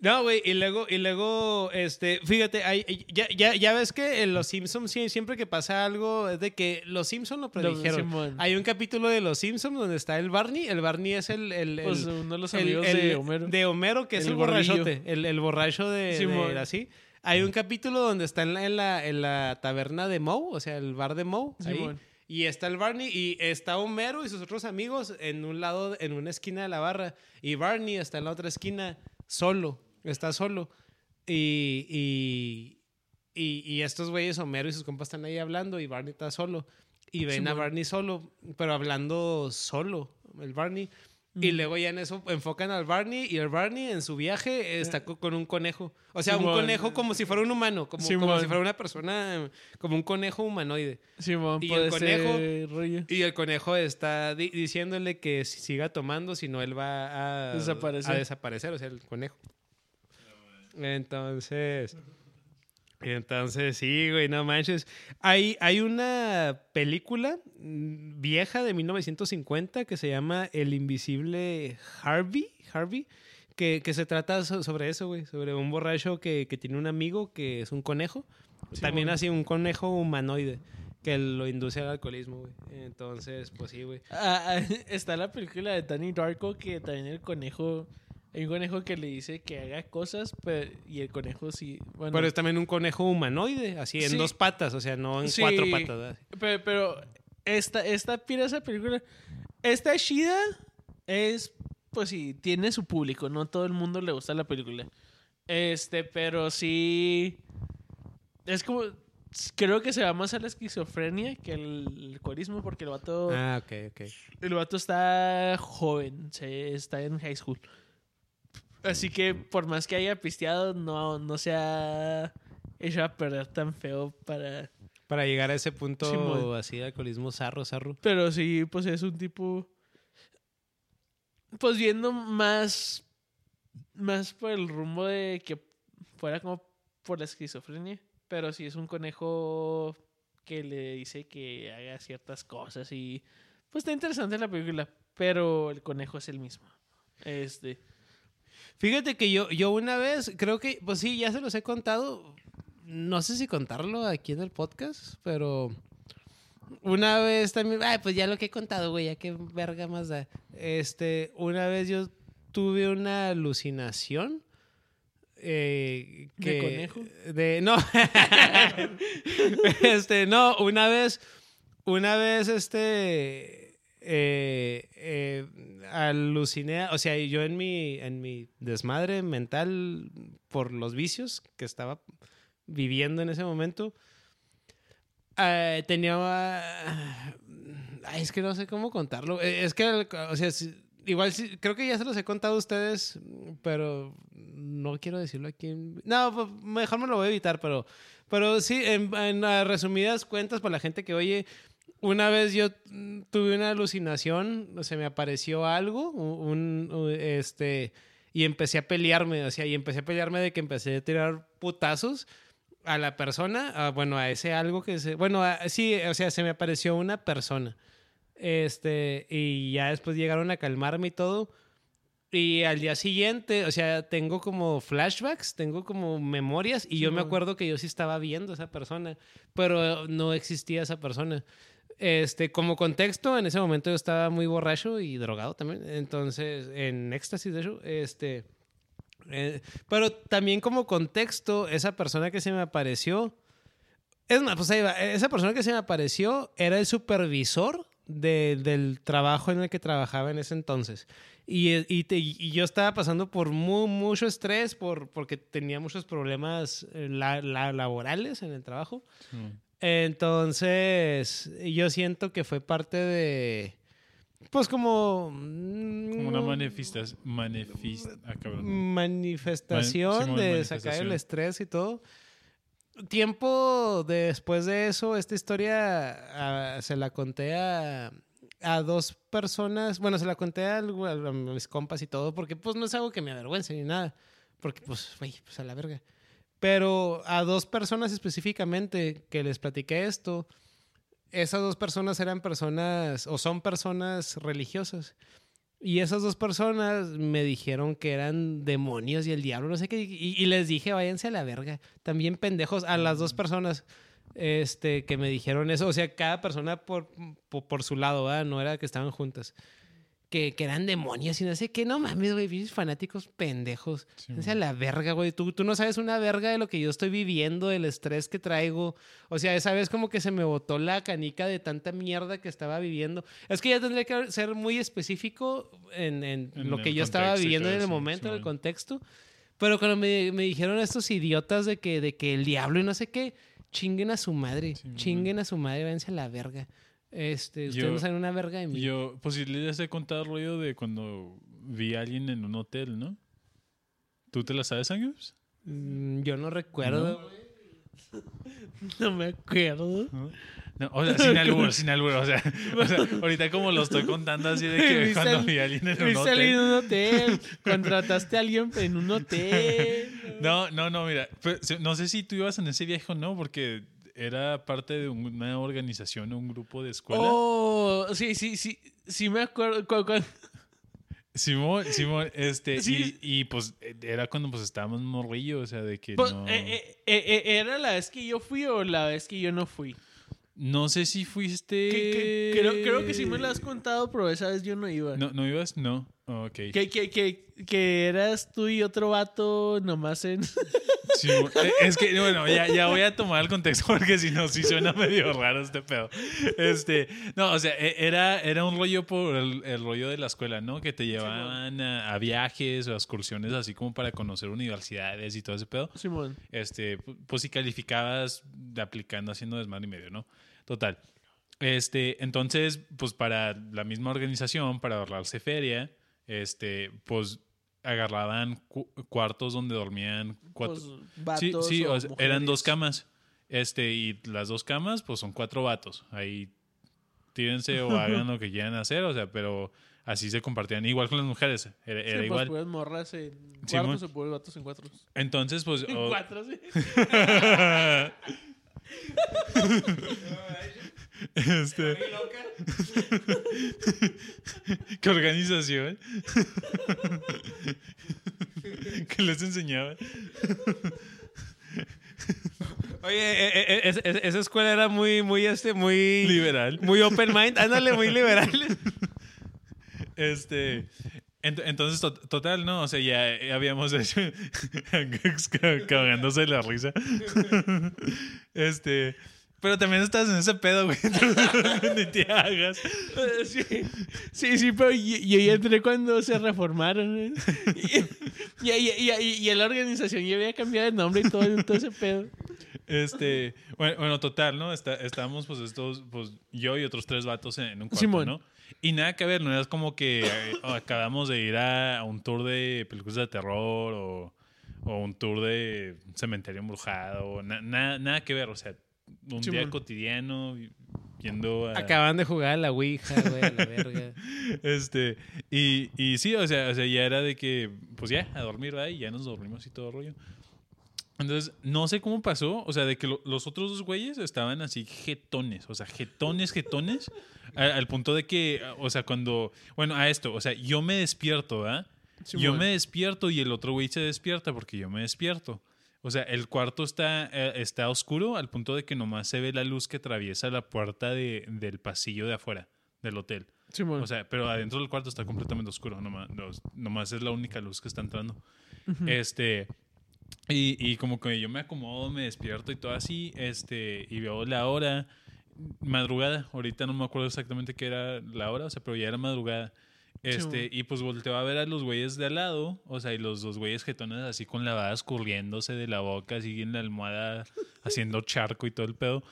No, güey, y luego, y luego, este, fíjate, hay- ya, ya, ya ves que en Los Simpsons siempre que pasa algo es de que Los Simpsons lo predijeron. Hay un capítulo de Los Simpsons donde está el Barney. El Barney es el... el, el- Pues uno de los el- amigos el- de Homero. De Homero, que es El borrachote. El, el borracho de, de- así. Hay un capítulo donde está en la, en la, en la taberna de Moe, o sea, el bar de Moe. ahí. Y está el Barney y está Homero y sus otros amigos en un lado, en una esquina de la barra. Y Barney está en la otra esquina solo, está solo. Y, y, y, y estos güeyes, Homero y sus compas están ahí hablando y Barney está solo. Y ven a. Barney solo, pero hablando solo, el Barney. Y luego ya en eso enfocan al Barney y el Barney en su viaje está co- con un conejo. O sea, un conejo como si fuera un humano, como, como si fuera una persona, como un conejo humanoide. Simón, Y el conejo- rollo. Y el conejo está di- diciéndole que si siga tomando, si no, él va a Desaparecer. a desaparecer, o sea, el conejo. Entonces. Entonces, sí, güey, no manches. Hay, hay una película mm, vieja de 1950 que se llama El Invisible Harvey, Harvey que, que se trata so- sobre eso, güey, sobre un borracho que, que tiene un amigo que es un conejo. También así un conejo humanoide que lo induce al alcoholismo, güey. Entonces, pues sí, güey. Ah, ah, está la película de Danny Darko que también el conejo. Hay un conejo que le dice que haga cosas pero- y el conejo sí. Bueno, Pero es también un conejo humanoide, así en Sí. dos patas, o sea, no en Sí. cuatro patas. Pero, pero esta, esta pira esa película. Esta Shida es, pues sí, tiene su público. No todo el mundo le gusta la película. Este, pero sí. Es como. Creo que se va más a la esquizofrenia que al alcoholismo porque el vato. Ah, ok, ok. El vato está joven, se, está en high school. Así que por más que haya pisteado, no, no se ha hecho a perder tan feo para... Para llegar a ese punto Simón. así de alcoholismo zarro, zarro. Pero sí, pues es un tipo. Pues viendo más. Más por el rumbo de que fuera como por la esquizofrenia. Pero sí es un conejo que le dice que haga ciertas cosas y. Pues está interesante la película. Pero el conejo es el mismo. Este. Fíjate que yo, yo una vez, creo que, pues sí, ya se los he contado. No sé si contarlo aquí en el podcast, pero una vez también, ay, pues ya lo que he contado, güey, ya qué verga más da. Este, una vez yo tuve una alucinación. eh, ¿De que- conejo? De, no. este, no, una vez, una vez, este, eh, eh, aluciné, o sea, yo en mi, en mi desmadre mental por los vicios que estaba viviendo en ese momento, eh, tenía, es que no sé cómo contarlo, Eh, es que, o sea, igual creo que ya se los he contado a ustedes, pero no quiero decirlo aquí. No, pues, mejor me lo voy a evitar, pero, pero sí, en, en, resumidas cuentas, para la gente que oye, una vez yo mm, tuve una alucinación, se me apareció algo, un, un- este, y empecé a pelearme, o sea, y empecé a pelearme de que empecé a tirar putazos a la persona, a, bueno, a ese algo que se, bueno, a- sí, o sea, se me apareció una persona, este, y ya después llegaron a calmarme y todo, y al día siguiente, o sea, tengo como flashbacks, tengo como memorias, y yo me acuerdo que yo sí estaba viendo a esa persona, pero no existía esa persona. Este, como contexto, en ese momento yo estaba muy borracho y drogado también. Entonces, en éxtasis, de hecho, este. eh, pero también como contexto, esa persona que se me apareció. Es más, pues ahí va. Esa persona que se me apareció era el supervisor de- del trabajo en el que trabajaba en ese entonces. Y, y, te- y yo estaba pasando por mu- mucho estrés por, porque tenía muchos problemas eh, la- la- laborales en el trabajo. Entonces, yo siento que fue parte de. Pues como. Como una manifestación. Manifest... Ah. Manifestación Man- Simón, de sacar manifestación. el estrés y todo. Tiempo después de eso, esta historia ah, se la conté a, a dos personas. Bueno, se la conté a, a mis compas y todo, porque pues no es algo que me avergüence ni nada. Porque pues, güey, pues a la verga. Pero a dos personas específicamente que les platiqué esto, esas dos personas eran personas o son personas religiosas. Y esas dos personas me dijeron que eran demonios y el diablo, no sé qué. Y, y les dije, váyanse a la verga. También pendejos a las dos personas este, que me dijeron eso. O sea, cada persona por, por, por su lado, ¿verdad? No era que estaban juntas. Que, que eran demonios y no sé qué. No mames, güey, fanáticos pendejos. Sí, o sea, la verga, güey. Tú, tú no sabes una verga de lo que yo estoy viviendo, del estrés que traigo. O sea, esa vez como que se me botó la canica de tanta mierda que estaba viviendo. Es que ya tendría que ser muy específico en, en En lo que yo estaba viviendo en el momento, en el contexto. Pero cuando me, me dijeron estos idiotas de que, de que el diablo y no sé qué, chinguen a su madre. Simón. chinguen a su madre, váyanse a la verga. Este, ustedes Yo- no saben una verga de mí. Yo, pues sí les he contado el rollo de cuando vi a alguien en un hotel, ¿no? ¿Tú te la sabes, Angus? Mm, yo no recuerdo. No me acuerdo. No, o sea, sin albur, sin albur. O sea, o sea, ahorita como lo estoy contando así de que Viste cuando vi a alguien en un alguien en hotel. un hotel. Contrataste a alguien en un hotel. No, no, no, mira. No sé si tú ibas en ese viaje o no, porque era parte de una organización o un grupo de escuela. Oh, sí, sí, sí. Sí me acuerdo. cu- cu- Simón, Simón, este, Sí. y, y, pues era cuando pues estábamos morrillos, o sea, de que pues, no... eh, eh, eh, eh, ¿Era la vez que yo fui o la vez que yo no fui? No sé si fuiste... Que- que- creo, creo que sí me lo has contado, pero esa vez yo no iba. ¿No, ¿no ibas? No. Oh, ok. Que, que, que, que eras tú y otro vato nomás en... Simón. Eh, Es que, bueno, ya, ya voy a tomar el contexto porque si no, sí suena medio raro este pedo. Este, no, o sea, e- era, era un rollo por el, el rollo de la escuela, ¿no? Que te llevaban a, a viajes o a excursiones así como para conocer universidades y todo ese pedo. Simón. este, pu- pues si calificabas de aplicando haciendo desmadre y medio, ¿no? Total. Este, entonces, pues para la misma organización, para ahorrarse feria, este, pues agarraban cu- cuartos donde dormían cuatro. Pues, vatos sí, o o sea, eran dos camas. Este, y las dos camas, pues son cuatro vatos. Ahí tírense o hagan lo que quieran hacer, o sea, pero así se compartían. Igual con las mujeres, era, era Sí, pues igual. puedes morras en cuartos o vatos en cuatro. Entonces, pues... En cuatro, sí. este, ¿Qué organización? ¿Qué les enseñaba? Oye, eh, eh, eh, es- es- esa escuela era muy, muy, este, muy... Liberal. Muy open mind. Ándale, muy liberal. Este. ent- entonces, to- total, ¿no? O sea, ya habíamos hecho. ca- cagándose la risa. este. Pero también estás en ese pedo, güey. Ni te hagas. Sí, sí, sí, pero y- y ahí entré cuando se reformaron. ¿eh? Y, y, y, la organización ya había cambiado de nombre y todo, todo ese pedo. Este. Bueno, bueno, total, ¿no? Está, estábamos, pues, estos. Pues yo y otros tres vatos en, en un cuarto, Simón. ¿no? Y nada que ver, no era como que eh, acabamos de ir a, a un tour de películas de terror o, o un tour de cementerio embrujado. na- na- nada que ver, o sea, un día cotidiano yendo a... Acaban de jugar a la Ouija, güey, a la verga. Este, y, y sí, o sea, o sea, ya era de que, pues ya, a dormir, ¿verdad? Y ya nos dormimos y todo rollo. Entonces, no sé cómo pasó, o sea, de que lo- los otros dos güeyes estaban así jetones, o sea, jetones, jetones, a- al punto de que, o sea, cuando, bueno, a esto, o sea, yo me despierto, ¿verdad? Yo me despierto y el otro güey se despierta porque yo me despierto. O sea, el cuarto está, eh, está oscuro al punto de que nomás se ve la luz que atraviesa la puerta de- del pasillo de afuera del hotel. Simón. O sea, pero adentro del cuarto está completamente oscuro. Nomás, nomás es la única luz que está entrando. Este. Y, y como que yo me acomodo, me despierto y todo así. Este. Y veo la hora. Madrugada. Ahorita no me acuerdo exactamente qué era la hora. O sea, pero ya era madrugada. Este, y pues volteo a ver a los güeyes de al lado, o sea, y los dos güeyes jetones así con lavadas corriéndose de la boca, así en la almohada, haciendo charco y todo el pedo.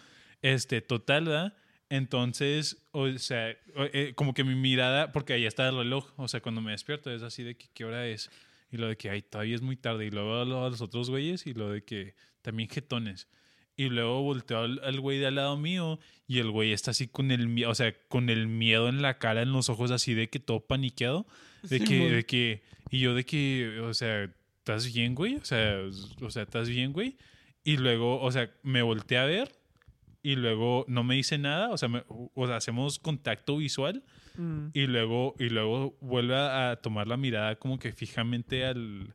Este, total, ¿verdad? Entonces, o sea, eh, como que mi mirada, porque ahí está el reloj, o sea, cuando me despierto es así de que qué hora es, y lo de que, ay, todavía es muy tarde, y luego a los otros güeyes, y lo de que también jetones. Y luego volteo al, al güey de al lado mío y el güey está así con el miedo, o sea, con el miedo en la cara, en los ojos, así de que todo paniqueado. De que, de que, y yo de que, o sea, ¿estás bien, güey? O sea, o sea, ¿estás bien, güey? Y luego, o sea, me volteé a ver y luego no me dice nada, o sea, me- o sea, hacemos contacto visual Mm. y luego, y luego vuelve a, a tomar la mirada como que fijamente al,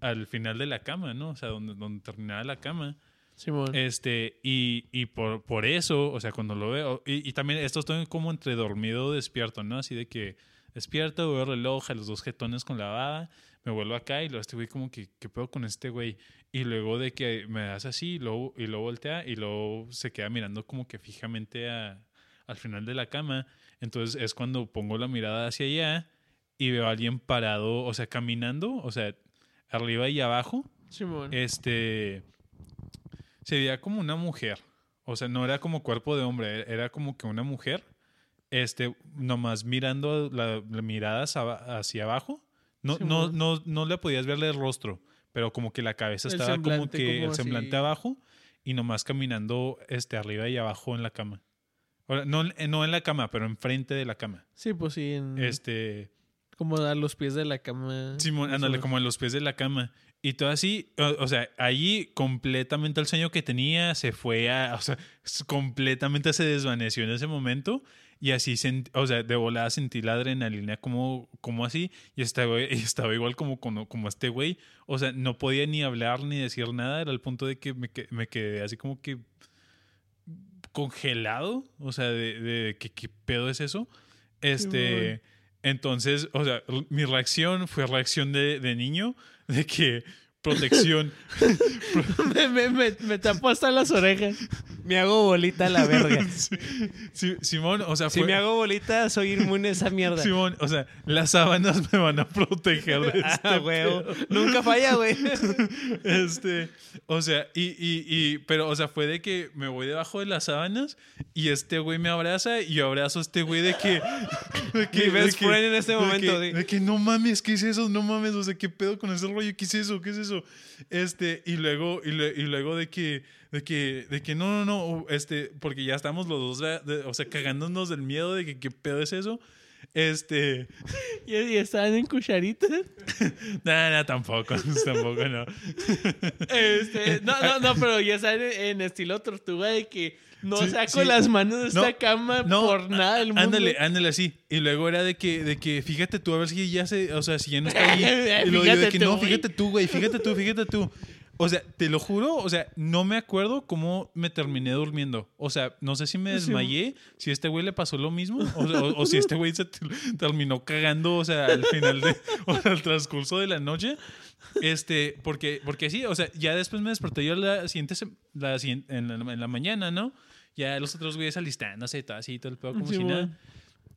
al final de la cama, ¿no? O sea, donde, donde terminaba la cama. Simón. Este, y, y por, por eso, o sea, cuando lo veo, y, y también esto estoy como entre dormido o despierto, ¿no? Así de que despierto, veo el reloj, a los dos jetones con la baba, me vuelvo acá y luego este güey como que, ¿qué pedo con este güey? Y luego de que me das así y luego, y luego voltea y luego se queda mirando como que fijamente a- al final de la cama. Entonces es cuando pongo la mirada hacia allá y veo a alguien parado, o sea, caminando, o sea, arriba y abajo. Simón. Este. Se veía como una mujer. O sea, no era como cuerpo de hombre, era como que una mujer. Este, nomás mirando la, la mirada hacia, abajo. No, Sí, no, no, no le podías verle el rostro, pero como que la cabeza estaba como que como el semblante así. abajo y nomás caminando este, arriba y abajo en la cama. Ahora, no, no en la cama, pero enfrente de la cama. Sí, pues sí. en- Este. Como a los pies de la cama. Simón, o ándale, como en los pies de la cama. Y todo así, o, o sea, allí completamente el sueño que tenía se fue a, o sea, completamente se desvaneció en ese momento. Y así, sent- o sea, de volada sentí la adrenalina como, como así. Y estaba, estaba igual como, como, como este güey. O sea, no podía ni hablar ni decir nada. Era el punto de que me, me quedé así como que congelado. O sea, de, de que qué pedo es eso. Este. Entonces, o sea, mi reacción fue reacción de, de niño, de que protección. me, me, me, me tapó hasta las orejas. Me hago bolita a la verga. Sí, Simón, o sea, Si fue- me hago bolita, soy inmune a esa mierda. Simón, o sea, las sábanas me van a proteger de este Ah, huevo. pedo. Nunca falla, güey. Este, o sea, y, y, y, pero, o sea, fue de que me voy debajo de las sábanas y este güey me abraza y yo abrazo a este güey de que. De Mi best que- friend en este de momento, que- sí. de que no mames, ¿qué es eso? No mames, o sea, ¿qué pedo con ese rollo? ¿Qué es eso? ¿Qué es eso? Este, y luego, y, lue- y luego de que, de que, de que no, no, no, este, porque ya estamos los dos, de- o sea, cagándonos del miedo de que qué pedo es eso. Este, Y, estaban en cucharitas. nada, nada, tampoco, tampoco, no. Este, no, no, no, pero ya saben en estilo tortuga de que no Sí, saco sí. las manos de esta No, cama No, por nada del mundo. Ándale, ándale así. Y luego era de que, de que, fíjate tú, a ver si ya se, o sea, si ya no está ahí. Y luego de Fíjate que, tú, no, fíjate tú, güey, fíjate tú, fíjate tú. O sea, te lo juro, o sea, no me acuerdo cómo me terminé durmiendo. O sea, no sé si me desmayé, si a este güey le pasó lo mismo, o, sea, o- o si este güey se terminó cagando, o sea, al final de, o sea, al transcurso de la noche. Este, porque, porque sí, o sea, ya después me desperté yo la siguiente, la, en, la, en la mañana, ¿no? Ya los otros güeyes alistándose y todo así, todo el pedo como Sí, si nada.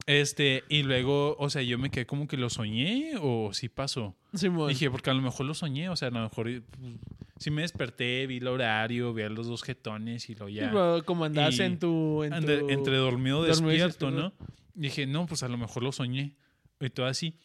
Este, y luego, o sea, yo me quedé como que lo soñé o sí pasó. Simón. Dije, porque a lo mejor lo soñé, o sea, a lo mejor pues, sí me desperté, vi el horario, vi a los dos jetones y lo Sí, ya. pero como andabas Y en tu... En tu- entre dormido dormido y despierto, despierto. ¿no? Dije, no, pues a lo mejor lo soñé. Y todo así.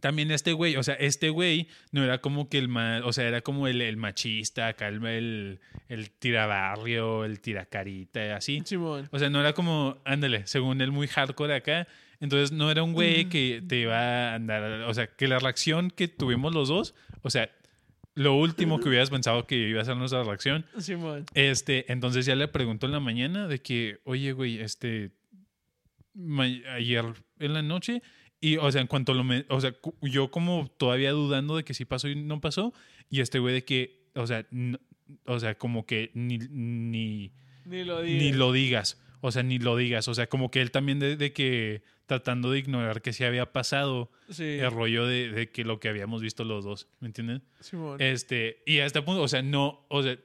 También este güey, o sea, este güey no era como que el o sea, era como el, el machista, acá el, el, el tirabarrio, el tiracarita, así. Simón. O sea, no era como, ándale, según él muy hardcore acá. Entonces no era un güey que te iba a andar, o sea, que la reacción que tuvimos los dos, o sea, lo último que hubieras pensado que iba a ser nuestra reacción, Simón. este, entonces ya le preguntó en la mañana de que, oye, güey, este, ayer en la noche, y, o sea, en cuanto lo, me, o sea, yo como todavía dudando de que sí pasó y no pasó, y este güey de que, o sea, no- o sea, como que ni, ni, Ni lo digas. ni lo digas, o sea, ni lo digas, o sea, como que él también de, de que tratando de ignorar que sí había pasado Sí. el rollo de, de que lo que habíamos visto los dos, ¿me entiendes? Simón. Este, y a este punto, o sea, no, o sea,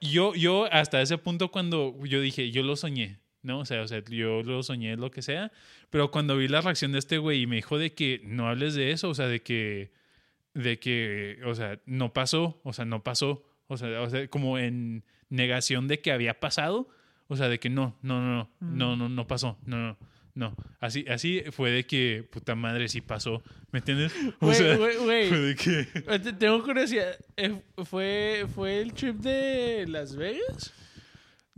yo, yo hasta ese punto cuando yo dije, yo lo soñé, ¿no? O sea, o sea, yo lo soñé, lo que sea, pero cuando vi la reacción de este güey y me dijo de que no hables de eso, o sea, de que, de que, o sea, no pasó, o sea, no pasó, o sea, o sea como en negación de que había pasado, o sea, de que no, no, no, no, no, no, no pasó, no, no. No, así, así fue de que puta madre sí pasó, ¿me entiendes? O sea, fue de que Eh, te- Tengo curiosidad. eh, ¿Fue, ¿Fue el trip de Las Vegas?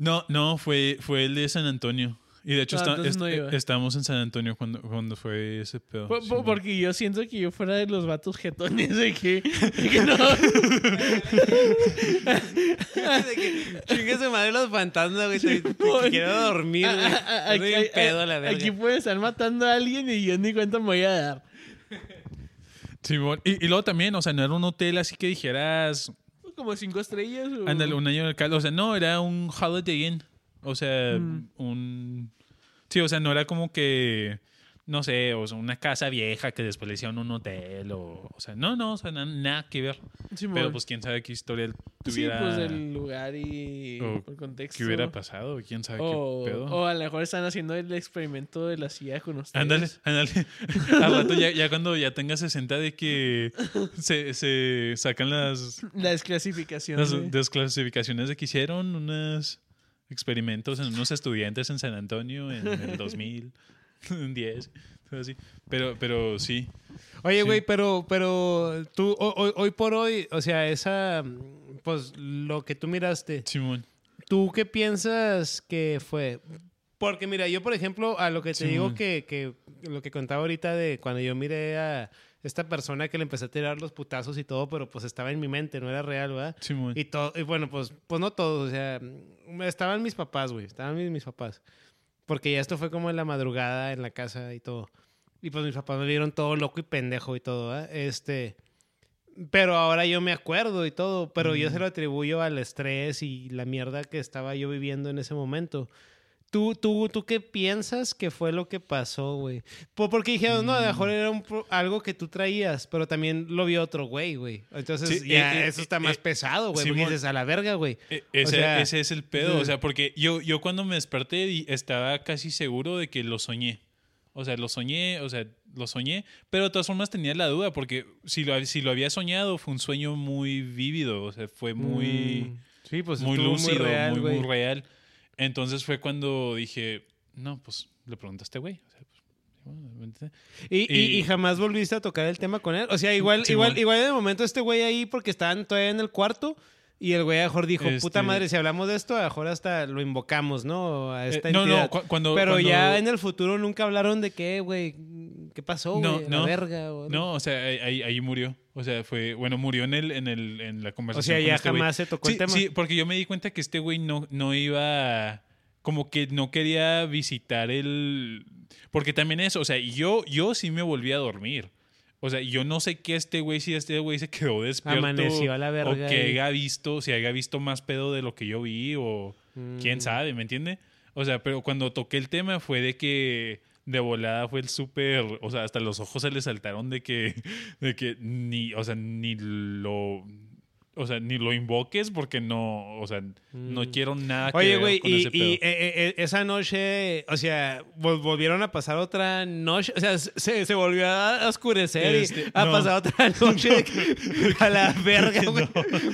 No, no, fue, fue el de San Antonio. Y de hecho Ah, está- entonces est- no iba. estábamos en San Antonio cuando, cuando fue ese pedo. Sí, man. porque yo siento que yo fuera de los vatos jetones de que, de que no. Chingue su madre los fantasmas, güey. te- te- Güey. Quiero dormir, güey. A- a- a- Estoy bien aquí- pedo, la. Aquí puede estar matando a alguien y yo ni cuenta me voy a dar. Simón. y, y luego también, o sea, no era un hotel así que dijeras, Como cinco estrellas. O... ándale, un año de alcalde. O sea, no, era un Holiday Inn. O sea, Mm. un... Sí, o sea, no era como que, no sé, o sea, una casa vieja que después le hicieron un hotel o... O sea, no, no, o sea, na- nada que ver. Pero pues quién sabe qué historia tuviera... Sí, pues el lugar y o el contexto. ¿Qué hubiera pasado? ¿Quién sabe O, qué pedo? o a lo mejor están haciendo el experimento de la silla con ustedes. Ándale, ándale. Al rato ya, ya cuando ya tenga 60 de que se, se sacan las, La desclasificación. las desclasificaciones de que hicieron unos experimentos en unos estudiantes en San Antonio en el 2010. todo así. Pero, pero sí. Oye, Sí. güey, pero, pero tú, ho- hoy, hoy por hoy, o sea, esa, pues, lo que tú miraste, Simón. ¿tú qué piensas que fue? Porque mira, yo, por ejemplo, a lo que te Sí, digo que, que lo que contaba ahorita de cuando yo miré a esta persona que le empecé a tirar los putazos y todo, pero pues estaba en mi mente, no era real, ¿verdad? Simón. Y todo, y bueno, pues, pues no todos, o sea, estaban mis papás, güey, estaban mis, mis papás. Porque ya esto fue como en la madrugada en la casa y todo. Y pues mis papás me vieron todo loco y pendejo y todo. Este. Pero ahora yo me acuerdo y todo, pero yo se lo atribuyo al estrés y la mierda que estaba yo viviendo en ese momento. ¿Tú, tú, tú qué piensas que fue lo que pasó, güey? Po- Porque dijeron, no, a lo mejor era un pro- algo que tú traías, pero también lo vio otro güey, güey. Entonces, Sí, ya, eh, eh, eso está eh, más pesado, güey. Porque Simón. dices, a la verga, güey. E- Ese, sea, ese es el pedo, sí. o sea, porque yo, yo cuando me desperté estaba casi seguro de que lo soñé. O sea, lo soñé, o sea, lo soñé, pero de todas formas tenía la duda, porque si lo, si lo había soñado fue un sueño muy vívido, o sea, fue muy, Mm, sí, pues muy lúcido, muy, real, muy, güey. real. Entonces fue cuando dije, no, pues le pregunto a este güey. O sea, pues. ¿Y, y, Y- jamás volviste a tocar el tema con él. O sea, igual, igual, igual de momento este güey ahí, porque estaban todavía en el cuarto, Y el güey a lo mejor dijo, puta Este- madre, si hablamos de esto, a lo mejor hasta lo invocamos, ¿no? A esta Eh, no, no, entidad. cu- cuando- Pero cuando- ya en el futuro nunca hablaron de qué, güey. ¿Qué pasó, güey? No, La no. verga. o- No, o sea, ahí, ahí- murió. O sea, fue, bueno, murió en el, en el, en la O conversación. sea, con ya este güey. jamás se tocó sí, el tema. Sí, porque yo me di cuenta que este güey no, no iba, como que no quería visitar el, porque también eso, o sea, yo, yo sí me volví a dormir. O sea, yo no sé qué este güey, si este güey se quedó despierto. Amaneció a la verga O que haya visto, si haya visto más pedo de lo que yo vi o quién Mm. sabe, ¿me entiende? O sea, pero cuando toqué el tema fue de que de volada fue el súper, o sea, hasta los ojos se le saltaron de que, de que ni, o sea, ni lo, o sea, ni lo invoques porque no, o sea, no quiero nada que Mm. Oye, ver güey, con y, ese pedo. y, eh, eh, eh, esa noche, o sea, vol- volvieron a pasar otra noche, o sea, se, se volvió a oscurecer Este, y a no. pasar otra noche que- a la verga, güey.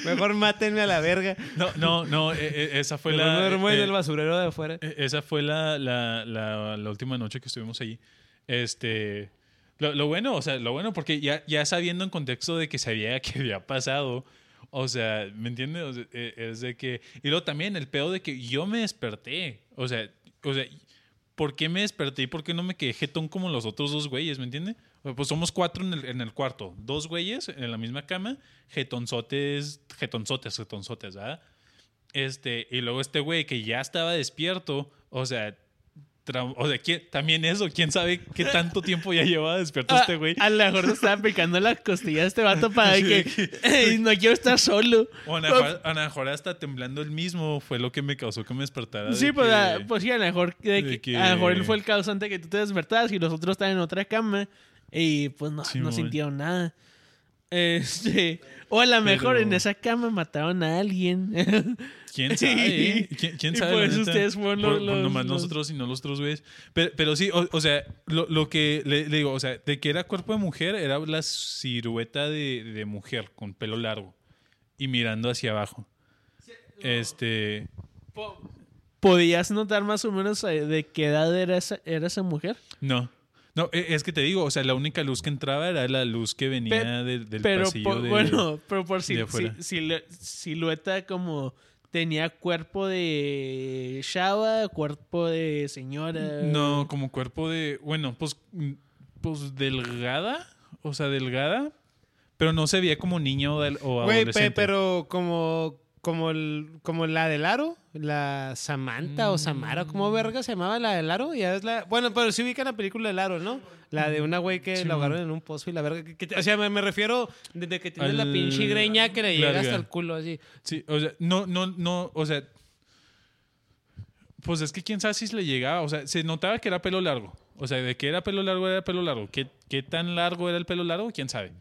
Mejor mátenme a la verga. No, no, no, esa fue la, me duermo en el basurero de afuera. Esa fue la, la, la, la última noche que estuvimos allí. Este, lo, lo bueno, o sea, lo bueno, porque ya, ya sabiendo en contexto de que sabía que había pasado, o sea, ¿me entiendes? Eh, es de que. Y luego también el pedo de que yo me desperté. O sea, o sea, ¿por qué me desperté y por qué no me quedé jetón como los otros dos güeyes? ¿Me entiendes? Pues somos cuatro en el, en el cuarto. Dos güeyes en la misma cama, jetonzotes, jetonzotes, jetonzotes, ¿verdad? Este, y luego este güey que ya estaba despierto, o sea, o sea, ¿quién- también eso, quién sabe qué tanto tiempo ya llevaba despierto este güey. A, lo mejor te estaba picando la costilla a este vato para que "Ey, no quiero estar solo. O a lo mejor- hasta temblando el mismo fue lo que me causó que me despertara. de Sí, pues, que- ah, pues sí, a lo mejor, de de que- que- a lo mejor él fue el causante que tú te despertabas y los otros estaban en otra cama y pues no, no sintieron nada. Este, o a lo mejor Pero- en esa cama mataron a alguien. ¿Quién sabe? eh? ¿Quién, quién Y sabe? ustedes fueron Por- los- por los- nomás los- nosotros y no los otros güeyes. Pero, pero sí, o, o sea, lo, lo que le, le digo, o sea, de que era cuerpo de mujer, era la silueta de, de mujer con pelo largo y mirando hacia abajo. Este. ¿Podías notar más o menos eh, de qué edad era esa, era esa mujer? No. No, e- es que te digo, o sea, la única luz que entraba era la luz que venía Pe- de- del pero pasillo por- de... bueno, pero por si, silueta como tenía cuerpo de chava, cuerpo de señora. No, como cuerpo de... Bueno, pues, mm, pues delgada, o sea, delgada, pero no se veía como niño o, del- o Güey, pe- adolescente. pero como, como, el, como la del aro, la Samantha o Samara, ¿cómo verga se llamaba la del aro? Ya es la... Bueno, pero sí ubica la película del aro, ¿no? La de una güey que Sí, la ahogaron en un pozo y la verga... que- que- o sea, me, me refiero desde que tiene la pinche greña que le llega larga. hasta el culo así. Sí, o sea, no, no, no, o sea... Pues es que quién sabe si le llegaba, o sea, se notaba que era pelo largo. O sea, de que era pelo largo era pelo largo. ¿Qué, qué tan largo era el pelo largo? ¿Quién sabe?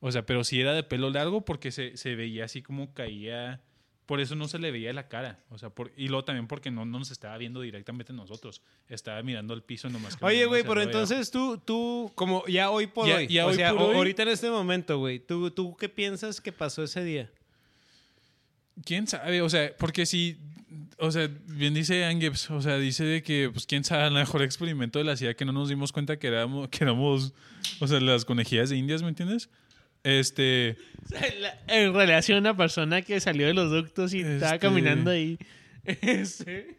O sea, pero sí era de pelo largo porque se, se veía así como caía... Por eso no se le veía la cara. O sea, por, y luego también porque no, no nos estaba viendo directamente a nosotros. Estaba mirando al piso nomás. que Oye, güey, pero entonces tú, tú, como ya hoy por Ya- hoy, ya o hoy sea, por o- hoy- ahorita en este momento, güey, ¿tú, ¿tú qué piensas que pasó ese día? ¿Quién sabe? O sea, porque si... O sea, bien dice Angeps, o sea, dice de que, pues, quién sabe, el mejor experimento de la CIA que no nos dimos cuenta que éramos, que éramos, o sea, las conejillas de indias, ¿me entiendes? Este... La- en relación a una persona que salió de los ductos y estaba Este- caminando ahí. Este,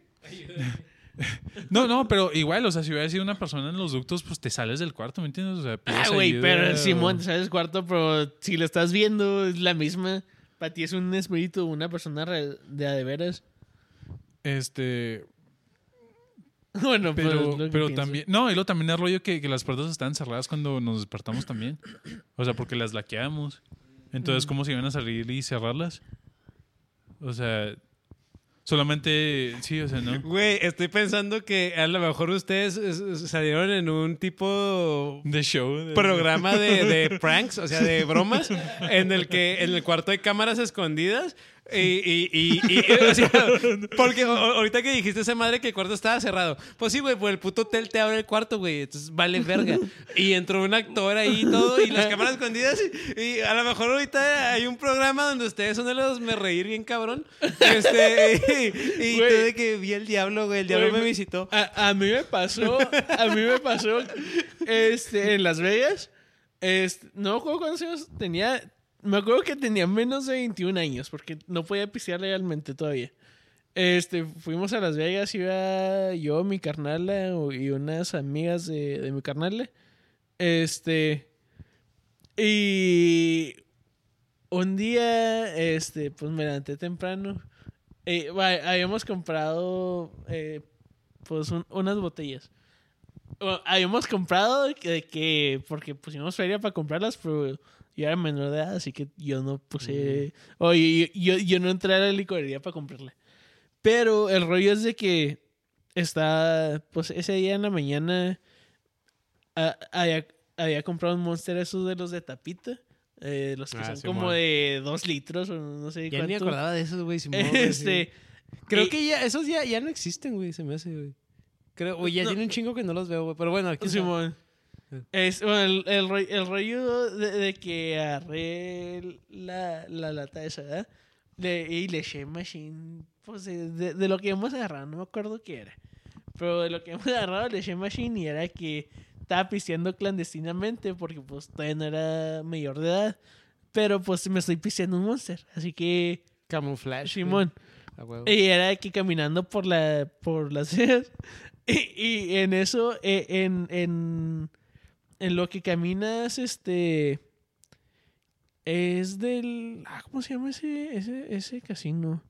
No, no, pero igual, o sea, si hubiera sido una persona en los ductos, pues te sales del cuarto, ¿me entiendes? O sea, Ah, güey, pero o- Simón, sabes cuarto, pero si lo estás viendo, es la misma. Para ti es un espíritu, una persona de a de veras. Este... Bueno, pues, Pero, también... No, y luego también es rollo que, que las puertas estaban cerradas cuando nos despertamos también. O sea, porque las laqueamos. Entonces, ¿cómo se iban a salir y cerrarlas? O sea... Solamente... Sí, o sea, ¿no? Güey, estoy pensando que a lo mejor ustedes salieron en un tipo De show. de- programa de, de pranks, o sea, de bromas, en el que en el cuarto hay cámaras escondidas. Y, y, y, y- o sea, porque ahorita que dijiste esa madre que el cuarto estaba cerrado. Pues sí, güey, pues el puto hotel te abre el cuarto, güey. Entonces vale verga. Y entró un actor ahí y todo, y las cámaras escondidas. Y, a lo mejor ahorita hay un programa donde ustedes son de los me reír bien cabrón. Este, y, tú de que vi el diablo, güey. El diablo Güey, me visitó. A, a mí me pasó, a mí me pasó este, en Las Vegas. Este, no me acuerdo cuántos años tenía. Me acuerdo que tenía menos de 21 años porque no podía pistear legalmente todavía. Este, fuimos a Las Vegas, iba yo, mi carnala y unas amigas de, de mi carnala. Este, y un día, este, pues me levanté temprano. Eh, habíamos comprado, eh, pues, un- unas botellas. Habíamos comprado que, que- porque pusimos feria para comprarlas, pero yo era menor de edad, así que yo no puse, o yo, yo, yo no entré a la licorería para comprarla. Pero el rollo es de que está, pues ese día en la mañana había, había comprado un Monster esos de los de tapita, eh, los que Ah, son como de dos litros o no sé Ya ni cuánto. acordaba de esos, güey. Güey, sí. Este, Creo que ya, esos ya, ya no existen, güey, se me hace, güey. Creo, o ya No. tiene un chingo que no los veo, güey. Pero bueno, aquí Simón. Es, bueno, el, el, ro- el rollo de, de que agarré la, la lata esa, ¿verdad? Le- y le eché machine, pues de, de- lo que hemos agarrado, no me acuerdo qué era. Pero de lo que hemos agarrado le eché machine y era que estaba pisteando clandestinamente porque pues todavía no era mayor de edad. Pero pues me estoy pisteando un monster, así que Camuflaje. Simón. Y era aquí caminando por la por las. Y, y en eso, eh, en, en, en lo que caminas, este. Es del. ah, ¿Cómo se llama ese, ese, ese casino?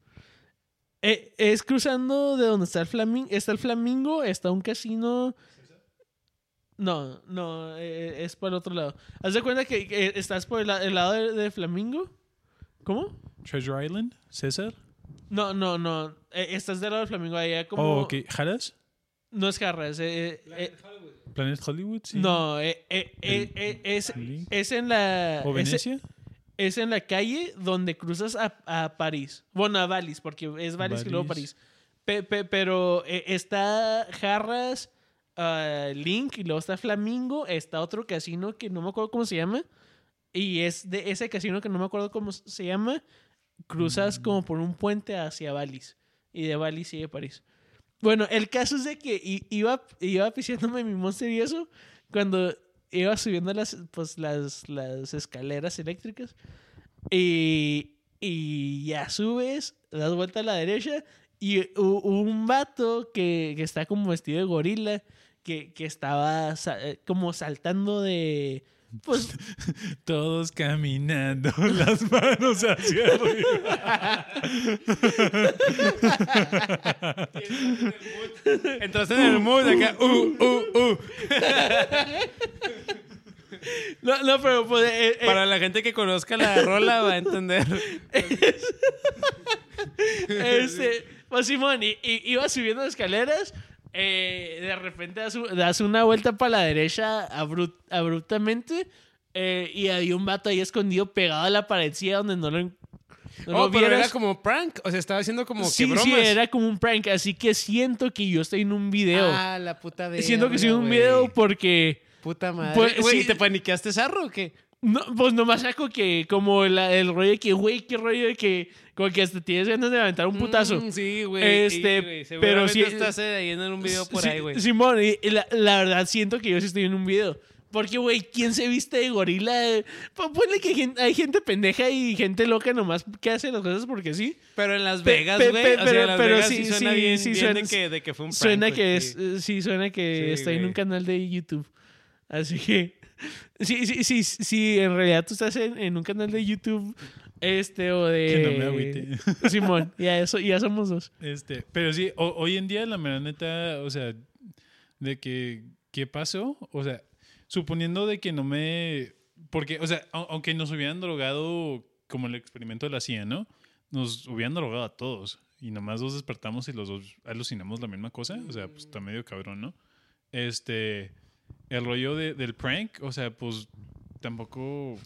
Eh, es cruzando de donde está el flamingo. Está el flamingo, está un casino. No, no, eh, es por el otro lado. Haz de cuenta que, estás por el, la- el lado de, de Flamingo. ¿Cómo? Treasure Island, César. No, no, no. Eh, estás del lado del Flamingo allá como. Oh, ok. ¿Jaras? No es Jarras. eh, eh, Planet Hollywood, sí. No, eh, eh, eh, es, es en la. ¿O Venecia? Es, en la calle donde cruzas a, a París. Bueno, a Valis, porque es Valis y luego. París. Pe- pe- pero está Jarras, ah, Link y luego está Flamingo. Está otro casino que no me acuerdo cómo se llama. Y es de ese casino que no me acuerdo cómo se llama. Cruzas como por un puente hacia Valis. Y de Valis sigue París. Bueno, el caso es de que iba, iba pisándome mi monster y eso. Cuando iba subiendo las, pues, las, las escaleras eléctricas. Y, y ya subes, das vuelta a la derecha. Y un vato que, que está como vestido de gorila. Que, que estaba eh, como saltando de. Pues Todos caminando, las manos hacia arriba. Entraste en el mood acá. Uh, uh, uh. No, no, pero pues, eh, eh, Para la gente que conozca la rola va a entender. este, pues Simón, y, y- iba subiendo escaleras. Eh, de repente das, un- das una vuelta para la derecha abru- abruptamente. eh, y había un vato ahí escondido pegado a la paredcilla donde no lo, no lo Oh, pero vieras. era como prank. O sea, estaba haciendo como sí, que bromas. sí, era como un prank. Así que siento que yo estoy en un video. Ah, la puta de. siento que estoy en un video porque. Puta madre. Pues, Güey, sí. ¿y ¿te paniqueaste zarro o qué? No, pues nomás saco que como la- el rollo de que, güey, qué rollo de que como que hasta tienes ganas de levantar un putazo. Mm, sí, güey. Este, sí, pero sí- estás ahí en un video por Sí, ahí, güey. Simón, y la, la verdad siento que yo sí estoy en un video. Porque, güey, ¿quién se viste de gorila? Pues, ponle que hay gente pendeja y gente loca nomás que hace las cosas porque sí. Pero en Las Vegas, güey. pe- o sea, pero- Vegas sí, sí, suena sí, bien, sí bien suena- de, que, de que fue un prank, suena güey, que sí. es, sí, suena que estoy en un canal de YouTube. Así que, sí, sí, sí, sí, en realidad tú estás en, en un canal de YouTube, este, o de... Que no me agüite. Simón, ya, eso, ya somos dos. Este, pero sí, ho- hoy en día la mera neta, o sea, de que, ¿qué pasó? O sea, suponiendo de que no me, porque, o sea, au- aunque nos hubieran drogado como el experimento de la CIA, ¿no? Nos hubieran drogado a todos y nomás dos despertamos y los dos alucinamos la misma cosa, o sea, pues está medio cabrón, ¿no? Este, el rollo de- del prank, o sea, pues tampoco...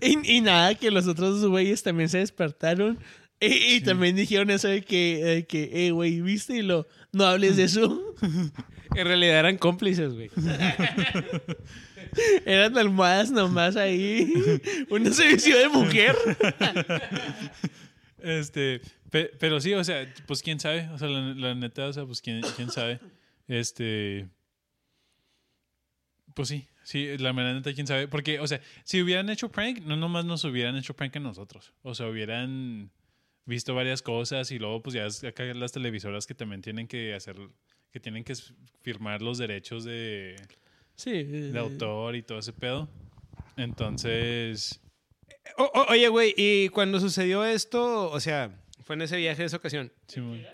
Y, y nada, que los otros güeyes también se despertaron. Y, y también dijeron eso de que, de que eh, güey, ¿viste? Y lo, no hables de eso. En realidad eran cómplices, güey. Eran almohadas nomás ahí. Una servicio de mujer. Este, pe- pero sí, o sea, pues quién sabe, o sea, la, la neta, o sea, pues quién, quién sabe. Este, pues sí, Sí, la verdad, quién sabe. Porque, o sea, si hubieran hecho prank, no nomás nos hubieran hecho prank a nosotros. O sea, hubieran visto varias cosas y luego, pues ya es acá las televisoras que también tienen que hacer, que tienen que firmar los derechos de, Sí. de autor y todo ese pedo. Entonces, O- o- oye, güey, y cuando sucedió esto, o sea, fue en ese viaje de esa ocasión. sí, muy-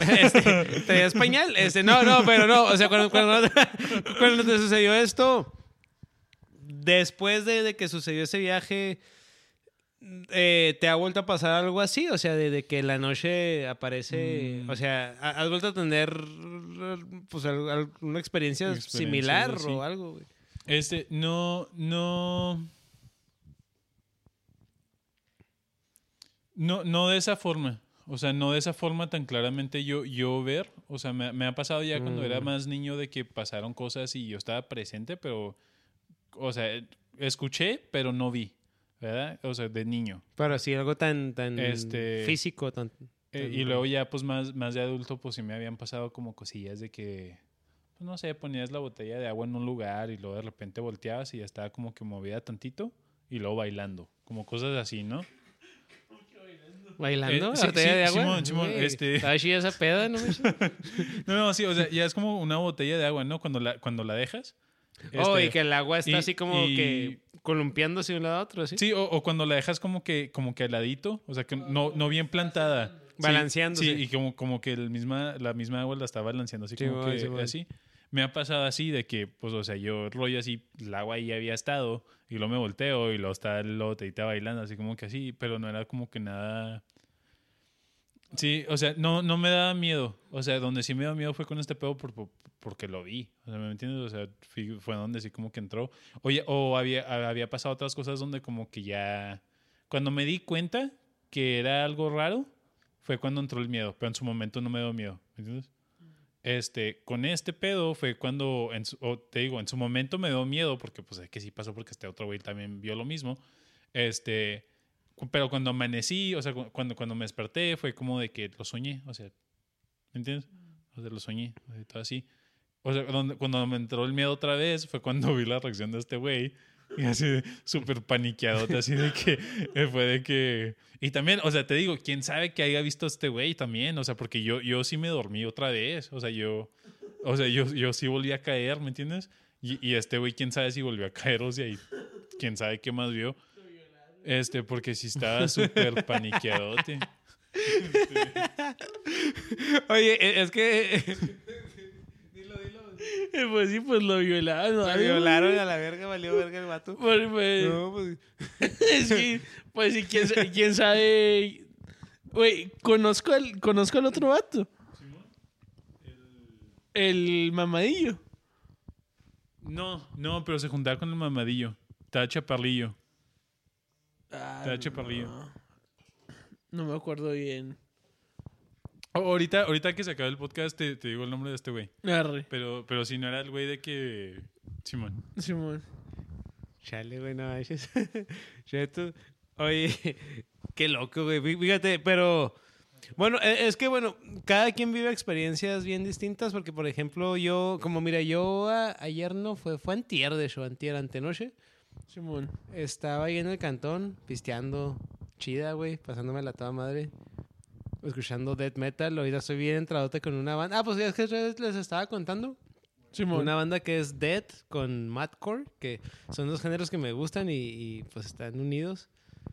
Este, ¿Traías pañal? Este, no, no, pero no. O sea, cuando, cuando, cuando te sucedió esto, después de, de que sucedió ese viaje, eh, ¿te ha vuelto a pasar algo así? O sea, de, de que la noche aparece. Mm. O sea, ¿ha- ¿has vuelto a tener pues, al- al- una experiencia, Experiencia, similar o algo, güey? Este, no, no. No, no de esa forma. O sea, no de esa forma tan claramente yo, yo ver. O sea, me, me ha pasado ya cuando era Mm. más niño de que pasaron cosas y yo estaba presente, pero. O sea, escuché, pero no vi. ¿Verdad? O sea, de niño. Pero sí, algo tan, tan Este, físico, tan. Eh, y luego ya, pues más, más de adulto, pues sí me habían pasado como cosillas de que, pues no sé, ponías la botella de agua en un lugar y luego de repente volteabas y ya estaba como que movida tantito y luego bailando, como cosas así, ¿no? ¿Bailando? Eh, ¿La sí, botella sí, de agua? Simón, Simón, Güey, este- Estaba chida esa peda, ¿no? No, no, sí, o sea, ya es como una botella de agua, ¿no? Cuando la, cuando la dejas. oh, este, y que el agua está y- así como y- que columpiándose de un lado a otro, ¿sí? Sí, o, o cuando la dejas como que, como que al ladito, o sea, que no, no bien plantada. Sí, Balanceándose. Sí, y como, como que el misma, la misma agua la está balanceando, así Sí, como bueno, que sí, así. Me ha pasado así de que, pues, o sea, yo rollo así, el agua ahí había estado, y luego me volteo, y luego está el botellita bailando, así como que así, pero no era como que nada... Sí, o sea, no, no me daba miedo. O sea, donde sí me dio miedo fue con este pedo por, por- porque lo vi. O sea, ¿me entiendes? O sea, fui- fue donde sí como que entró. Oye, o había, había pasado otras cosas donde como que ya... Cuando me di cuenta que era algo raro, fue cuando entró el miedo. Pero en su momento no me dio miedo. ¿Me entiendes? Este, con este pedo fue cuando, en su- o te digo, en su momento me dio miedo porque pues es que sí pasó porque este otro güey también vio lo mismo. Este, pero cuando amanecí, o sea, cu- cuando, cuando me desperté fue como de que lo soñé, o sea, ¿me entiendes? O sea, lo soñé, o sea, todo así. O sea, donde- cuando me entró el miedo otra vez fue cuando vi la reacción de este güey. Y así súper paniqueadote, así de que eh, fue de que... Y también, o sea, te digo, quién sabe que haya visto a este güey también, o sea, porque yo, yo sí me dormí otra vez, o sea, yo, o sea, yo, yo sí volví a caer, ¿me entiendes? Y, y este güey, quién sabe si volvió a caer, o sea, y quién sabe qué más vio. Este, porque sí estaba súper paniqueadote. Oye, e- es que Eh, Pues sí, pues lo violaron. algo. violaron a la verga, valió verga el vato. Pues, pues, No, pues, sí, pues sí, quién, sa- quién sabe. Güey, conozco al, conozco al otro vato. El mamadillo. No, no, pero se juntaba con el mamadillo. Estaba chaparrillo. Ah, Estaba chaparrillo. no. No me acuerdo bien. Ahorita, ahorita que se acabe el podcast te, te digo el nombre de este güey. Arre, Pero, pero si no era el güey de que... Simón. Simón. Chale, güey, no manches. Oye, qué loco, güey. Fí- Fíjate, pero. Bueno, e- es que, bueno, cada quien vive experiencias bien distintas, porque, por ejemplo, yo, como mira, yo a- ayer no fue, fue antier, de hecho, antier, antenoche. Simón. Estaba ahí en el cantón, pisteando, chida, güey, pasándomela toda madre. Escuchando death metal, ahorita estoy bien entradote con una banda. Ah, pues ya es que les estaba contando. Simón. Una banda que es Death con Madcore, que son dos géneros que me gustan y, y, pues están unidos.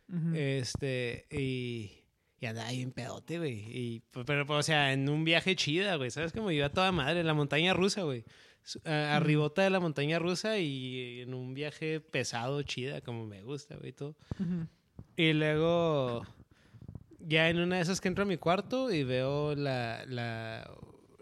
Ujú. Este, y, y andaba ahí en pedote, güey. Y, pues, pero, pero, o sea, en un viaje chida, güey. ¿Sabes? Como iba toda madre, en la montaña rusa, güey. Arribota de la montaña rusa y en un viaje pesado, chida, como me gusta, güey, todo. Ujú. Y luego, ya en una de esas que entro a mi cuarto y veo la, la,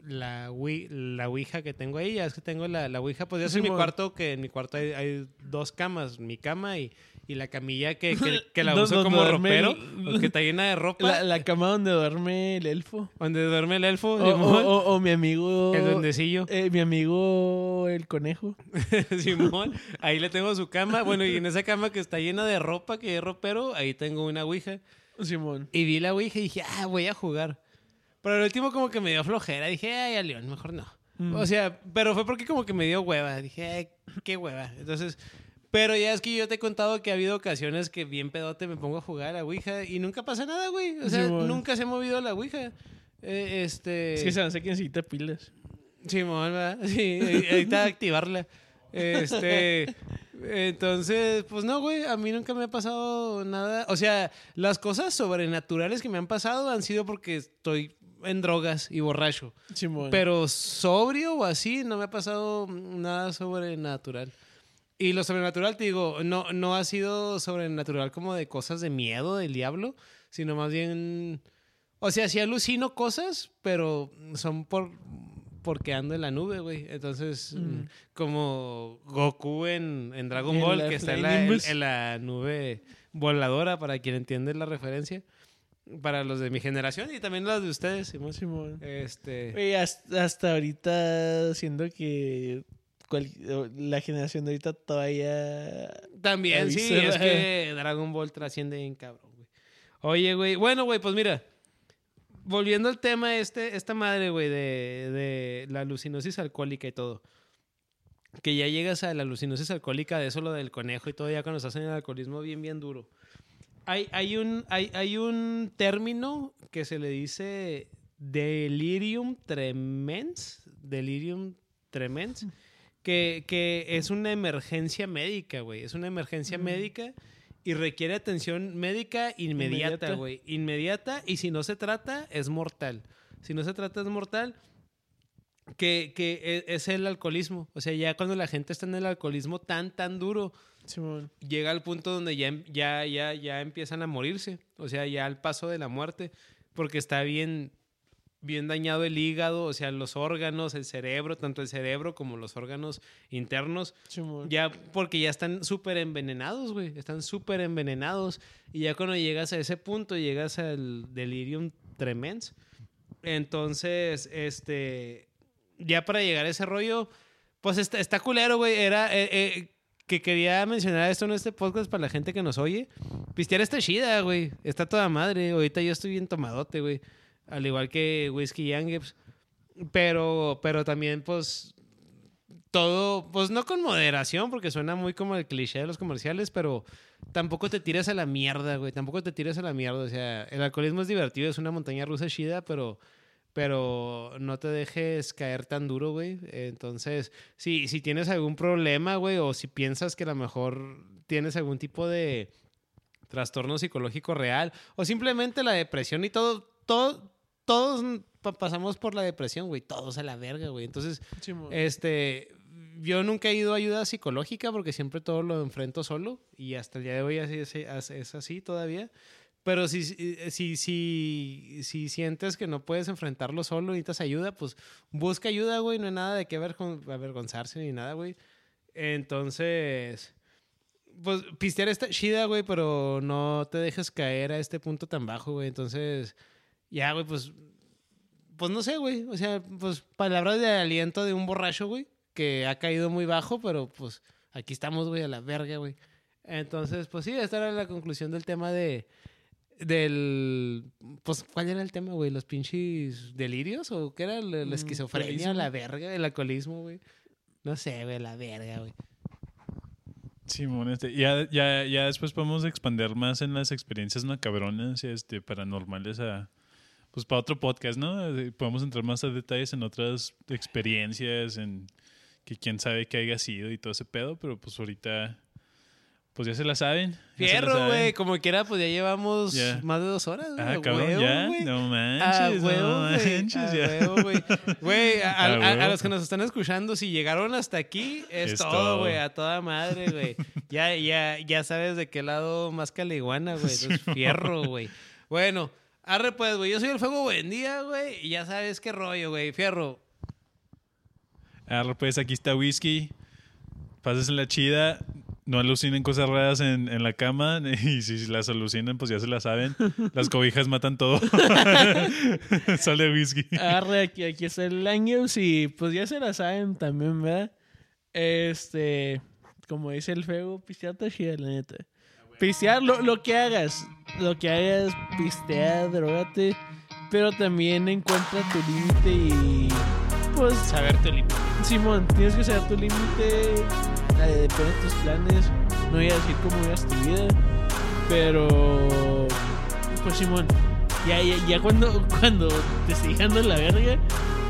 la, Wii- la Ouija que tengo ahí. Ya es que tengo la, la Ouija. Pues ya es en mi cuarto, que en mi cuarto hay, hay dos camas. Mi cama y, y la camilla que, que, que la uso como ropero. el- porque está llena de ropa. La, la cama donde duerme el elfo. Donde duerme el elfo, O, Simón. o- o- o mi amigo. el duendecillo. eh, mi amigo el conejo. Simón. Ahí le tengo su cama. Bueno, y en esa cama que está llena de ropa, que es ropero, ahí tengo una Ouija. Simón. Y vi la Ouija y dije, ah, voy a jugar. Pero al último como que me dio flojera. Dije, ay, a León, mejor no. O sea, pero fue porque como que me dio hueva. Dije, "Ay, qué hueva. Entonces, pero ya es que yo te he contado que ha habido ocasiones que bien pedote me pongo a jugar a la Ouija y nunca pasa nada, güey. O sea, nunca se ha movido la Ouija. Eh, este. Es que se hace que necesita pilas. Simón, ¿verdad? Sí, ahorita activarla. Este. Entonces, pues no, güey, a mí nunca me ha pasado nada. O sea, las cosas sobrenaturales que me han pasado han sido porque estoy en drogas y borracho. Simón. Pero sobrio o así, no me ha pasado nada sobrenatural. Y lo sobrenatural, te digo, no, no ha sido sobrenatural como de cosas de miedo del diablo, sino más bien. O sea, sí alucino cosas, pero son por porque ando en la nube, güey. Entonces, Mm. como Goku en, en Dragon En Ball, que está en la, en- en nube voladora, para quien entiende la referencia. Para los de mi generación y también los de ustedes, Simón. Simón. Este. Güey, hasta, hasta ahorita siento que la generación de ahorita todavía... También, sí, es que Dragon Ball trasciende bien cabrón, güey. Oye, güey, bueno, güey, pues mira, volviendo al tema este, esta madre, güey, de, de la alucinosis alcohólica y todo. Que ya llegas a la alucinosis alcohólica, de eso lo del conejo y todo, ya cuando estás en el alcoholismo bien, bien duro. Hay, hay, un, hay, hay un término que se le dice delirium tremens, delirium tremens, que, que es una emergencia médica, güey. Es una emergencia Mm. médica y requiere atención médica inmediata, güey. Inmediata y si no se trata, es mortal. Si no se trata, es mortal. Que, que e- es el alcoholismo. O sea, ya cuando la gente está en el alcoholismo tan, tan duro, Simón. llega al punto donde ya, em- ya, ya, ya empiezan a morirse. O sea, ya al paso de la muerte. Porque está bien, bien dañado el hígado, o sea, los órganos, el cerebro, tanto el cerebro como los órganos internos. Ya, porque ya están súper envenenados, güey. Están súper envenenados. Y ya cuando llegas a ese punto, llegas al delirium tremens. Entonces, este. Ya para llegar a ese rollo, pues está, está culero, güey. Era. eh, eh, que quería mencionar esto en este podcast para la gente que nos oye. Pistear está chida, güey. Está toda madre. Ahorita yo estoy bien tomadote, güey. Al igual que Whiskey Yangeps. Pero, pero también, pues, todo, pues no con moderación, porque suena muy como el cliché de los comerciales, pero tampoco te tires a la mierda, güey. Tampoco te tires a la mierda. O sea, el alcoholismo es divertido, es una montaña rusa chida, pero, pero no te dejes caer tan duro, güey. Entonces, si, si tienes algún problema, güey, o si piensas que a lo mejor tienes algún tipo de trastorno psicológico real, o simplemente la depresión y todo, todo, todos pa- pasamos por la depresión, güey. Todos a la verga, güey. Entonces, Simón. este, yo nunca he ido a ayuda psicológica porque siempre todo lo enfrento solo y hasta el día de hoy así es, es- así todavía. Pero si, si, si, si sientes que no puedes enfrentarlo solo y necesitas ayuda, pues busca ayuda, güey. No hay nada de qué avergon- avergonzarse ni nada, güey. Entonces, pues pistear está chida, güey, pero no te dejes caer a este punto tan bajo, güey. Entonces, ya, güey, pues pues no sé, güey. O sea, pues palabras de aliento de un borracho, güey, que ha caído muy bajo, pero pues aquí estamos, güey, a la verga, güey. Entonces, pues sí, esta era la conclusión del tema de. Del. Pues, ¿cuál era el tema, güey? ¿Los pinches delirios? ¿O qué era? La, la Mm, esquizofrenia, la verga, el alcoholismo, güey. No sé, güey, la verga, güey. Simón, este, ya, ya, ya después podemos expandir más en las experiencias macabronas, este, paranormales a, pues para otro podcast, ¿no? Podemos entrar más a detalles en otras experiencias, en que quién sabe qué haya sido y todo ese pedo, pero pues ahorita, pues ya se la saben. la Fierro, güey. Como quiera, pues ya llevamos más de dos horas, güey. Ah, a cabrón, huevo, ya. güey. No A manches, huevo, no güey. manches, A güey. Güey, a, A a- a los que nos están escuchando, si llegaron hasta aquí, es, Es todo, güey. A toda madre, güey. Ya, ya, ya sabes de qué lado más caliguana, güey. Entonces, fierro, güey. Bueno, arre pues, güey. Yo soy el Fuego Buen Día, güey. Y ya sabes qué rollo, güey. Fierro. Arre, pues aquí está whisky. Pásense la chida. No alucinen cosas raras en, en la cama. Y si las alucinan, pues ya se la saben. Las cobijas matan todo. Sal de whisky. Arre, aquí, aquí está el Angels y pues ya se la saben también, ¿verdad? Este, como dice el feo, pistear está chida, la neta. Pistear lo, lo que hagas, lo que hagas, pistear, drogate, pero también encuentra tu límite y pues saber tu límite. Simón, tienes que saber tu límite. eh, Depende de tus planes. No voy a decir cómo veas tu vida. Pero. Pues Simón. Ya, ya, ya cuando, cuando te esté llegando la verga.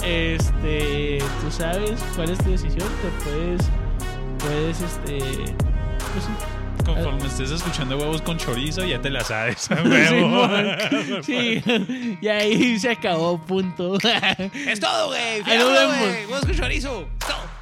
Este. Tú sabes cuál es tu decisión. Te puedes. Puedes este. Pues sí. Conforme estés escuchando huevos con chorizo, ya te la sabes. huevo. Sí. Y ahí se acabó, punto. Es todo, güey. Huevos con chorizo. Todo.